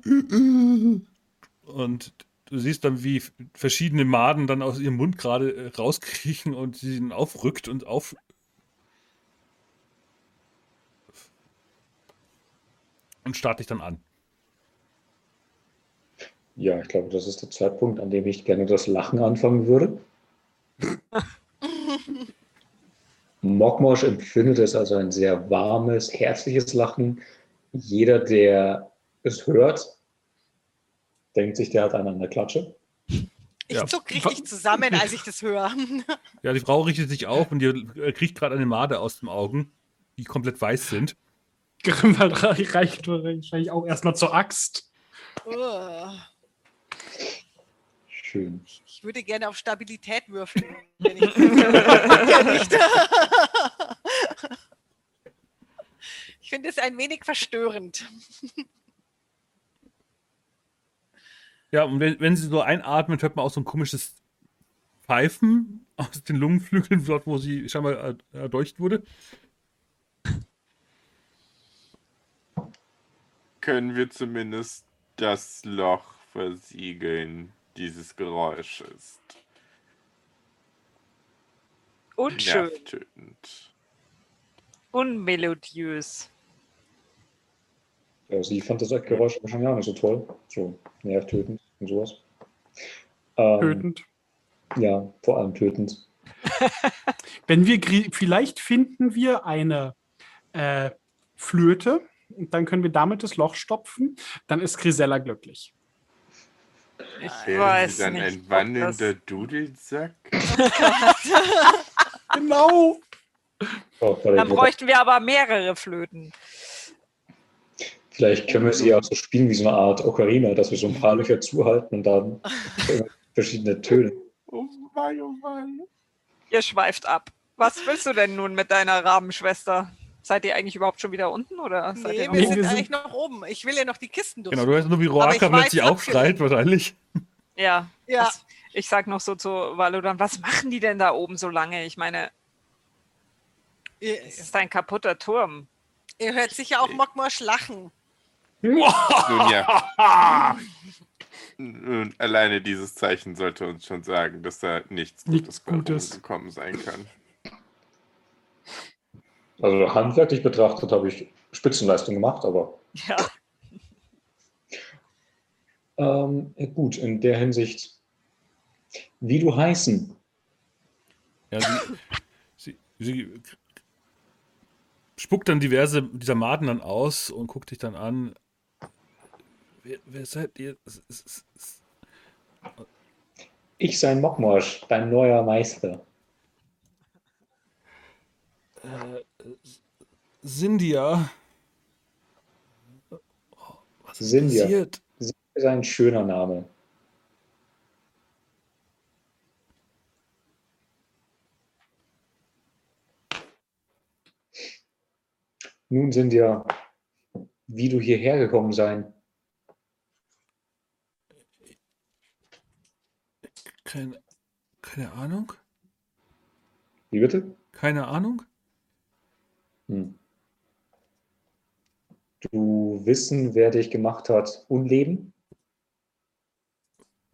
S1: und du siehst dann, wie verschiedene Maden dann aus ihrem Mund gerade äh, rauskriechen und sie ihn aufrückt und auf und starrt dich dann an.
S2: Ja, ich glaube, das ist der Zeitpunkt, an dem ich gerne das Lachen anfangen würde. Mockmosh empfindet es als ein sehr warmes, herzliches Lachen. Jeder, der es hört, denkt sich, der hat einen an der Klatsche.
S5: Ich
S1: Ja.
S5: zuck richtig zusammen, als ich das höre.
S1: Ja, die Frau richtet sich auf und ihr äh, kriegt gerade eine Made aus den Augen, die komplett weiß sind.
S3: Grimwald re- reicht wahrscheinlich auch erstmal zur Axt.
S5: Oh,
S2: Schön.
S5: ich würde gerne auf Stabilität würfeln. Wenn ich Ja, nicht. Ich finde es ein wenig verstörend.
S1: Ja, und wenn, wenn sie so einatmet, hört man auch so ein komisches Pfeifen aus den Lungenflügeln, dort, wo sie scheinbar äh, erdolcht wurde.
S6: Können wir zumindest das Loch versiegeln dieses Geräusches?
S4: Unschön,
S6: Nervtötend.
S4: unmelodiös.
S2: Ja, sie fand das Geräusch wahrscheinlich auch nicht so toll. So nervtötend und sowas. Ähm,
S3: Tötend.
S2: Ja, vor allem tötend.
S3: Wenn wir vielleicht finden wir eine äh, Flöte. Und dann können wir damit das Loch stopfen. Dann ist Grisella glücklich.
S4: Ich
S6: Wären
S4: weiß
S6: dann
S4: nicht.
S6: ein wandelnder
S4: das-
S6: Dudelsack?
S3: Genau.
S2: Oh,
S4: Dann
S2: ich-
S4: bräuchten wir aber mehrere Flöten.
S2: Vielleicht können wir sie auch so spielen wie so eine Art Ocarina, dass wir so ein paar Löcher zuhalten und dann verschiedene Töne.
S6: Oh Mann, oh Mann.
S4: Ihr schweift ab. Was willst du denn nun mit deiner Rabenschwester? Seid ihr eigentlich überhaupt schon wieder unten oder seid
S5: Nee,
S4: ihr noch
S5: wir sind
S3: wir sind-
S5: eigentlich noch oben. Ich will ja noch die Kisten durch.
S1: Genau, du hörst nur, wie Roaka plötzlich aufschreit, wahrscheinlich.
S4: Ja.
S5: Ja.
S4: Was, ich sag noch so zu Valodan, was machen die denn da oben so lange? Ich meine, es ist ein kaputter Turm.
S5: ihr hört sicher auch Mockmosch lachen.
S6: Nun ja. Nun, alleine dieses Zeichen sollte uns schon sagen, dass da nichts, bei
S3: Gutes.
S6: rumgekommen sein kann.
S2: Also handwerklich betrachtet habe ich Spitzenleistung gemacht, aber
S4: Ja.
S2: ähm, gut, in der Hinsicht, wie du heißen.
S1: Ja, sie, sie, sie spuckt dann diverse dieser Maden dann aus und guckt dich dann an. Seid ihr?
S2: Ich sein Mockmosch, dein neuer Meister.
S1: Sindia. Was ist
S2: Sindia.
S1: passiert?
S2: Das ist ein schöner Name. Nun sind ja, wie du hierher gekommen sein.
S1: Keine, keine Ahnung?
S2: Wie bitte?
S1: Keine Ahnung?
S2: Hm. Du wissen, wer dich gemacht hat, Unleben?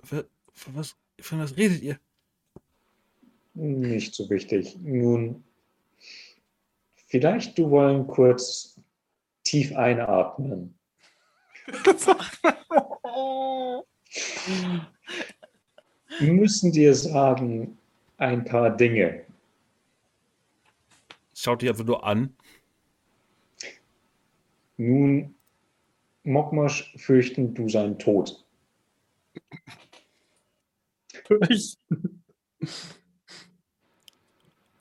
S1: Von, was, von was redet ihr?
S2: Nicht so wichtig. Nun, vielleicht du wollen kurz tief einatmen. Müssen dir sagen ein paar Dinge.
S1: Schaut dich einfach nur an.
S2: Nun, Mokmasch fürchten du seinen Tod.
S3: Ich,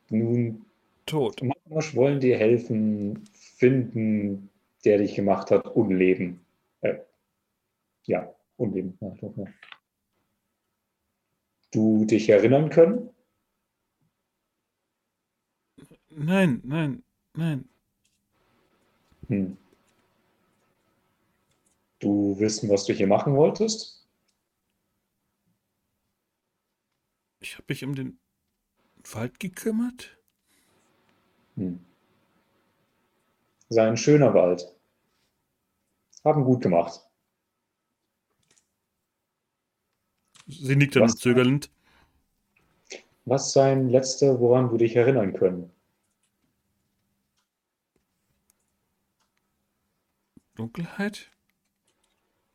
S2: Nun,
S1: Tot.
S2: Mokmasch wollen dir helfen, finden, der dich gemacht hat, Unleben. Äh, ja, Unleben. Ja, doch, ja. Du dich erinnern können?
S1: Nein, nein, nein.
S2: Hm. Du wissen, was du hier machen wolltest?
S1: Ich habe mich um den Wald gekümmert.
S2: Hm. Sei ein schöner Wald. Haben gut gemacht.
S1: Sie nickt dann
S2: Was?
S1: zögernd.
S2: Was sein letzter, woran du dich erinnern können?
S1: Dunkelheit?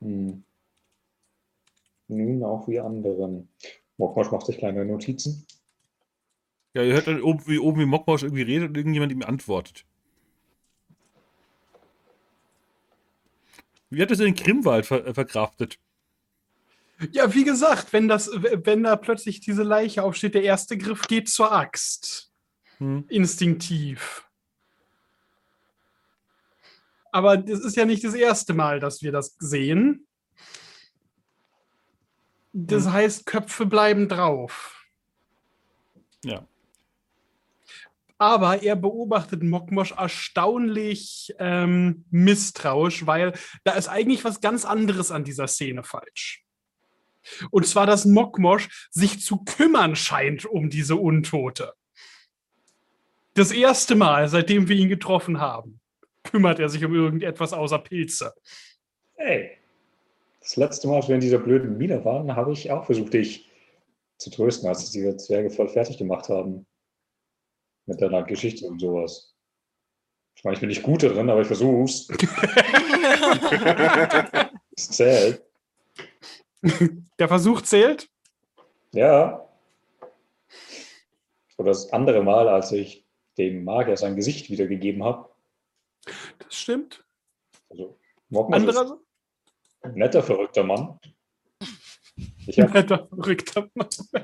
S2: Hm. Nun auch wie anderen. Mokmosch macht sich kleine Notizen.
S1: Ja, ihr hört dann oben, wie oben wie Mockmausch irgendwie redet und irgendjemand ihm antwortet. Wie hat es den Krimwald ver äh, verkraftet?
S3: Ja, wie gesagt, wenn, das, wenn da plötzlich diese Leiche aufsteht, der erste Griff geht zur Axt.
S1: Hm?
S3: Instinktiv. Aber das ist ja nicht das erste Mal, dass wir das sehen. Das
S1: Hm.
S3: heißt, Köpfe bleiben drauf.
S1: Ja.
S3: Aber er beobachtet Mokmosch erstaunlich ähm, misstrauisch, weil da ist eigentlich was ganz anderes an dieser Szene falsch. Und zwar, dass Mokmosch sich zu kümmern scheint um diese Untote. Das erste Mal, seitdem wir ihn getroffen haben, kümmert er sich um irgendetwas außer Pilze.
S2: Hey, das letzte Mal, als wir in dieser blöden Mine waren, habe ich auch versucht, dich zu trösten, als es diese Zwerge voll fertig gemacht haben. Mit deiner Geschichte und sowas. Ich meine, ich bin nicht gut darin, aber ich versuch's. Es zählt.
S3: Der Versuch zählt.
S2: Ja. Oder das andere Mal, als ich dem Magier sein Gesicht wiedergegeben habe.
S3: Das stimmt.
S2: Also,
S3: Anderer
S2: ein netter, verrückter Mann. Ich
S3: netter, verrückter Mann.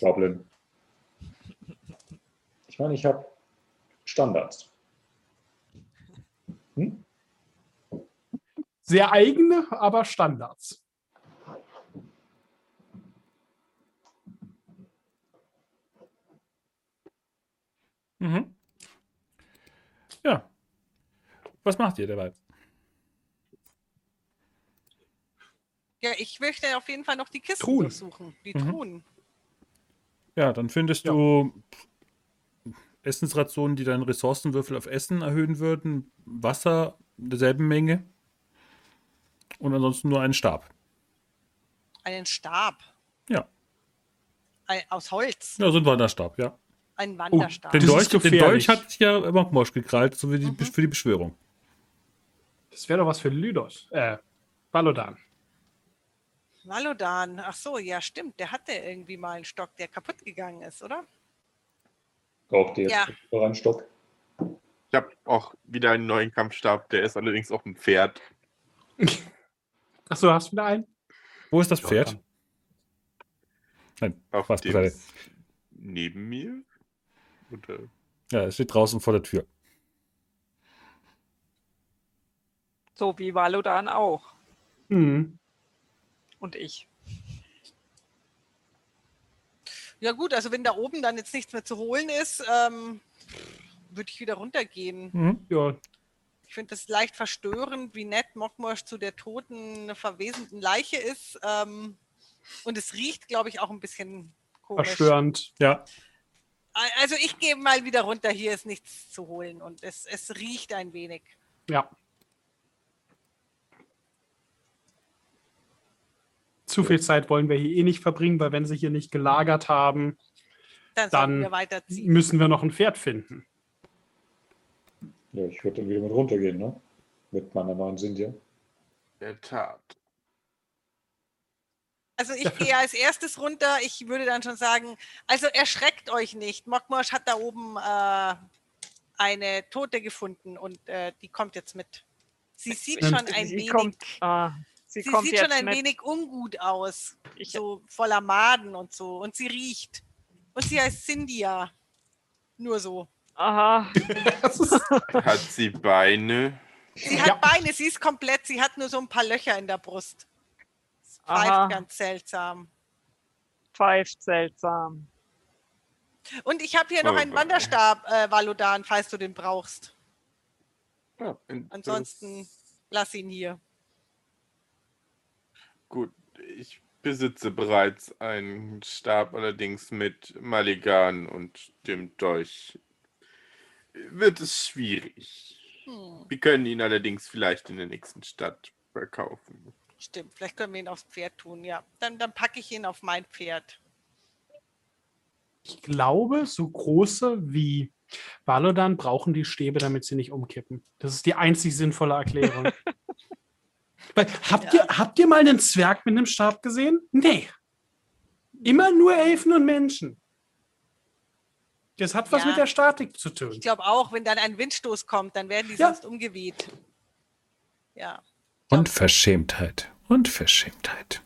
S2: Goblin. Ich meine, ich habe Standards. Hm?
S3: Sehr eigene, aber Standards.
S1: Mhm. Ja. Was macht ihr dabei?
S5: Ja, ich möchte auf jeden Fall noch die Kisten
S3: Truhen.
S5: durchsuchen. Die
S1: Mhm.
S5: Truhen.
S1: Ja, dann findest
S3: Ja.
S1: du Essensrationen, die deinen Ressourcenwürfel auf Essen erhöhen würden, Wasser derselben Menge und ansonsten nur einen Stab.
S5: Einen Stab.
S1: Ja.
S5: Ein, aus Holz.
S1: Ja, so ein Wanderstab, ja.
S5: Ein Wanderstab.
S1: Den
S3: Das
S1: Dolch,
S3: ist
S1: den. Dolch hat sich ja Monkmosh gekrallt, so wie die,
S5: Mhm.
S1: für die Beschwörung.
S3: Das wäre doch was für Lydos. Äh, Balodan.
S5: Valodan. Ach so, ja, stimmt. Der hatte irgendwie mal einen Stock, der kaputt gegangen ist, oder?
S2: Braucht ihr
S5: Ja.
S2: noch einen Stock?
S6: Ich habe auch wieder einen neuen Kampfstab, der ist allerdings auf dem Pferd.
S3: Achso, hast du wieder einen?
S1: Wo ist das Pferd? Nein,
S6: Auf
S1: was
S6: dem neben mir. Oder?
S1: Ja, es steht draußen vor der Tür.
S4: So wie Valodan auch.
S3: Mhm.
S4: Und ich.
S5: Ja gut, also wenn da oben dann jetzt nichts mehr zu holen ist, ähm, würde ich wieder runtergehen.
S1: Mhm.
S3: Ja,
S5: Ich finde das leicht verstörend, wie nett Mokmosch zu der toten, verwesenden Leiche ist. Ähm, und es riecht, glaube ich, auch ein bisschen komisch.
S3: verstörend.
S1: Ja,
S5: Also ich gehe mal wieder runter, hier ist nichts zu holen und es, es riecht ein wenig.
S3: Ja. Zu viel Zeit wollen wir hier eh nicht verbringen, weil wenn sie hier nicht gelagert haben,
S5: Dann,
S3: Dann
S5: wir
S3: müssen wir noch ein Pferd finden.
S2: Ja, ich würde dann wieder mit runtergehen, ne? Mit meiner neuen Sindia.
S6: Der Tat.
S5: Also ich gehe als erstes runter. Ich würde dann schon sagen, also erschreckt euch nicht. Mokmosch hat da oben äh, eine Tote gefunden und äh, die kommt jetzt mit. Sie sieht schon ein
S4: sie
S5: wenig,
S4: kommt, ah, sie
S5: sie sieht schon ein
S4: mit.
S5: wenig ungut aus.
S4: Ich,
S5: So voller Maden und so. Und sie riecht. Und sie heißt Cynthia. Nur so.
S4: aha,
S6: Hat sie Beine?
S5: Sie hat
S3: Ja.
S5: Beine, sie ist komplett, sie hat nur so ein paar Löcher in der Brust. Pfeift
S4: Aha.
S5: ganz seltsam.
S4: pfeift seltsam.
S5: Und ich habe hier noch
S6: Oh,
S5: einen. Wanderstab, äh, Valodan, falls du den brauchst.
S6: Ja,
S5: Ansonsten lass ihn hier.
S6: Gut, ich besitze bereits einen Stab, allerdings mit Maligan und dem Dolch. Wird es schwierig.
S5: Hm,
S6: Wir können ihn allerdings vielleicht in der nächsten Stadt verkaufen.
S5: Stimmt, vielleicht können wir ihn aufs Pferd tun, ja. Dann, dann packe ich ihn auf mein Pferd.
S3: ich glaube, so große wie Balodan brauchen die Stäbe, damit sie nicht umkippen. Das ist die einzig sinnvolle Erklärung. Weil, habt, ihr, habt ihr mal einen Zwerg mit einem Stab gesehen? Nee. Immer nur Elfen und Menschen. Das hat was
S5: Ja.
S3: mit der Statik zu tun.
S5: Ich glaube auch, wenn dann ein Windstoß kommt, dann werden die
S3: Ja.
S5: sonst umgeweht. Ja.
S1: Unverschämtheit. Unverschämtheit.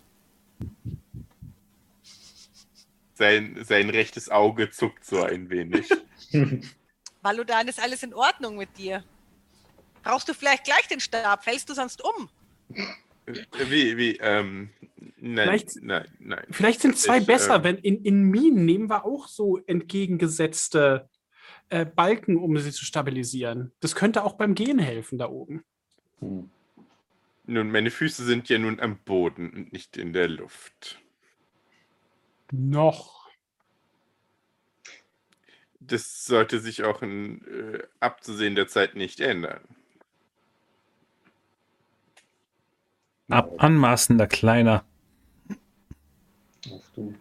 S6: Sein, sein rechtes Auge zuckt so ein wenig.
S5: Valodan, ist alles in Ordnung mit dir? Brauchst du vielleicht gleich den Stab? Fällst du sonst um?
S6: Wie, wie, ähm, nein,
S3: Vielleicht-
S6: nein, nein.
S3: Vielleicht sind zwei
S6: Ich,
S3: besser,
S6: ähm,
S3: wenn in, in Minen nehmen wir auch so entgegengesetzte äh, Balken, um sie zu stabilisieren. Das könnte auch beim Gehen helfen da oben.
S2: Hm.
S6: Nun, meine Füße sind ja nun am Boden und nicht in der Luft.
S3: Noch.
S6: Das sollte sich auch in äh, abzusehender Zeit nicht ändern.
S1: Ab anmaßender Kleiner.
S2: Ach du.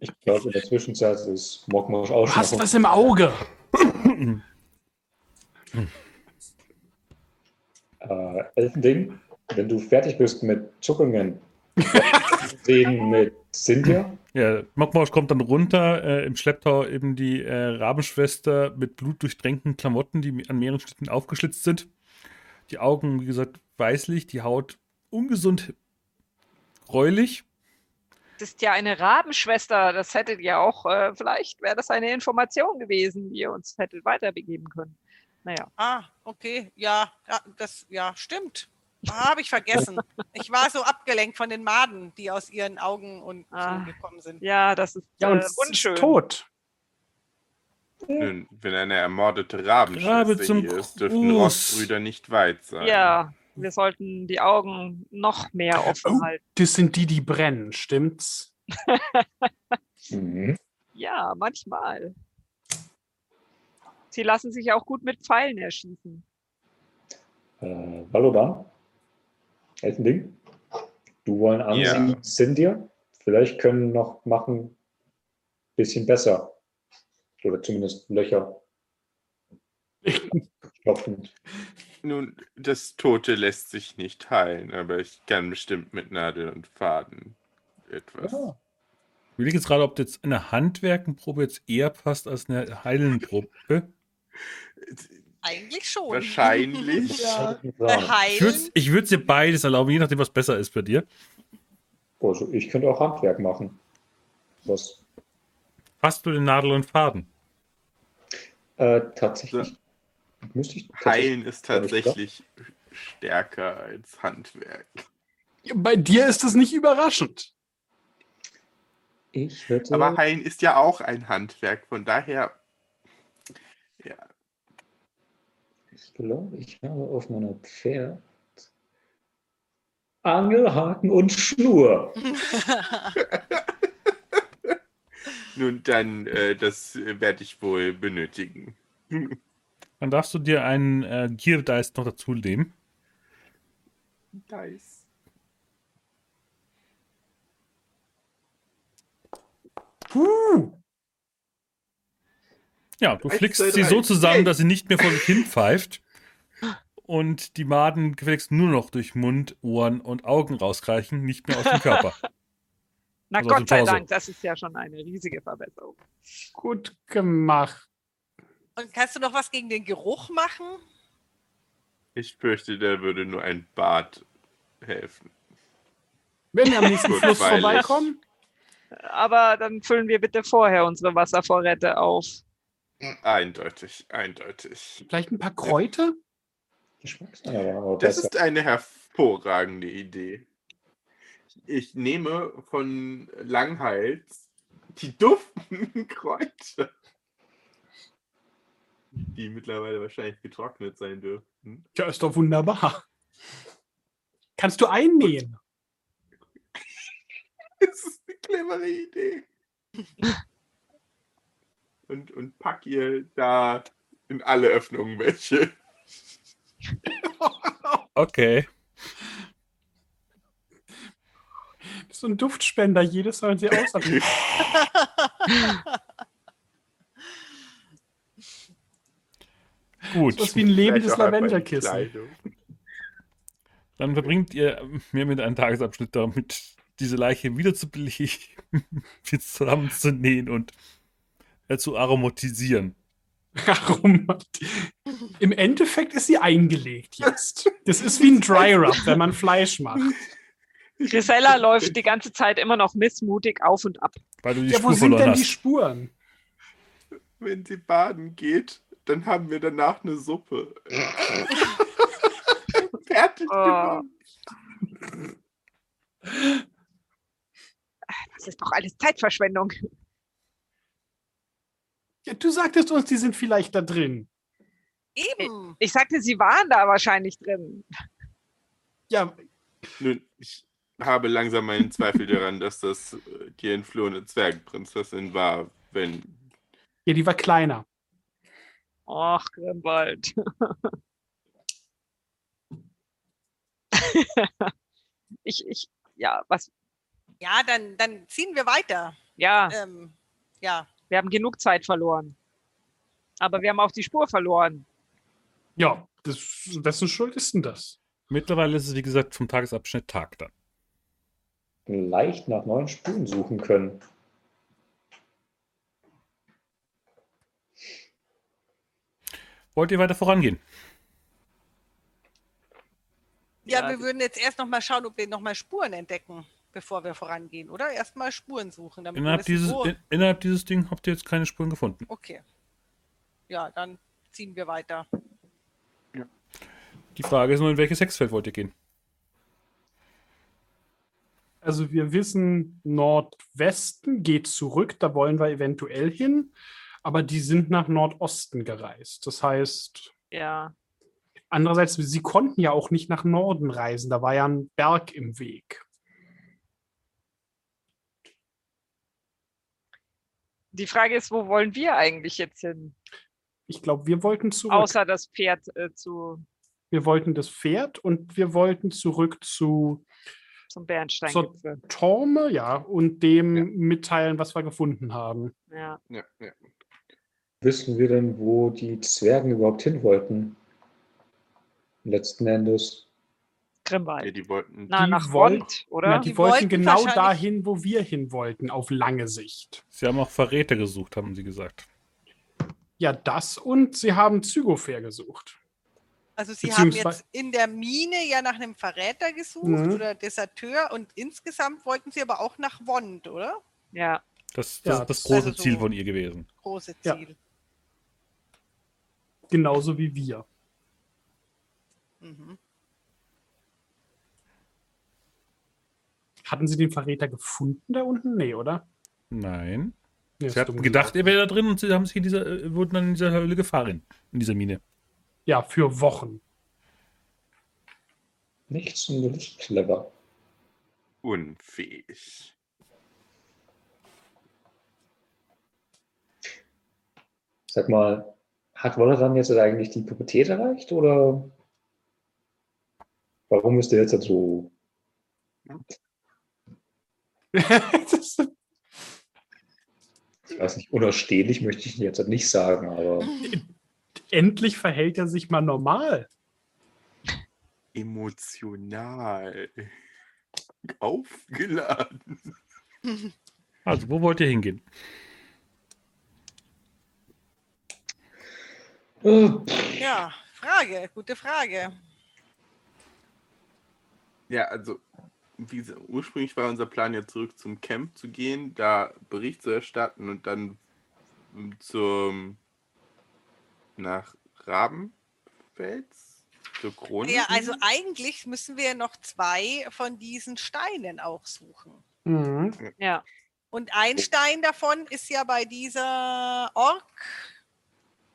S2: Ich glaube, in der Zwischenzeit ist Mokmosch auch
S3: Du
S2: schon
S3: hast was im Auge.
S2: äh, Elfending. Wenn du fertig bist mit Zuckungen, reden mit Cynthia
S1: Ja, Mockmausch kommt dann runter, äh, im Schlepptau eben die äh, Rabenschwester mit blutdurchtränkten Klamotten, die an mehreren Schnitten aufgeschlitzt sind. Die Augen, wie gesagt, weißlich, die Haut ungesund gräulich.
S4: Das ist ja eine Rabenschwester. Das hättet ihr auch, äh, vielleicht wäre das eine Information gewesen, die ihr uns hättet weiterbegeben können. Naja.
S5: Ah, okay. Ja, ja, das, ja, stimmt. Habe ich vergessen. Ich war so abgelenkt von den Maden, die aus ihren Augen und
S4: Ah.
S5: gekommen sind.
S4: Ja, das ist
S3: Ja, und
S4: äh, unschön.
S3: ist tot.
S6: Nun, wenn eine ermordete Rabenschwester
S1: Rabe zum
S6: hier ist, dürften
S1: Gruß.
S6: Rostbrüder nicht weit sein.
S4: Ja, wir sollten die Augen noch mehr offen
S3: Oh.
S4: halten.
S3: Das sind die, die brennen, stimmt's?
S2: Mhm.
S4: Ja, manchmal. Sie lassen sich auch gut mit Pfeilen erschießen.
S2: Äh, Valodan? Elfending? Du wollen an
S6: Ja.
S2: sind dir? Vielleicht können noch machen bisschen besser. Oder zumindest Löcher.
S6: Nun, das Tote lässt sich nicht heilen, aber ich kann bestimmt mit Nadel und Faden etwas.
S2: Ja.
S1: Ich will jetzt gerade, ob jetzt eine Handwerkenprobe jetzt eher passt als eine Heilenprobe.
S5: Eigentlich schon.
S6: Wahrscheinlich.
S5: Ja.
S2: Ja.
S1: Ich würde würd's dir beides erlauben, je nachdem, was besser ist bei dir.
S2: Also ich könnte auch Handwerk machen. Was
S1: Hast du den Nadel und Faden?
S2: äh, tatsächlich müsste ich tatsächlich-
S6: Heilen ist tatsächlich stärker als Handwerk.
S3: Bei dir ist das nicht überraschend.
S2: Ich hätte
S6: Aber Heilen ist ja auch ein Handwerk, von daher. Ja,
S2: Ich glaube, ich habe auf meiner Pferd Angelhaken und Schnur.
S6: nun dann, äh, das äh, werde ich wohl benötigen.
S1: Dann darfst du dir einen äh, Gear Dice noch dazu nehmen.
S6: Dice.
S3: Puh.
S1: Ja, du flickst sie so zusammen, dass sie nicht mehr vor sich hin pfeift. Und die Maden gefälligst nur noch durch Mund, Ohren und Augen rausreichen, nicht mehr aus dem Körper.
S4: Na
S1: Also
S4: Gott sei. Dank, das ist ja schon eine riesige Verbesserung.
S3: Gut gemacht.
S5: Und kannst du noch was gegen den Geruch machen?
S6: Ich fürchte, da würde nur ein Bad helfen.
S3: Wenn wir am nächsten Fluss vorbeikommen,
S4: Aber dann füllen wir bitte vorher unsere Wasservorräte auf.
S6: Eindeutig, eindeutig.
S3: vielleicht ein paar Kräuter?
S2: Geschmackssache,
S6: Das
S2: besser.
S6: ist eine hervorragende Idee. Ich nehme von Langhals die duftenden Kräuter, die mittlerweile wahrscheinlich getrocknet sein dürften.
S3: Ja, ist doch wunderbar. Kannst du einnähen?
S6: Das ist eine clevere Idee. Und, und pack ihr da in alle Öffnungen welche.
S1: Okay.
S3: Bist so ein Duftspender, jedes sollen sie ausatmen.
S1: Gut.
S3: Das ist wie ein lebendes Lavenderkissen.
S1: Dann verbringt ihr mehr mit einem Tagesabschnitt damit, diese Leiche wieder zu beleben, wieder zusammenzunähen und äh, zu aromatisieren.
S3: Warum? Im Endeffekt ist sie eingelegt jetzt. Das ist wie ein Dry Rub, wenn man Fleisch macht.
S4: Grisella läuft die ganze Zeit immer noch missmutig auf und ab.
S1: Weil du die
S3: Ja, wo
S1: Spur
S3: sind
S1: verloren
S3: denn die
S1: hast.
S3: Spuren?
S6: Wenn sie baden geht, dann haben wir danach eine Suppe. Fertig
S4: Oh.
S6: gemacht.
S4: Das ist doch alles Zeitverschwendung.
S3: Ja, du sagtest uns, die sind vielleicht da drin.
S5: Eben.
S4: Ich sagte, sie waren da wahrscheinlich drin.
S3: Ja,
S6: Nun, ich habe langsam meinen Zweifel daran, dass das äh, die entflohene Zwergenprinzessin war, wenn.
S3: ja, die war kleiner.
S4: Ach, Grimwald. ich, ich, ja, was,
S5: Ja, dann, dann ziehen wir weiter.
S4: ja,
S5: Ähm, ja.
S4: wir haben genug Zeit verloren. Aber wir haben auch die Spur verloren.
S3: Ja, das, wessen Schuld ist denn das?
S1: Mittlerweile ist es, wie gesagt, vom Tagesabschnitt Tag dann.
S2: Vielleicht nach neuen Spuren suchen können.
S1: Wollt ihr weiter vorangehen?
S5: Ja, wir würden jetzt erst nochmal schauen, ob wir nochmal Spuren entdecken, bevor wir vorangehen, oder? Erstmal Spuren suchen.
S1: Innerhalb dieses, in, innerhalb dieses Ding habt ihr jetzt keine Spuren gefunden.
S5: Okay. Ja, dann ziehen wir weiter.
S1: Die Frage ist nur, in welches Hexfeld wollt ihr gehen?
S3: Also wir wissen, Nordwesten geht zurück, da wollen wir eventuell hin, aber die sind nach Nordosten gereist. Das heißt,
S4: Ja.
S3: andererseits, sie konnten ja auch nicht nach Norden reisen, da war ja ein Berg im Weg.
S4: Die Frage ist, wo wollen wir eigentlich jetzt hin?
S3: Ich glaube, wir wollten zurück.
S4: Außer das Pferd äh, zu,
S3: wir wollten das Pferd und wir wollten zurück zu
S4: zum Bernsteingipfel.
S3: Torme, ja, und dem
S6: Ja.
S3: mitteilen, was wir gefunden haben.
S4: Ja.
S6: Ja, ja.
S2: Wissen wir denn, wo die Zwergen überhaupt hin wollten? Letzten Endes.
S6: ja,
S4: Grimwald.
S6: die wollten.
S4: Na,
S3: die
S4: nach
S3: wollt-
S4: Wond, oder?
S3: Na, die,
S5: Die
S3: wollten
S5: wollten
S3: genau dahin, wo wir hin wollten, auf lange Sicht.
S1: Sie haben auch Verräter gesucht, haben sie gesagt.
S3: Ja, das und sie haben Zygofair gesucht.
S5: Also Sie haben jetzt in der Mine ja nach einem Verräter gesucht
S3: Mhm.
S5: oder Deserteur und insgesamt wollten Sie aber auch nach Wond, oder?
S4: ja.
S1: Das, das
S3: Ja,
S1: ist das große
S5: also so-
S1: Ziel von ihr gewesen.
S5: Große
S3: Ja.
S5: Ziel.
S3: Genauso wie wir.
S5: Mhm.
S3: Hatten sie den Verräter gefunden da unten? Nee, oder?
S1: Nein.
S3: Ist
S1: Sie hatten gedacht, er wäre da drin und sie haben sich in dieser, äh, wurden dann in dieser Höhle gefahren. In dieser Mine.
S3: Ja, für Wochen.
S2: Nicht sonderlich clever.
S6: Unfähig.
S2: Sag mal, hat Wolleran jetzt eigentlich die Pubertät erreicht oder warum ist der jetzt halt so? Ich weiß nicht, unausstehlich möchte ich jetzt halt nicht sagen, aber
S3: Endlich verhält er sich mal normal.
S6: Emotional. Aufgeladen.
S1: Also, wo wollt ihr hingehen?
S2: äh,
S5: Ja, Frage, gute Frage.
S6: Ja, also, wie gesagt, ursprünglich war unser Plan ja zurück zum Camp zu gehen, da Bericht zu erstatten und dann zum nach Rabenfels zur Krone.
S5: Ja, also eigentlich müssen wir noch zwei von diesen Steinen auch suchen.
S3: Mhm.
S4: Ja.
S5: Und ein Stein davon ist ja bei dieser Ork.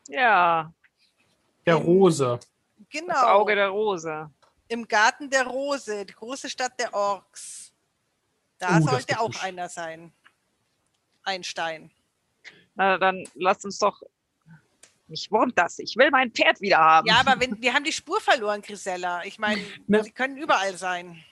S4: Ja.
S3: Der Rose.
S5: Genau.
S4: Das Auge der Rose.
S5: Im Garten der Rose, die große Stadt der Orks. Da
S3: das
S5: sollte auch einer sein. Ein Stein.
S4: Na, dann lasst uns doch. Mich wurmt das. Ich will mein Pferd wieder haben.
S5: Ja, aber wenn, wir haben die Spur verloren, Grisella. Ich meine, sie können überall sein.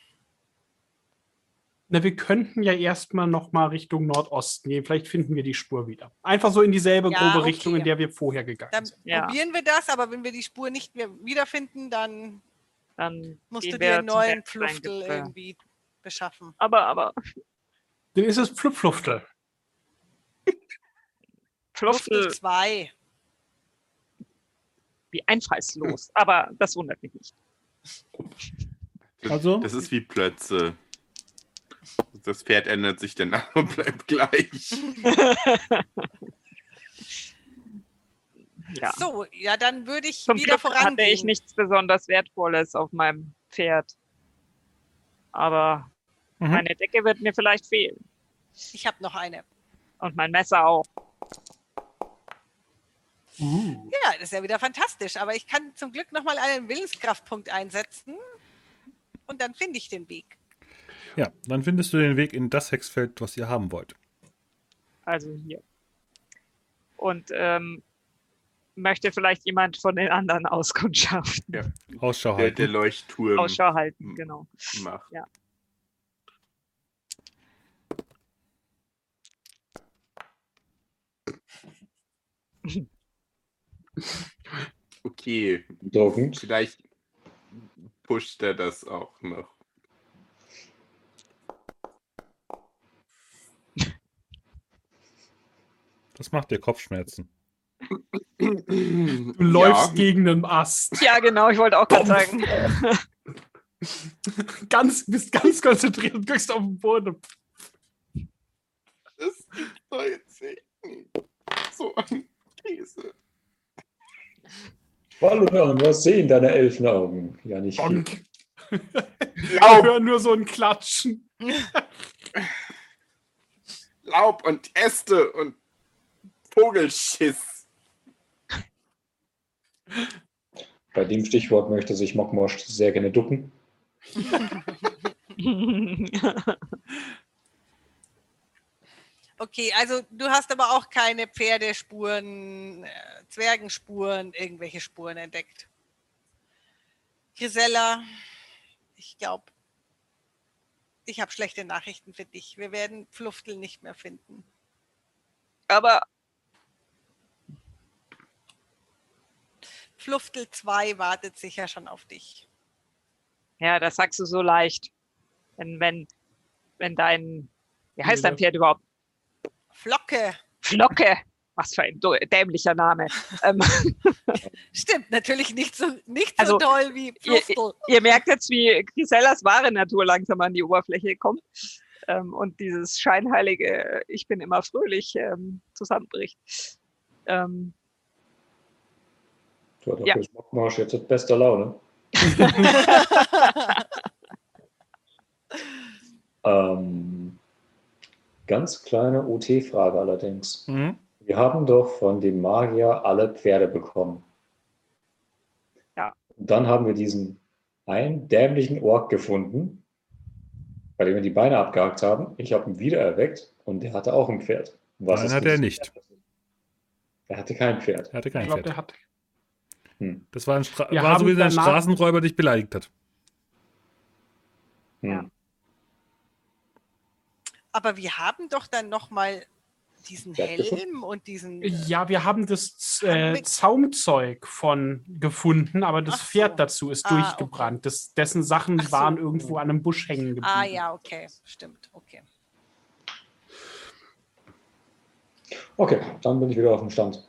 S3: Na, wir könnten ja erstmal noch mal Richtung Nordosten gehen. Vielleicht finden wir die Spur wieder. Einfach so in dieselbe
S5: Ja,
S3: grobe
S5: okay.
S3: Richtung, in der wir vorher gegangen
S5: Dann
S3: sind.
S4: Ja.
S5: probieren wir das, aber wenn wir die Spur nicht mehr wiederfinden, dann
S4: Dann
S5: musst du
S4: wir
S5: dir einen neuen. Pfluftel irgendwie beschaffen.
S4: Aber, aber,
S3: Dann ist es Pflupfluftel.
S4: Pfluftel
S5: Pfluftel 2.
S4: wie einfallslos. Aber das wundert mich nicht.
S1: Also?
S6: Das ist wie Plötze. Das Pferd ändert sich, der Name bleibt gleich.
S4: Ja.
S5: So, ja, dann würde ich
S4: Zum
S5: wieder
S4: Glück hatte
S5: vorangehen.
S4: ich nichts besonders Wertvolles auf meinem Pferd. Aber
S1: Mhm.
S4: meine Decke wird mir vielleicht fehlen.
S5: Ich habe noch eine.
S4: Und mein Messer auch.
S3: Uh.
S5: Ja, das ist ja wieder fantastisch. Aber ich kann zum Glück noch mal einen Willenskraftpunkt einsetzen. Und dann finde ich den Weg.
S1: Ja, dann findest du den Weg in das Hexfeld, was ihr haben wollt.
S4: Also hier. Und ähm, möchte vielleicht jemand von den anderen Auskundschaften
S1: Ausschau
S6: Der,
S1: halten.
S6: der Leuchtturm
S4: Ausschau halten, genau.
S6: macht.
S4: Ja.
S6: Okay,
S2: beeindruckend.
S6: vielleicht pusht er das auch noch.
S1: Das macht dir Kopfschmerzen.
S3: Du läufst
S6: Ja.
S3: gegen einen Ast.
S4: Ja, genau, ich wollte auch gerade sagen.
S3: Ganz, bist ganz konzentriert und guckst auf den Boden.
S6: Das doch jetzt nicht. So ein Käse.
S2: Balloon, was sehen deine Elfenaugen? Ja, nicht viel.
S3: Bonk. Wir
S6: Laub,
S3: hören nur so ein Klatschen.
S6: Laub und Äste und Vogelschiss.
S2: Bei dem Stichwort möchte sich Mockmorsch sehr gerne ducken.
S5: Okay, also du hast aber auch keine Pferdespuren, äh, Zwergenspuren, irgendwelche Spuren entdeckt. Grisella, ich glaube, ich habe schlechte Nachrichten für dich. Wir werden Pfluftel nicht mehr finden.
S4: Aber
S5: Pfluftel 2 wartet sicher schon auf dich.
S4: ja, das sagst du so leicht. Wenn, wenn, wenn dein, wie heißt dein. Pferd überhaupt?
S5: Flocke.
S4: Flocke. Was für ein dämlicher Name. ähm,
S5: Stimmt, natürlich nicht so, nicht
S4: Also,
S5: so toll wie
S4: ihr-
S5: Pfluftel.
S4: ihr merkt jetzt, wie Grisellas wahre Natur langsam an die Oberfläche kommt. Ähm, und dieses scheinheilige, ich bin immer fröhlich, ähm, zusammenbricht. Ähm,
S2: Du hast
S4: Ja.
S2: ja. Mockmorsch jetzt mit bester Laune. Ähm, ganz kleine OT-Frage allerdings.
S1: Mhm.
S2: Wir haben doch von dem Magier alle Pferde bekommen.
S4: Ja.
S2: Und dann haben wir diesen einen dämlichen Ork gefunden, bei dem wir die Beine abgehakt haben. Ich habe ihn wieder erweckt und der hatte auch ein Pferd. Was
S1: Nein,
S2: ist
S1: hat
S2: mit
S1: er nicht.
S2: Pferd? Er hatte kein Pferd.
S1: Er hatte
S3: Ich
S1: kein
S3: glaube,
S1: Pferd.
S3: der hat.
S2: Hm.
S1: Das war ein, Stra
S3: Wir
S1: war so wie ein
S3: danach-
S1: Straßenräuber, der dich beleidigt hat.
S2: Hm.
S4: Ja.
S5: Aber wir haben doch dann nochmal diesen. Helm und diesen. äh,
S3: Ja, wir haben das äh, Zaumzeug von gefunden, aber das
S5: so.
S3: Pferd dazu ist
S5: Ah,
S3: durchgebrannt. Das, dessen Sachen
S5: Ach so.
S3: waren irgendwo an einem Busch hängen geblieben.
S5: Ah ja, okay, stimmt, okay.
S2: Okay, dann bin ich wieder auf dem Stand.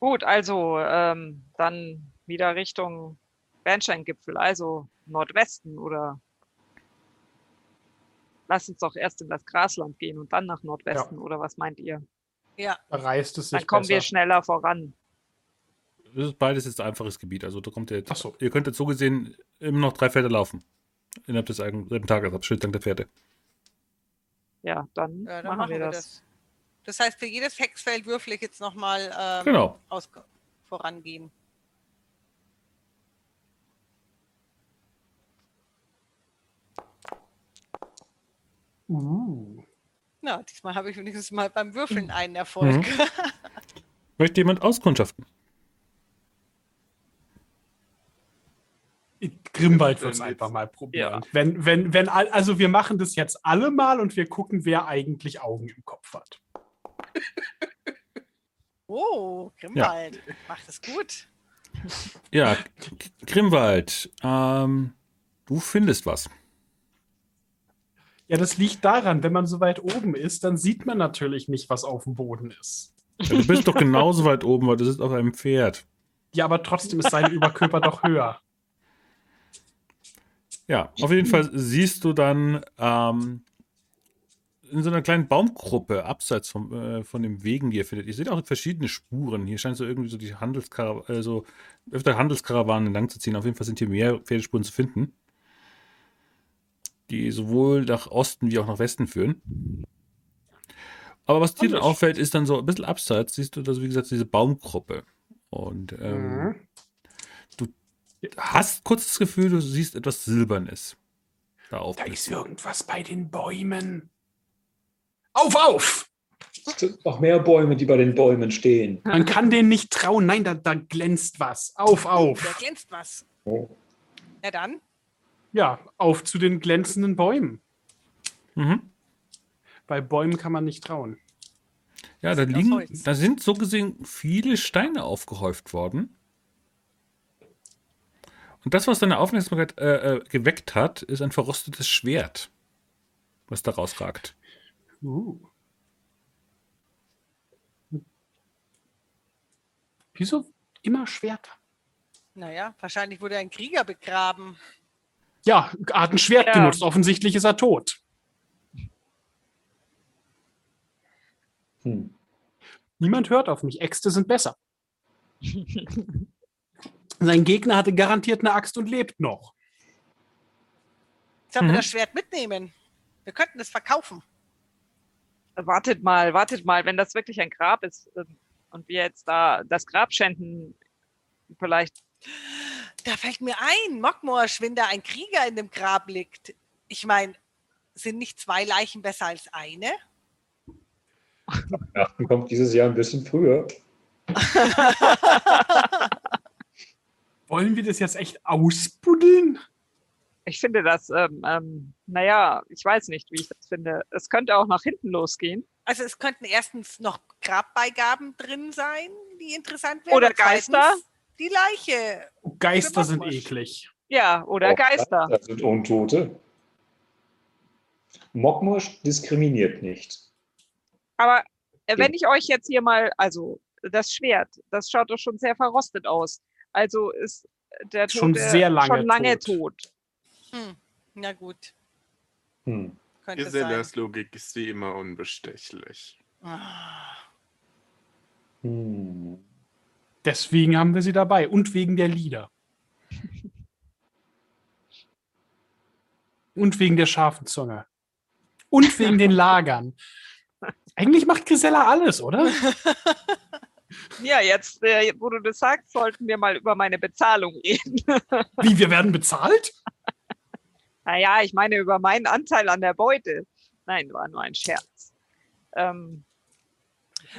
S4: gut, also ähm, dann wieder Richtung Bernsteingipfel, also Nordwesten oder lasst uns doch erst in das Grasland gehen und dann nach Nordwesten oder was meint ihr?
S5: Ja,
S3: Da reißt es sich
S4: Dann kommen wir
S3: besser.
S4: schneller voran.
S1: Das ist beides jetzt einfaches Gebiet. Also da kommt ihr jetzt,
S3: Ach so.
S1: ihr könnt jetzt so gesehen immer noch drei Pferde laufen. Innerhalb des eigenen selben Tagesabschnitts dank der Pferde.
S4: Ja, dann,
S5: ja dann
S4: machen, wir das.
S5: das. heißt, für jedes Hexfeld würfel ich jetzt nochmal ähm,
S1: Genau.
S5: aus, vorangehen.
S3: Uh.
S5: Na, diesmal habe ich wenigstens mal beim Würfeln einen Erfolg.
S1: Mhm. Möchte jemand auskundschaften?
S3: Grimwald wird es einfach mal probieren.
S4: Ja.
S3: Wenn, wenn, wenn, also wir machen das jetzt alle mal und wir gucken, wer eigentlich Augen im Kopf hat.
S5: Oh, Grimwald, macht es gut.
S1: Ja, Grimwald, ähm, du findest was.
S3: Ja, das liegt daran, wenn man so weit oben ist, dann sieht man natürlich nicht, was auf dem Boden ist.
S1: Ja, du bist doch genauso weit oben, weil du sitzt auf einem Pferd.
S3: Ja, aber trotzdem ist sein Überkörper doch höher.
S1: Ja, auf jeden Fall siehst du dann ähm, in so einer kleinen Baumgruppe abseits vom, äh, von dem Wegen, die ihr findet. Ihr seht auch verschiedene Spuren. Hier scheint so irgendwie so die Handelskara äh, so öfter Handelskarawanen entlang zu ziehen. Auf jeden Fall sind hier mehr Pferdespuren zu finden, die sowohl nach Osten wie auch nach Westen führen. Aber was dir dann auffällt, ist dann so ein bisschen abseits, siehst du da, so, wie gesagt, diese Baumgruppe. Und ähm,
S3: Mhm.
S1: hast kurz das Gefühl, du siehst etwas Silbernes. Da
S3: Da
S1: aufblicken.
S3: ist irgendwas bei den Bäumen. Auf, auf!
S2: Es sind noch mehr Bäume, die bei den Bäumen stehen.
S3: Man kann denen nicht trauen. Nein, da, da glänzt was. Auf,
S5: Da
S3: auf.
S5: glänzt was.
S2: Oh.
S5: Na dann,
S3: Ja, auf zu den glänzenden Bäumen.
S1: Mhm.
S3: Bei Bäumen kann man nicht trauen.
S1: Ja, da liegen,
S5: Holz.
S1: da sind so gesehen viele Steine aufgehäuft worden. Und das, was deine Aufmerksamkeit äh, äh, geweckt hat, ist ein verrostetes Schwert, was da rausragt.
S3: Uh. Wieso immer Schwerter?
S5: Naja, wahrscheinlich wurde ein Krieger begraben.
S3: Ja, hat ein Schwert
S4: Ja.
S3: genutzt. Offensichtlich ist er tot.
S2: Hm.
S3: Niemand hört auf mich. Äxte sind besser. Sein Gegner hatte garantiert eine Axt und lebt noch.
S5: Sollen wir
S1: Mhm.
S5: das Schwert mitnehmen? Wir könnten es verkaufen.
S4: Wartet mal, wartet mal, wenn das wirklich ein Grab ist ähm, und wir jetzt da das Grab schänden, vielleicht.
S5: Da fällt mir ein, Mockmorsch, wenn da ein Krieger in dem Grab liegt. Ich meine, sind nicht zwei Leichen besser als eine?
S2: Weihnachten kommt dieses Jahr ein bisschen früher.
S3: Wollen wir das jetzt echt ausbuddeln?
S4: Ich finde das, ähm, ähm, naja, ich weiß nicht, wie ich das finde. Es könnte auch nach hinten losgehen.
S5: Also es könnten erstens noch Grabbeigaben drin sein, die interessant wären.
S4: Oder
S5: und zweitens
S4: Geister.
S5: Die Leiche.
S3: Geister sind eklig.
S4: Ja, oder
S2: Auch
S4: Geister.
S2: Das sind Untote. Mockmorsch diskriminiert nicht.
S4: Aber äh, wenn ich euch jetzt hier mal, also das Schwert, das schaut doch schon sehr verrostet aus. Also ist der Tote
S3: Schon sehr lange
S4: schon lange
S3: tot.
S4: tot.
S5: Hm. Na gut,
S2: Hm.
S6: Gesellas Logik ist wie immer unbestechlich.
S5: Ah.
S2: Hm.
S3: Deswegen haben wir sie dabei. Und wegen der Lieder. Und wegen der scharfen Zunge. Und wegen den Lagern. Eigentlich macht Grisella alles, oder?
S4: Ja, jetzt, äh, wo du das sagst, sollten wir mal über meine Bezahlung reden.
S3: Wie, wir werden bezahlt?
S4: naja, ich meine über meinen Anteil an der Beute. Nein, war nur ein Scherz. Ähm,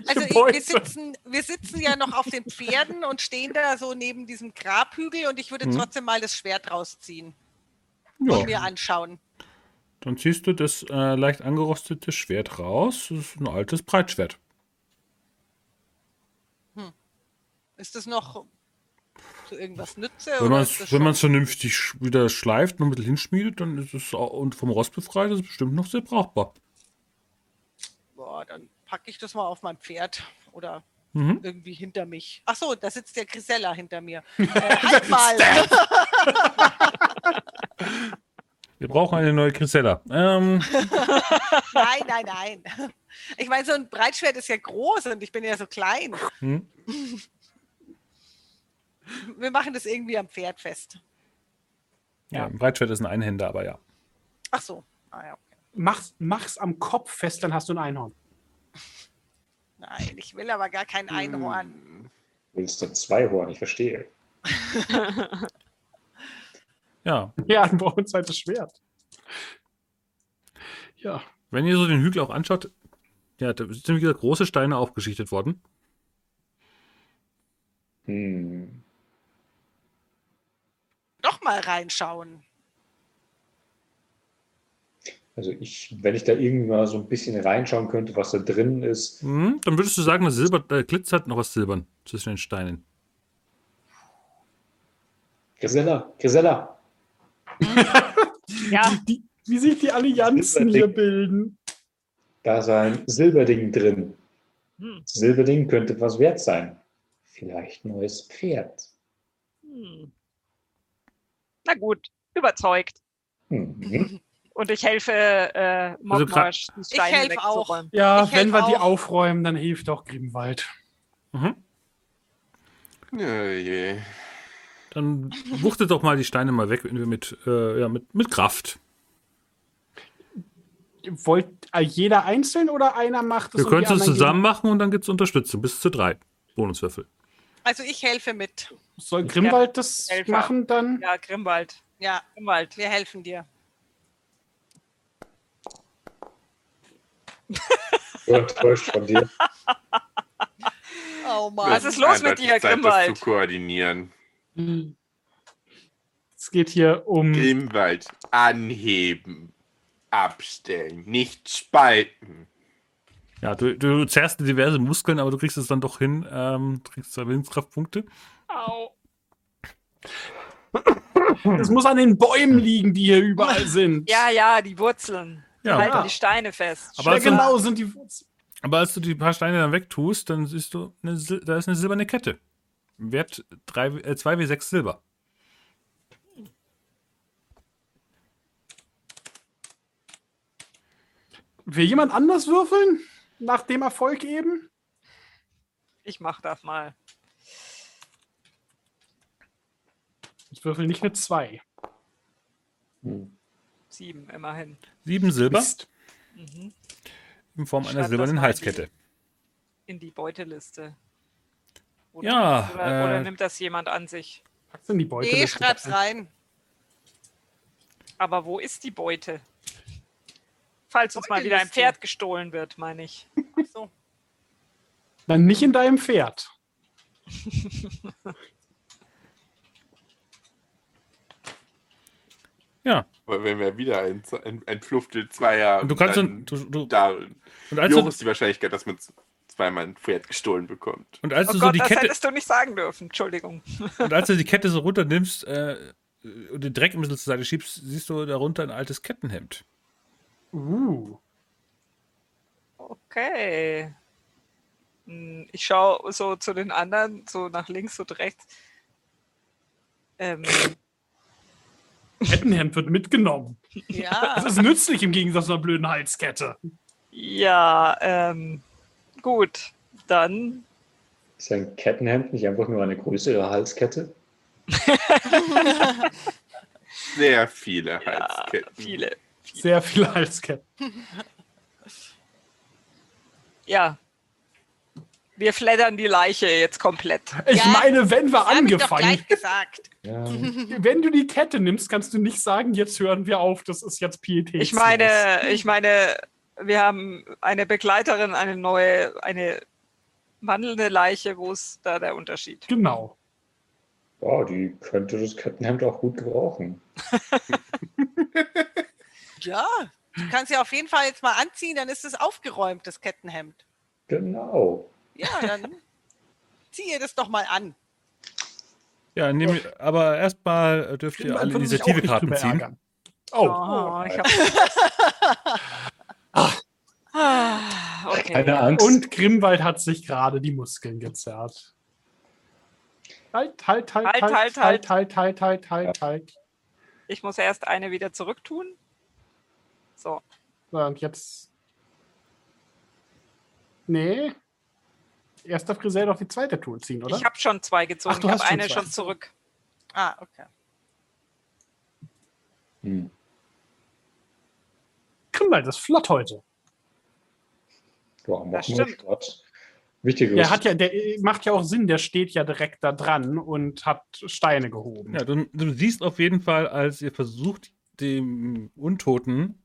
S5: Also ich, wir, sitzen, wir sitzen ja noch auf den Pferden und stehen da so neben diesem Grabhügel und ich würde
S1: Mhm.
S5: trotzdem mal das Schwert rausziehen und
S1: Ja,
S5: mir anschauen.
S1: dann ziehst du das äh, leicht angerostete Schwert raus. Das ist ein altes Breitschwert.
S5: Ist das noch zu irgendwas nütze?
S1: Wenn man es wenn man's vernünftig wieder schleift und ein bisschen hinschmiedet, dann ist es auch, und vom Rost befreit, ist es bestimmt noch sehr brauchbar.
S5: Boah, dann packe ich das mal auf mein Pferd oder
S1: Mhm.
S5: irgendwie hinter mich. Ach so, da sitzt der Grisella hinter mir. Äh, halt mal.
S1: Wir brauchen eine neue Grisella. Ähm,
S5: nein, nein, nein. Ich meine, so ein Breitschwert ist ja groß und ich bin ja so klein.
S1: hm?
S5: Wir machen das irgendwie am Pferd fest.
S1: ja, ein Breitschwert ist ein Einhänder, aber ja.
S5: Ach so. Ah, ja, okay.
S3: Mach's, mach's am Kopf fest, dann hast du ein Einhorn.
S5: Nein, ich will aber gar kein Einhorn.
S6: Hm.
S2: Willst du zwei Horn? Ich verstehe.
S1: Ja,
S3: Ja, dann brauchen wir halt das Schwert. Ja.
S1: wenn ihr so den Hügel auch anschaut, ja, da sind wieder große Steine aufgeschichtet worden.
S2: Hm.
S5: Doch mal reinschauen.
S2: Also ich, wenn ich da irgendwie mal so ein bisschen reinschauen könnte, was da drin ist.
S1: Hm, dann würdest du sagen, das Silber äh, glitzert noch was silbern zwischen den Steinen.
S2: Grisella, Grisella,
S4: ja,
S3: Die, wie sich die Allianzen hier bilden.
S2: da ist ein Silberding drin.
S4: hm,
S2: Silberding könnte was wert sein. Vielleicht ein neues Pferd.
S4: hm. Na gut, überzeugt.
S2: Mhm.
S4: Und ich helfe äh, Mockmarsch, die Steine
S5: helfe auch.
S4: wegzuräumen.
S3: Ja,
S5: Ich
S3: wenn wir die
S5: auch.
S3: aufräumen, dann hilft auch Grimwald.
S1: Mhm.
S6: Ja, je.
S1: Dann wuchtet doch mal die Steine mal weg, wenn wir mit, äh, ja, mit, mit Kraft.
S3: Wollt äh, jeder einzeln oder einer macht es?
S1: Wir
S3: die
S1: können es zusammen machen und dann gibt es Unterstützung. Bis zu drei Bonuswürfel.
S5: Also ich helfe mit.
S3: gehen? Soll Grimwald das
S4: Helfer.
S3: machen dann?
S4: Ja, Grimwald.
S5: Ja,
S4: Grimwald.
S5: wir helfen dir.
S2: So enttäuscht von dir.
S5: Oh Mann.
S4: Was ist los mit dir, Grimwald?
S6: Das zu koordinieren.
S3: Es geht hier um.
S6: Grimwald anheben, abstellen, nicht spalten.
S1: Ja, du, du zerrst diverse Muskeln, aber du kriegst es dann doch hin. Ähm, du kriegst zwei Willenskraftpunkte.
S3: Au. Das muss an den Bäumen liegen, die hier überall sind.
S4: Ja, ja, die Wurzeln. Die
S1: Ja.
S4: halten
S3: Ja.
S4: die Steine fest.
S1: Aber also-
S3: genau sind die Wurzeln.
S1: Aber als du die paar Steine dann wegtust, dann siehst du, eine, da ist eine silberne Kette. Wert 3, äh, 2W6 Silber.
S3: Will jemand anders würfeln? Nach dem Erfolg eben?
S4: Ich mach das mal.
S3: Ich würfel nicht mit zwei.
S2: Hm.
S4: Sieben, immerhin.
S1: 7 Silber.
S4: Mhm.
S1: in Form
S4: Ich
S1: einer
S4: schreib
S1: silbernen Halskette.
S4: In die Beuteliste. Oder,
S1: Ja,
S4: Oder, oder
S1: äh,
S4: nimmt das jemand an sich?
S3: Pack's in die Beute.
S5: Nee, schreib's rein.
S4: Aber wo ist die Beute? Falls uns mal wieder ein
S5: Beuteliste.
S4: Pferd gestohlen wird, meine ich.
S5: Ach so.
S3: Dann nicht in deinem Pferd.
S1: Ja,
S6: Aber wenn wir wieder ein, ein, ein Fluftel Zweier
S1: und du kannst
S6: dann
S1: du, du,
S6: da
S1: und als du,
S6: ist die Wahrscheinlichkeit, dass man zweimal ein Pferd gestohlen bekommt?
S1: und als
S4: Oh
S1: du so
S4: Gott,
S1: die
S4: das
S1: Kette,
S4: hättest du nicht sagen dürfen. Entschuldigung.
S1: und als du die Kette so runternimmst äh, und den Dreck ein bisschen zur Seite schiebst, siehst du darunter ein altes Kettenhemd.
S3: Uh.
S4: Okay. Hm, Ich schaue so zu den anderen, so nach links und rechts. Ähm,
S3: Kettenhemd wird mitgenommen.
S5: Ja.
S3: Das ist nützlich im Gegensatz zu einer blöden Halskette.
S4: ja, ähm, gut. Dann
S2: Ist ein Kettenhemd nicht einfach nur eine größere Halskette?
S6: Sehr viele
S4: ja,
S6: Halsketten.
S4: viele.
S3: Sehr viele Halsketten.
S4: Ja. Wir fleddern die Leiche jetzt komplett.
S3: Ich
S5: Ja,
S3: meine, wenn wir
S5: Das hab ich doch
S3: angefangen
S5: gleich gesagt.
S2: Ja.
S3: Wenn du die Kette nimmst, kannst du nicht sagen, jetzt hören wir auf, das ist jetzt Pietät.
S4: Ich meine, ich meine, wir haben eine Begleiterin, eine neue, eine wandelnde Leiche. Wo ist da der Unterschied?
S3: Genau.
S2: ja, die könnte das Kettenhemd auch gut gebrauchen.
S5: Ja. Du kannst ja auf jeden Fall jetzt mal anziehen, dann ist es aufgeräumt, das Kettenhemd.
S2: Genau.
S5: Ja, dann zieh ihr das doch mal an.
S1: Ja, nehm, aber erstmal dürft ihr alle Initiativekarten ziehen.
S3: ärgern. Oh,
S4: Oh, ich hab...
S3: Ah.
S4: Ah, okay.
S2: Keine Angst.
S3: und Grimwald hat sich gerade die Muskeln gezerrt. Halt, halt, halt,
S4: Halt,
S3: halt,
S4: halt,
S3: halt, halt, halt, halt, halt, halt.
S4: Ich muss erst eine wieder zurücktun. So.
S3: So, und jetzt. Nee. Erst darf Griselle doch die zweite Tour ziehen, oder?
S4: Ich habe schon zwei gezogen.
S3: Ach, du
S4: ich
S3: hast
S4: habe eine
S3: zwei.
S4: schon zurück.
S5: Ah, okay.
S2: Hm.
S3: Grimwald ist flott heute.
S2: Ja,
S4: Das stimmt.
S2: Stadt. Wichtigeres.
S3: Der, hat ja, der äh, macht ja auch Sinn, der steht ja direkt da dran und hat Steine gehoben.
S1: Ja, du, du siehst auf jeden Fall, als ihr versucht, dem Untoten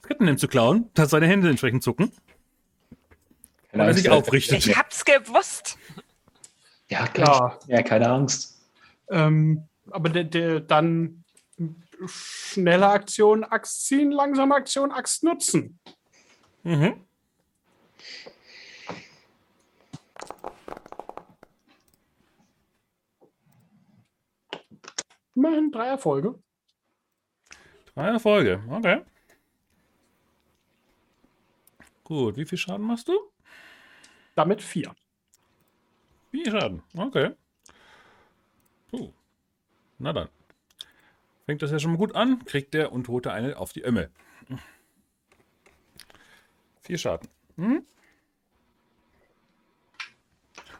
S1: das Kettenhemd zu klauen, dass seine Hände entsprechend zucken.
S2: Keine
S1: weil er
S2: Angst,
S1: sich aufrichtet.
S4: Ich hab's gewusst.
S2: Ja, klar.
S3: Ja,
S2: Ja, keine Angst.
S3: ähm, aber der, der dann schnelle Aktion Axt ziehen, langsame Aktion Axt nutzen.
S1: Mhm.
S3: Immerhin drei Erfolge.
S1: Drei Erfolge, okay. Gut, wie viel Schaden machst du?
S3: Damit vier.
S1: Vier Schaden, okay. Puh. Na dann. Fängt das ja schon mal gut an, kriegt der Untote eine auf die Ömme. Vier Schaden. Hm?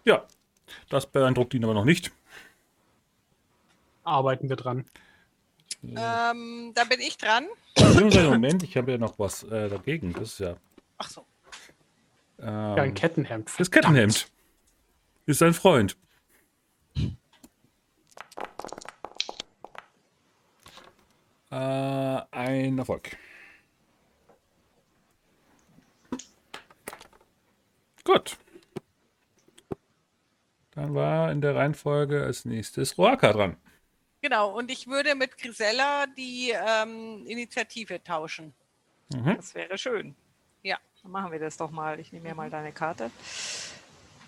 S1: Ja, das beeindruckt ihn aber noch nicht.
S3: Arbeiten wir dran.
S5: Ähm, da bin ich dran.
S1: Moment, ich habe ja noch was äh, dagegen. Das ist ja.
S5: Ach so.
S1: Ähm,
S3: Ja, ein Kettenhemd.
S1: das Kettenhemd. Ist sein Freund. Äh, ein Erfolg. Gut. Dann war in der Reihenfolge als nächstes Roaka dran.
S5: Genau, und ich würde mit Grisella die ähm, Initiative tauschen.
S1: Mhm.
S4: Das wäre schön. Dann machen wir das doch mal. Ich nehme mir mal deine Karte.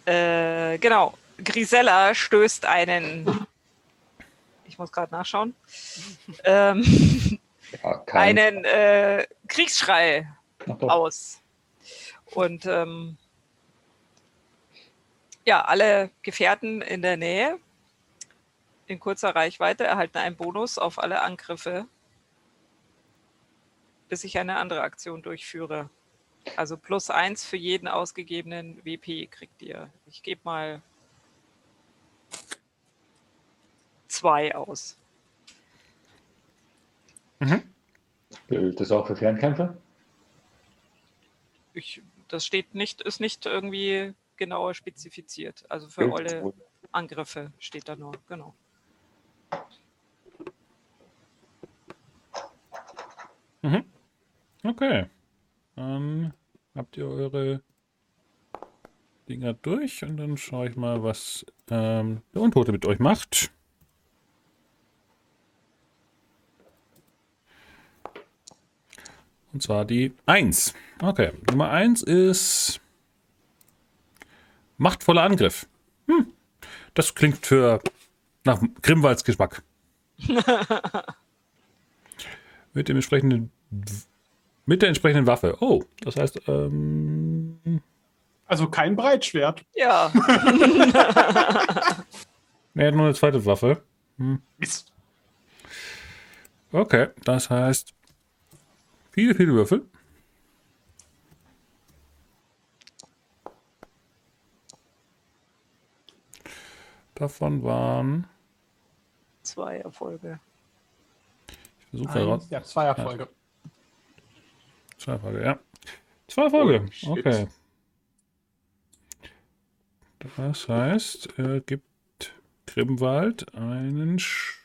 S4: Äh, genau. Grisella stößt einen. Ich muss gerade nachschauen. ähm,
S2: Ja,
S4: einen äh, Kriegsschrei aus. Und ähm, Ja, alle Gefährten in der Nähe in kurzer Reichweite erhalten einen Bonus auf alle Angriffe, bis ich eine andere Aktion durchführe. Also plus eins für jeden ausgegebenen WP kriegt ihr. Ich gebe mal zwei aus.
S2: Gilt das auch für Fernkämpfer?
S4: Ich, das steht nicht, ist nicht irgendwie genauer spezifiziert. Also für
S2: Gilt.
S4: alle Angriffe steht da nur, genau.
S1: Okay. Dann habt ihr eure Dinger durch und dann schaue ich mal, was ähm, der Untote mit euch macht. Und zwar die 1. Okay. Nummer 1 ist machtvoller Angriff. Hm. Das klingt für nach Grimwalds Geschmack. mit dem entsprechenden mit der entsprechenden Waffe. Oh, das heißt, ähm,
S3: Also kein Breitschwert.
S4: Ja,
S1: er hat nur eine zweite Waffe.
S3: Mist.
S1: Okay, das heißt, viele, viele Würfel. Davon waren,
S4: zwei Erfolge.
S1: ich versuche heraus,
S3: ja, zwei Erfolge.
S1: Zwei Erfolge, ja. Zwei Erfolge,
S6: Oh,
S1: okay. Das heißt, er gibt Grimwald einen Schrupp.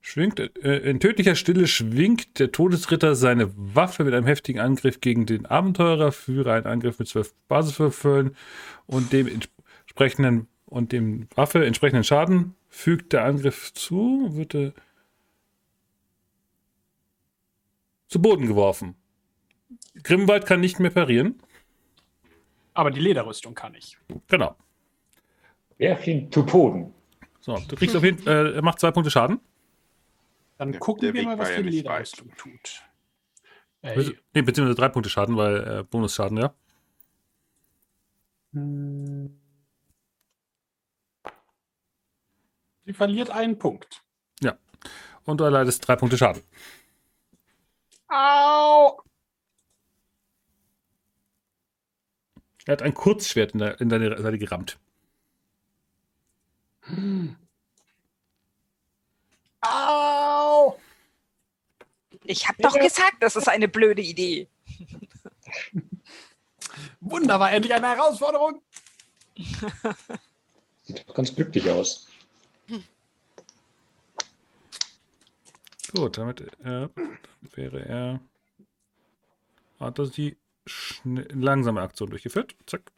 S1: Schwingt, äh, in tödlicher Stille schwingt der Todesritter seine Waffe mit einem heftigen Angriff gegen den Abenteurer, führe einen Angriff mit zwölf Basiswürfeln und dem entsprechenden und dem Waffe entsprechenden Schaden fügt der Angriff zu, wird er zu Boden geworfen. Grimwald kann nicht mehr parieren.
S3: Aber die Lederrüstung kann ich.
S1: Genau.
S2: Werf ihn zu Boden.
S1: So, du kriegst auf jeden Fall, äh, er macht zwei Punkte Schaden.
S3: Dann
S6: Der-
S3: gucken
S6: der
S3: wir
S6: Weg
S3: mal, was die
S6: ja
S3: Lederrüstung tut. Ey,
S1: Be nee, beziehungsweise drei Punkte Schaden, weil äh, Bonusschaden, ja.
S3: Sie verliert einen Punkt.
S1: Und du erleidest drei Punkte Schaden.
S3: Au!
S1: Er hat ein Kurzschwert in, der, in deine Seite gerammt.
S3: Au!
S4: Ich habe doch gesagt, das ist eine blöde Idee.
S3: Wunderbar, endlich eine Herausforderung.
S2: Sieht doch ganz glücklich aus.
S1: Gut, damit äh, wäre er. Hat er die langsame Aktion durchgeführt. Zack.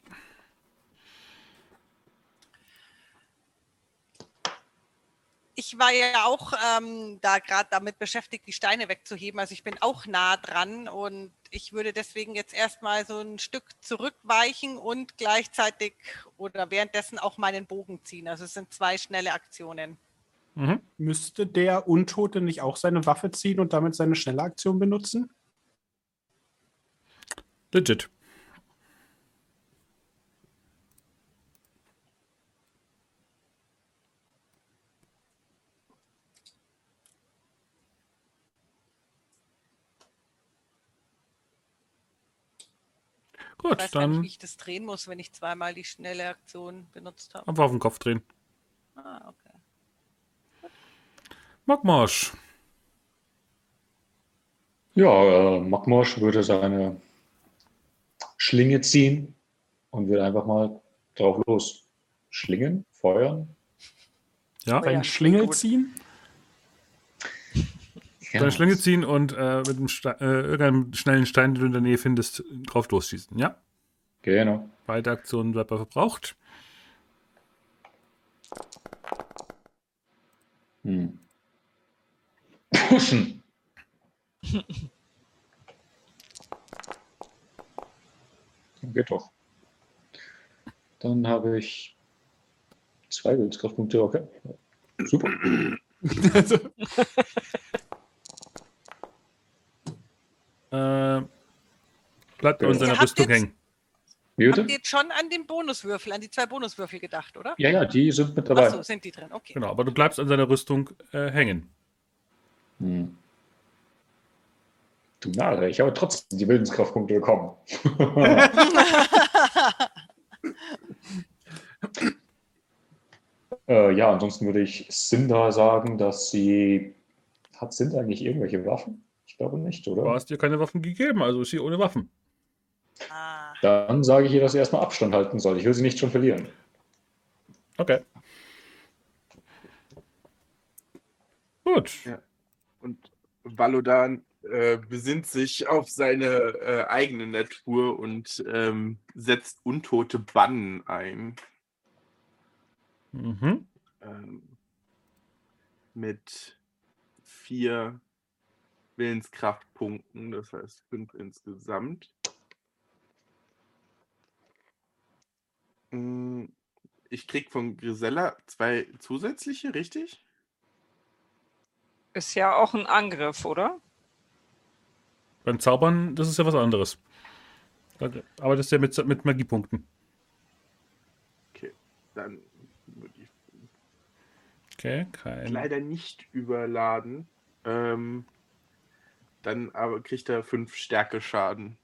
S5: Ich war ja auch ähm, da gerade damit beschäftigt, die Steine wegzuheben. Also ich bin auch nah dran und ich würde deswegen jetzt erstmal so ein Stück zurückweichen und gleichzeitig oder währenddessen auch meinen Bogen ziehen. Also es sind zwei schnelle Aktionen.
S1: Mhm.
S3: Müsste der Untote nicht auch seine Waffe ziehen und damit seine schnelle Aktion benutzen?
S1: Legit.
S5: Ich
S1: Gut,
S5: weiß gar nicht,
S1: dann
S5: wie ich das drehen muss, wenn ich zweimal die schnelle Aktion benutzt habe.
S1: einfach auf den Kopf drehen.
S5: Ah, okay.
S1: Magmarsch.
S2: Ja, äh, Magmosch würde seine Schlinge ziehen und würde einfach mal drauf los. Schlingen, feuern.
S1: Ja,
S4: Oh ja,
S3: Schlingel ziehen?
S1: deine Schlinge ziehen und äh, mit einem Ste äh, irgendeinem schnellen Stein, den du in der Nähe findest, drauf losschießen. Ja,
S2: Genau.
S1: beide Aktionen bleibt verbraucht.
S2: Hm. Pushen. Geht doch. Dann habe ich zwei Willenskraftpunkte, okay. Super.
S3: Also,
S1: Äh, bleibt er in
S2: Ja.
S1: seiner
S5: Ihr habt
S1: Rüstung hängen.
S2: Wie
S5: Habt
S2: bitte?
S5: ihr jetzt schon an den Bonuswürfel, an die zwei Bonuswürfel gedacht, oder?
S2: Ja, ja, die sind mit dabei.
S5: Achso, sind die drin, okay.
S1: Genau, aber du bleibst an seiner Rüstung äh, hängen.
S2: Hm. Du Narre, ich habe trotzdem die Willenskraftpunkte bekommen. äh, ja, ansonsten würde ich Sinda sagen, dass sie. Hat Sinda eigentlich irgendwelche Waffen? Ich glaube nicht,
S1: Du
S2: oder?
S1: hast dir keine Waffen gegeben, also ist sie ohne Waffen.
S5: Ah,
S2: Dann sage ich ihr, dass sie erstmal Abstand halten soll. Ich will sie nicht schon verlieren.
S1: Okay. Gut.
S6: Und Valodan äh, besinnt sich auf seine äh, eigene Natur und ähm, setzt untote Bannen ein.
S1: Mhm.
S6: Ähm, mit vier Willenskraftpunkten, das heißt fünf insgesamt. Mm, Ich krieg von Grisella zwei zusätzliche, richtig?
S4: Ist ja auch ein Angriff, oder?
S1: Beim Zaubern, das ist ja was anderes. Aber das ist ja mit, mit Magiepunkten.
S6: Okay, dann würde ich
S1: Okay, kein.
S6: leider nicht überladen. Ähm, dann aber kriegt er fünf Stärke Schaden.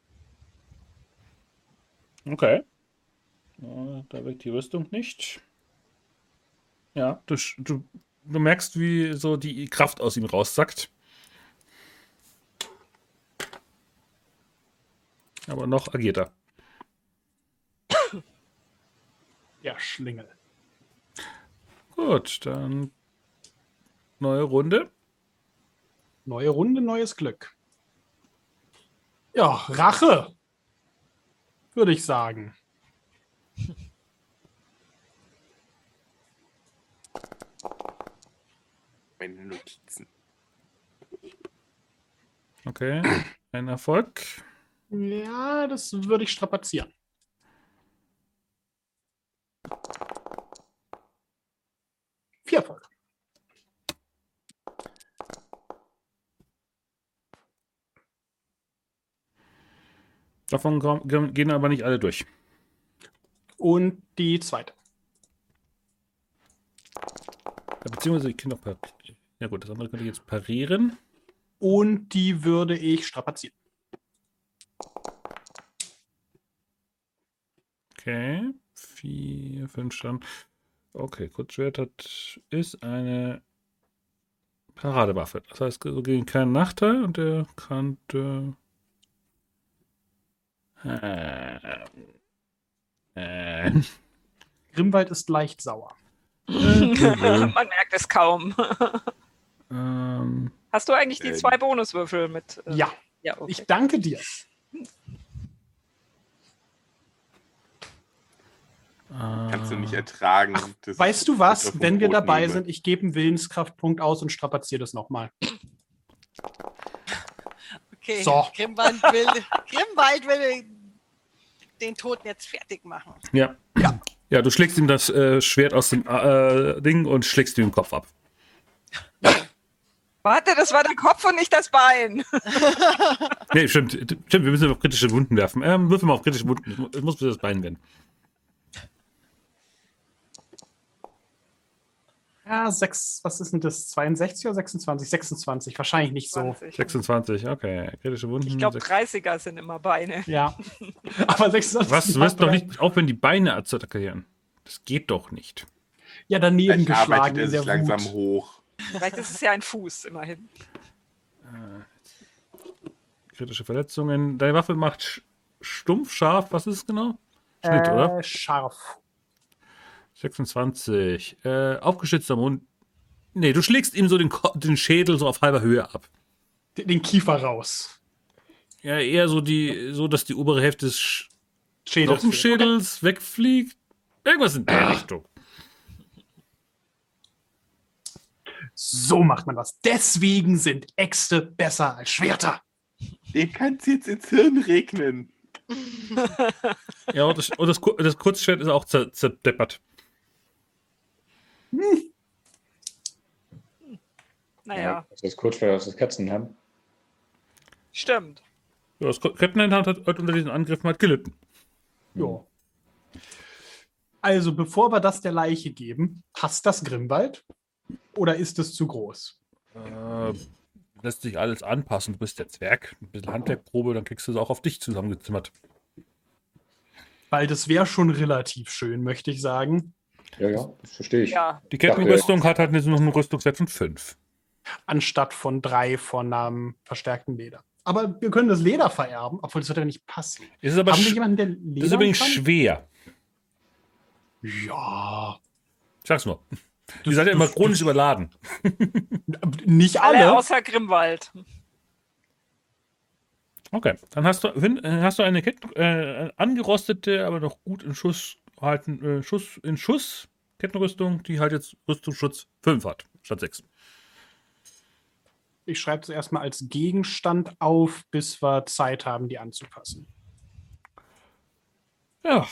S1: Okay. Da wirkt die Rüstung nicht. Ja, du, du, du merkst, wie so die Kraft aus ihm raussackt. Aber noch agiert er.
S3: Ja, Schlingel.
S1: Gut, dann neue Runde.
S3: Neue Runde, neues Glück. Ja, Rache. Würde ich sagen.
S6: Meine Notizen.
S1: Okay, ein Erfolg.
S3: Ja, das würde ich strapazieren. Vier Erfolg.
S1: Davon gehen aber nicht alle durch.
S3: Und die zweite.
S1: Ja, Beziehungsweise ich kann noch Ja gut, das andere könnte ich jetzt parieren.
S3: Und die würde ich strapazieren.
S1: Okay. Vier, fünf Stand. Okay, Kurzschwert hat, ist eine Paradewaffe. Das heißt, so gegen keinen Nachteil und er könnte. Äh, äh,
S3: Grimwald ist leicht sauer.
S4: Man merkt es kaum.
S1: ähm,
S4: Hast du eigentlich die
S6: Äh,
S4: zwei Bonuswürfel mit? äh,
S3: Ja,
S4: Ja, okay.
S3: ich danke dir.
S6: Kannst du nicht ertragen. dass
S3: Weißt du was? Wenn wir dabei
S6: nehme.
S3: sind, ich gebe einen Willenskraftpunkt aus und strapaziere das nochmal.
S5: okay.
S3: So.
S5: Grimwald will, Grimwald will den Toten jetzt fertig machen.
S1: Ja.
S3: Ja.
S1: Ja, du schlägst ihm das äh, Schwert aus dem äh, Ding und schlägst ihm den Kopf ab.
S4: Warte, das war der Kopf und nicht das Bein.
S1: Nee, stimmt. Stimmt, wir müssen auf kritische Wunden werfen. Ähm, würfel mal auf kritische Wunden. Es muss bitte das Bein werden.
S3: Ja, sechs, was ist denn das? 62 oder 26? 26, wahrscheinlich nicht so.
S4: 20.
S1: 26, okay. Kritische Wunden.
S4: Ich glaube,
S1: sechs-
S4: 30er sind immer Beine.
S3: Ja. Aber 26.
S1: Was? Du wirst doch nicht aufhören, die Beine attackieren. Das geht doch nicht.
S3: Ja, daneben
S6: Vielleicht
S3: geschlagen
S6: er sich langsam
S3: Wut.
S6: hoch.
S4: Vielleicht ist es ja ein Fuß, immerhin.
S1: Kritische Verletzungen. Deine Waffe macht stumpf, scharf. Was ist es genau? Schnitt, oder?
S3: Äh, scharf.
S1: 26. Äh, aufgeschützter Mund. Nee, du schlägst ihm so den, Ko den Schädel so auf halber Höhe ab.
S3: Den, den Kiefer raus.
S1: Ja, eher so die, so dass die obere Hälfte des Sch
S3: Schädel.
S1: Knochenschädels wegfliegt. Irgendwas in der Richtung.
S3: So macht man das. Deswegen sind Äxte besser als Schwerter.
S6: Dem kannst du jetzt ins Hirn regnen.
S1: Ja, und das, und das, Kur- das Kurzschwert ist auch zer, zerdeppert.
S4: Naja,
S2: Das ist Kurzschwert, das ist Katzenhemd.
S4: stimmt.
S1: Ja, das Kettenhand hat heute unter diesen Angriffen halt gelitten.
S3: Ja. Also, bevor wir das der Leiche geben, passt das Grimwald? Oder ist es zu groß?
S1: Äh, lässt sich alles anpassen. Du bist der Zwerg. Ein bisschen Handwerkprobe, dann kriegst du es auch auf dich zusammengezimmert.
S3: Weil das wäre schon relativ schön, möchte ich sagen.
S2: Ja, ja, das verstehe ich.
S4: Ja,
S1: Die Kettenrüstung hat halt noch einen Rüstungswert von 5.
S3: Anstatt von drei von einem verstärkten Leder. Aber wir können das Leder vererben, obwohl das wird ja nicht passen.
S1: Ist es aber
S3: Haben wir jemanden, der Leder
S1: ist übrigens
S3: kann?
S1: schwer.
S3: Ja.
S1: Sag's nur. Die seid ja immer chronisch überladen.
S3: Nicht
S4: alle
S3: alle.
S4: außer Grimwald.
S1: Okay, dann hast du, äh, hast du eine Ketten, äh, angerostete, aber noch gut in Schuss halten, äh, Schuss in Schuss Kettenrüstung, die halt jetzt Rüstungsschutz 5 hat, statt 6.
S3: Ich schreibe es erstmal als Gegenstand auf, bis wir Zeit haben, die anzupassen.
S1: Ja,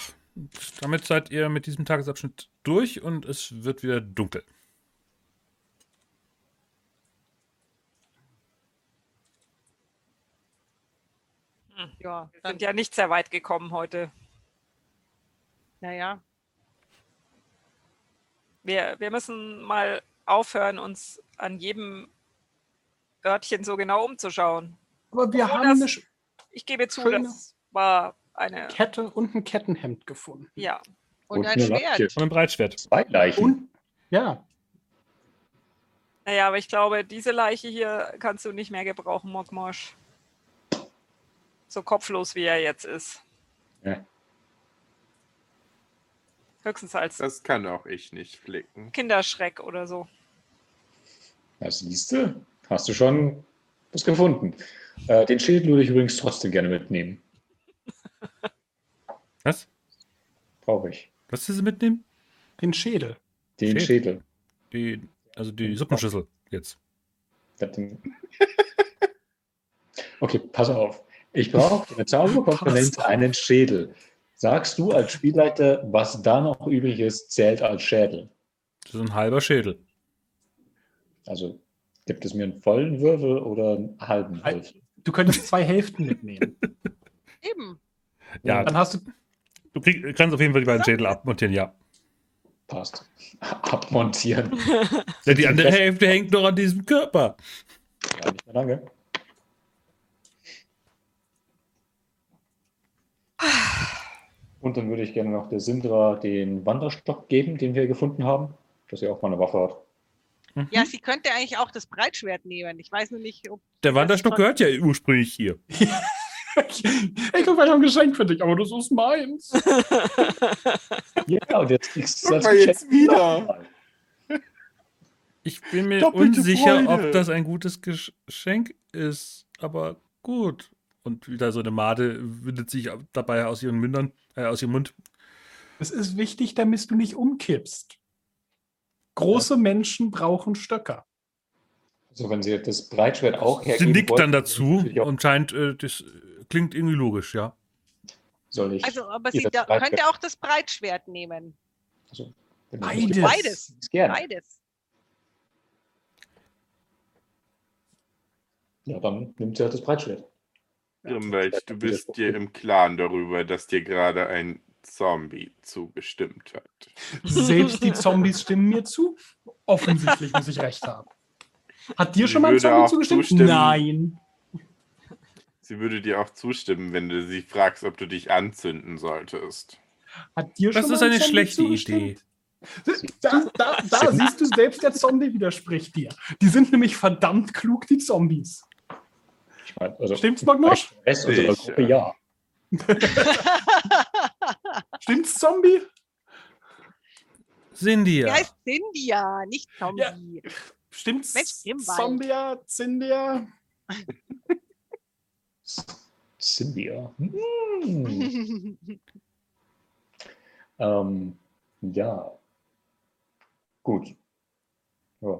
S1: damit seid ihr mit diesem Tagesabschnitt durch und es wird wieder dunkel.
S5: Ja,
S4: sind ja nicht sehr weit gekommen heute.
S5: Naja.
S4: Wir, wir müssen mal aufhören, uns an jedem Örtchen so genau umzuschauen.
S3: Aber wir
S4: Oh,
S3: haben
S4: das- Ich gebe zu, das war eine.
S3: Kette und ein Kettenhemd gefunden.
S4: Ja,
S5: Und,
S2: Und
S5: ein Schwert.
S2: Leiche.
S1: Und ein Breitschwert.
S2: Zwei Leichen.
S3: Und ja,
S4: naja, aber ich glaube, diese Leiche hier kannst du nicht mehr gebrauchen, Mokmosch. So kopflos wie er jetzt ist.
S2: Ja.
S4: Höchstens als
S6: Das kann auch ich nicht flicken.
S4: Kinderschreck oder so.
S2: Das siehst du. Hast du schon was gefunden. Äh, den Schild würde ich übrigens trotzdem gerne mitnehmen.
S1: Was?
S2: Brauche ich.
S1: Was ist sie mitnehmen?
S3: den Schädel.
S2: Den
S1: Schild.
S2: Schädel.
S1: Die, also die Suppenschüssel jetzt.
S2: Okay, pass auf. Ich brauche eine Zauberkomponente, einen Schädel. Sagst du als Spielleiter, was da noch übrig ist, zählt als Schädel?
S1: Das ist ein halber Schädel.
S2: Also gibt es mir einen vollen Würfel oder einen halben Würfel?
S3: Du könntest zwei Hälften mitnehmen.
S5: Eben.
S1: Ja,
S3: Dann hast du
S1: du krieg, kannst auf jeden Fall die beiden Schädel abmontieren, ja.
S2: Passt. Abmontieren.
S1: die andere Hälfte hängt noch an diesem Körper.
S2: Ja, nicht mehr lange. Und dann würde ich gerne noch der Sindra den Wanderstock geben, den wir gefunden haben, dass er auch mal eine Waffe hat.
S5: Ja, sie könnte eigentlich auch das Breitschwert nehmen. Ich weiß nur nicht, ob.
S1: Der Wanderstock gehört ja ursprünglich hier.
S3: ich habe ein Geschenk für dich, aber das ist meins.
S2: Ja, und jetzt kriegst du
S6: mal jetzt wieder.
S1: Ich bin mir
S6: Doppelte
S1: unsicher,
S6: Freude.
S1: ob das ein gutes Geschenk ist, aber gut. Und wieder so eine Made windet sich dabei aus ihren Mündern, äh, aus ihrem Mund.
S3: Es ist wichtig, damit du nicht umkippst. Große Menschen brauchen Stöcker.
S2: Also wenn sie das Breitschwert auch
S1: Sie
S2: hergeben
S1: nickt
S2: wollten,
S1: dann dazu und scheint, äh, das klingt irgendwie logisch, ja.
S2: Soll ich
S5: Also, aber sie da, könnte auch das Breitschwert nehmen.
S2: Also,
S3: Beides.
S5: Beides.
S2: Gerne.
S5: Beides.
S2: Ja, dann nimmt sie halt das Breitschwert.
S6: Grimwald, du bist dir im Klaren darüber, dass dir gerade ein Zombie zugestimmt hat.
S3: Selbst die Zombies stimmen mir zu. Offensichtlich muss ich recht haben. Hat dir
S6: Sie
S3: schon mal ein Zombie zugestimmt?
S6: zustimmen.
S3: Nein.
S6: Sie würde dir auch zustimmen, wenn du sie fragst, ob du dich anzünden solltest.
S3: Hat dir
S1: Das
S3: schon
S1: ist
S3: mal ein
S1: eine
S3: Zombie
S1: schlechte
S3: zugestimmt? Da, da, da siehst du selbst, der Zombie widerspricht dir. Die sind nämlich verdammt klug, die Zombies.
S2: Ich meine, also
S3: Stimmt's, Magnosch?
S6: Sicher.
S2: Gruppe ja.
S3: Stimmt's, Zombie?
S1: Cindy,
S5: Die heißt Cynthia, nicht Zombie.
S3: Stimmt's,
S5: Mensch.
S3: Zombia, Zindia?
S2: Cynthia. Hm. Ähm, ja. Gut. Ja.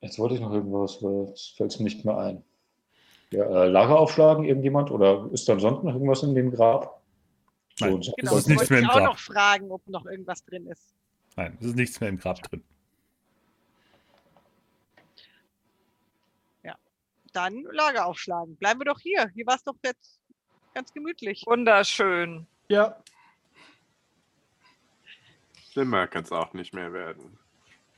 S2: Jetzt wollte ich noch irgendwas, jetzt fällt es mir nicht mehr ein. Ja, äh, Lager aufschlagen, irgendjemand? Oder ist da sonst noch irgendwas in dem Grab?
S1: Nein.
S2: so.
S5: genau,
S1: ist
S5: das
S1: nichts
S5: wollte
S1: mehr
S5: ich
S1: im
S5: auch
S1: Grab.
S5: noch fragen, ob noch irgendwas drin ist.
S1: Nein, es ist nichts mehr im Grab drin.
S5: Dann Lager aufschlagen. Bleiben wir doch hier. Hier war es doch jetzt Ganz gemütlich.
S4: Wunderschön.
S3: Ja,
S6: Schlimmer kann es auch nicht mehr werden.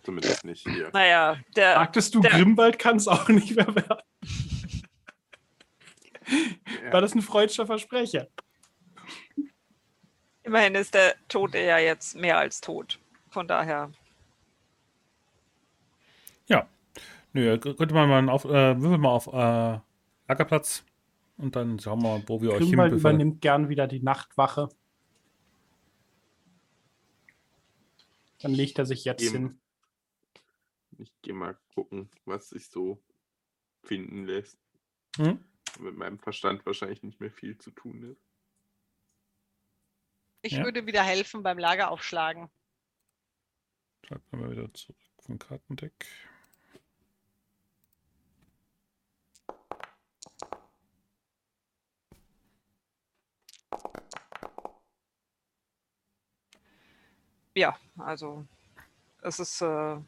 S6: Zumindest nicht hier.
S4: Naja, der,
S3: sagtest du,
S4: der-
S3: Grimwald kann es auch nicht mehr werden. War
S6: Ja.
S3: das ein freudscher Versprecher?
S4: immerhin ist der Tote ja jetzt mehr als tot. Von daher.
S1: Ja. Nö, könnte man mal auf, äh, würfel mal auf äh, Lagerplatz und dann schauen wir mal, wo wir euch
S3: Grimwald
S1: hinbefinden.
S3: übernimmt gern wieder die Nachtwache. Dann legt er sich jetzt
S6: Eben.
S3: hin.
S6: Ich gehe mal gucken, was sich so finden lässt.
S1: Hm?
S6: Mit meinem Verstand wahrscheinlich nicht mehr viel zu tun ist.
S5: Ich
S1: Ja.
S5: würde wieder helfen beim Lager aufschlagen.
S1: Schreibt mal wieder zurück vom Kartendeck.
S4: Ja, also es ist äh,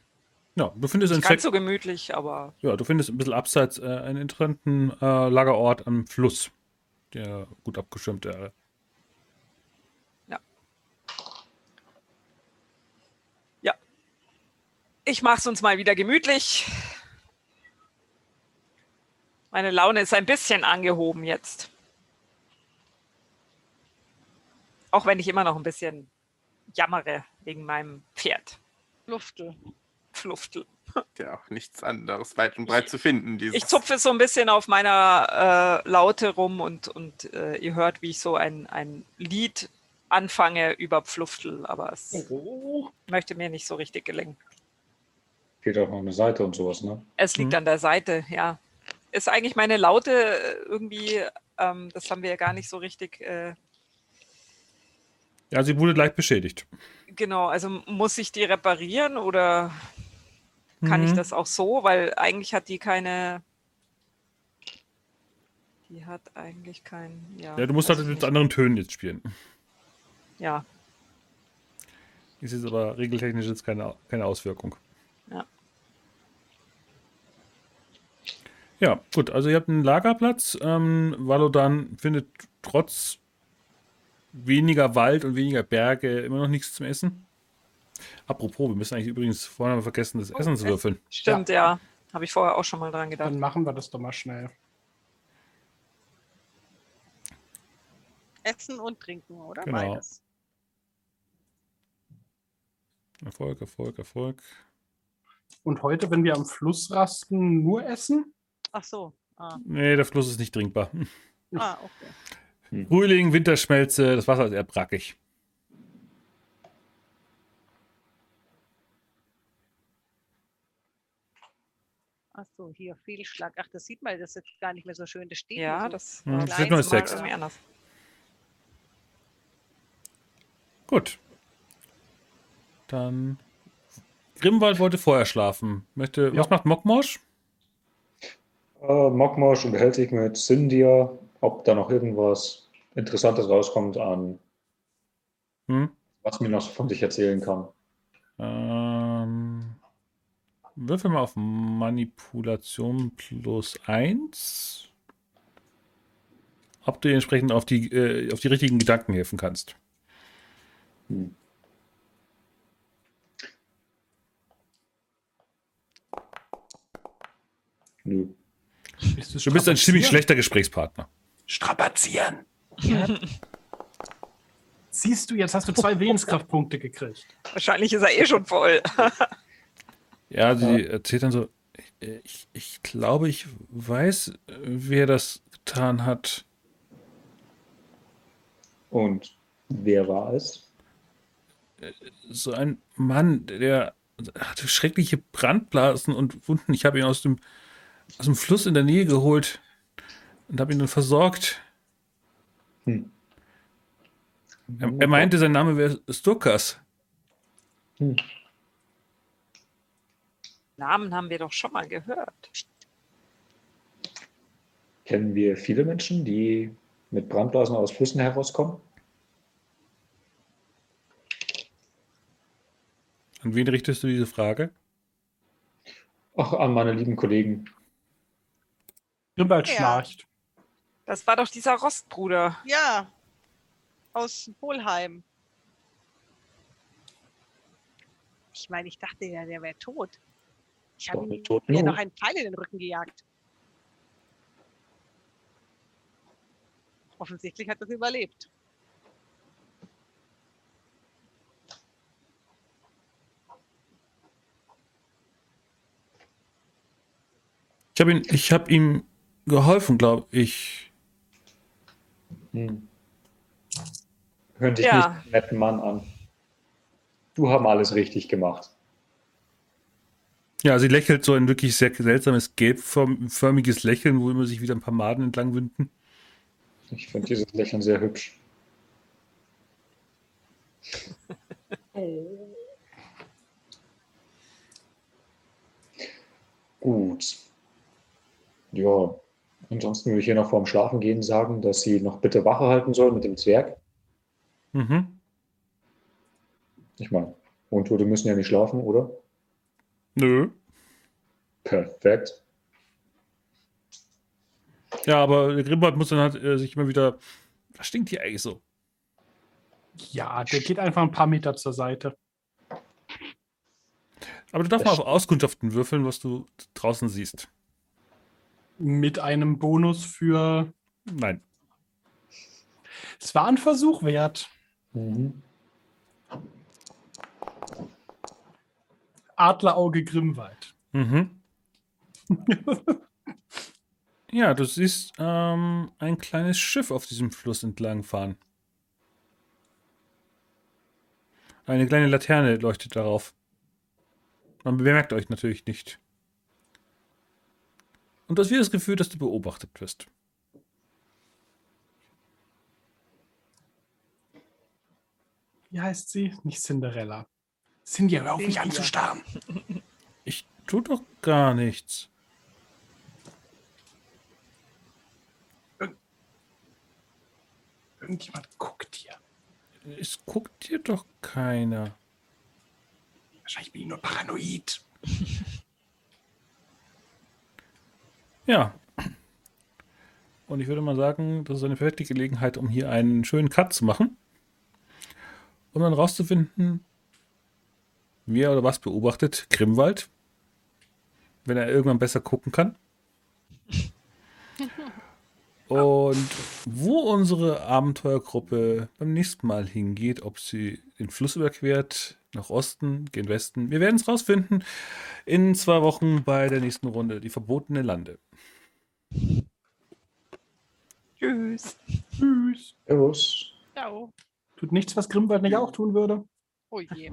S1: Ja, du findest,
S4: nicht ganz so gemütlich, aber
S1: ja, du findest ein bisschen abseits äh, einen interessanten äh, Lagerort am Fluss, der gut abgeschirmt wäre.
S4: ich mache es uns mal wieder gemütlich. Meine Laune ist ein bisschen angehoben jetzt. Auch wenn ich immer noch ein bisschen jammere wegen meinem Pferd.
S5: Luftel.
S4: Fluftel.
S6: Ja, auch nichts anderes weit und breit zu finden. Dieses
S4: Ich zupfe so ein bisschen auf meiner äh, Laute rum und, und äh, ihr hört, wie ich so ein, ein Lied anfange über Pfluftel, aber es
S3: Oh.
S4: möchte mir nicht so richtig gelingen.
S2: Fehlt auch noch eine Seite und sowas, ne?
S4: Es liegt
S1: Mhm.
S4: an der Seite, ja. Ist eigentlich meine Laute äh, irgendwie, ähm, das haben wir ja gar nicht so richtig, äh,
S1: Ja, sie wurde leicht beschädigt.
S4: genau, also muss ich die reparieren oder kann ich
S1: Mhm.
S4: das auch so? Weil eigentlich hat die keine, die hat eigentlich kein, ja.
S1: Ja, du musst
S4: weiß
S1: halt
S4: ich
S1: mit anderen Tönen jetzt spielen.
S4: Ja,
S1: Ist jetzt aber regeltechnisch jetzt keine, keine Auswirkung.
S4: Ja.
S1: Ja, gut, also ihr habt einen Lagerplatz. Ähm, Valodan findet trotz weniger Wald und weniger Berge immer noch nichts zum Essen. Apropos, wir müssen eigentlich übrigens vorher mal vergessen, das Essen zu würfeln.
S4: stimmt, ja. Habe ich vorher auch schon mal dran gedacht.
S3: Dann machen wir das doch mal schnell.
S5: Essen und trinken, oder?
S1: Genau.
S5: Beides.
S1: Erfolg, Erfolg, Erfolg.
S3: Und heute, wenn wir am Fluss rasten, nur essen?
S5: Ach so. Ah,
S1: Nee, der Fluss ist nicht trinkbar.
S5: ah okay.
S1: Frühling, Winterschmelze, das Wasser ist eher brackig.
S5: Ach so, hier Fehlschlag. Ach, das sieht man, das ist jetzt gar nicht mehr so schön. Das steht
S4: ja,
S5: so.
S4: das
S1: Hm,
S4: war
S1: das steht nur
S4: irgendwie anders.
S1: Gut. Dann. Grimwald wollte vorher schlafen. Möchte.
S3: Ja.
S1: Was macht Mockmorsch?
S2: Äh, Mockmosch unterhält sich mit Cynthia, ob da noch irgendwas Interessantes rauskommt an,
S1: Hm?
S2: was mir noch von sich erzählen kann.
S1: Ähm, würfel mal auf Manipulation plus 1. Ob du dir entsprechend auf die, äh, auf die richtigen Gedanken helfen kannst.
S2: Hm. Nö.
S1: Du bist ein ziemlich schlechter Gesprächspartner.
S3: Strapazieren. Ja. Siehst du, jetzt hast du zwei Willenskraftpunkte gekriegt.
S4: Wahrscheinlich ist er eh schon voll.
S1: Ja, sie erzählt dann so, ich, ich glaube, ich weiß, wer das getan hat.
S2: Und wer war es?
S1: So ein Mann, der hatte schreckliche Brandblasen und Wunden. Ich habe ihn aus dem, aus dem Fluss in der Nähe geholt und habe ihn dann versorgt.
S2: Hm.
S1: Er, er meinte, sein Name wäre Sturkas.
S2: Hm.
S4: Namen haben wir doch schon mal gehört.
S2: Kennen wir viele Menschen, die mit Brandblasen aus Flüssen herauskommen?
S1: An wen richtest du diese Frage?
S2: Ach, an meine lieben Kollegen.
S3: Grimwald
S5: Ja.
S3: schnarcht.
S4: Das war doch dieser Rostbruder.
S5: Ja, aus Polheim. Ich meine, ich dachte ja, der wäre tot. Ich habe
S2: genug.
S5: noch einen Pfeil in den Rücken gejagt. Offensichtlich hat er es überlebt.
S1: Ich habe habe ihm geholfen, glaube ich.
S2: Hm. Hör dich
S4: Ja.
S2: nicht den netten Mann an. Du haben alles richtig gemacht.
S1: Ja, sie lächelt so ein wirklich sehr seltsames gelbförmiges Lächeln, wo immer sich wieder ein paar Maden entlang winden.
S2: Ich finde dieses Lächeln sehr hübsch. Gut. Ja, ansonsten würde ich hier noch vorm Schlafen gehen sagen, dass sie noch bitte Wache halten soll mit dem Zwerg.
S1: Mhm.
S2: Ich meine, Untote müssen ja nicht schlafen, oder?
S1: Nö.
S2: Perfekt.
S1: Ja, aber der Grimbart muss dann halt äh, sich immer wieder. Was stinkt hier eigentlich so?
S3: Ja, der geht einfach ein paar Meter zur Seite.
S1: Aber du darfst mal auf Auskundschaften würfeln, was du draußen siehst.
S3: Mit einem Bonus für.
S1: Nein.
S3: Es war ein Versuch wert.
S2: Mhm.
S3: Adlerauge Grimmwald.
S1: Mhm. ja, du siehst ähm, ein kleines Schiff auf diesem Fluss entlang fahren. Eine kleine Laterne leuchtet darauf. Man bemerkt euch natürlich nicht. Und du hast wieder das Gefühl, dass du beobachtet wirst.
S3: Wie heißt sie? Nicht Cinderella. Cindy, hör auf mich anzustarren.
S1: Ich tu doch gar nichts.
S3: Irgendjemand guckt hier.
S1: Es guckt dir doch keiner.
S3: Wahrscheinlich bin ich nur paranoid.
S1: Ja. Und ich würde mal sagen, das ist eine perfekte Gelegenheit, um hier einen schönen Cut zu machen. Um dann rauszufinden, wer oder was beobachtet Grimwald. Wenn er irgendwann besser gucken kann. Und wo unsere Abenteuergruppe beim nächsten Mal hingeht, ob sie den Fluss überquert, nach Osten, gen Westen. Wir werden es rausfinden in zwei Wochen bei der nächsten Runde, die verbotene Lande.
S4: Tschüss.
S3: Tschüss.
S2: Servus.
S5: Ciao.
S3: Tut nichts, was Grimmwald nicht auch tun würde.
S5: Oh je.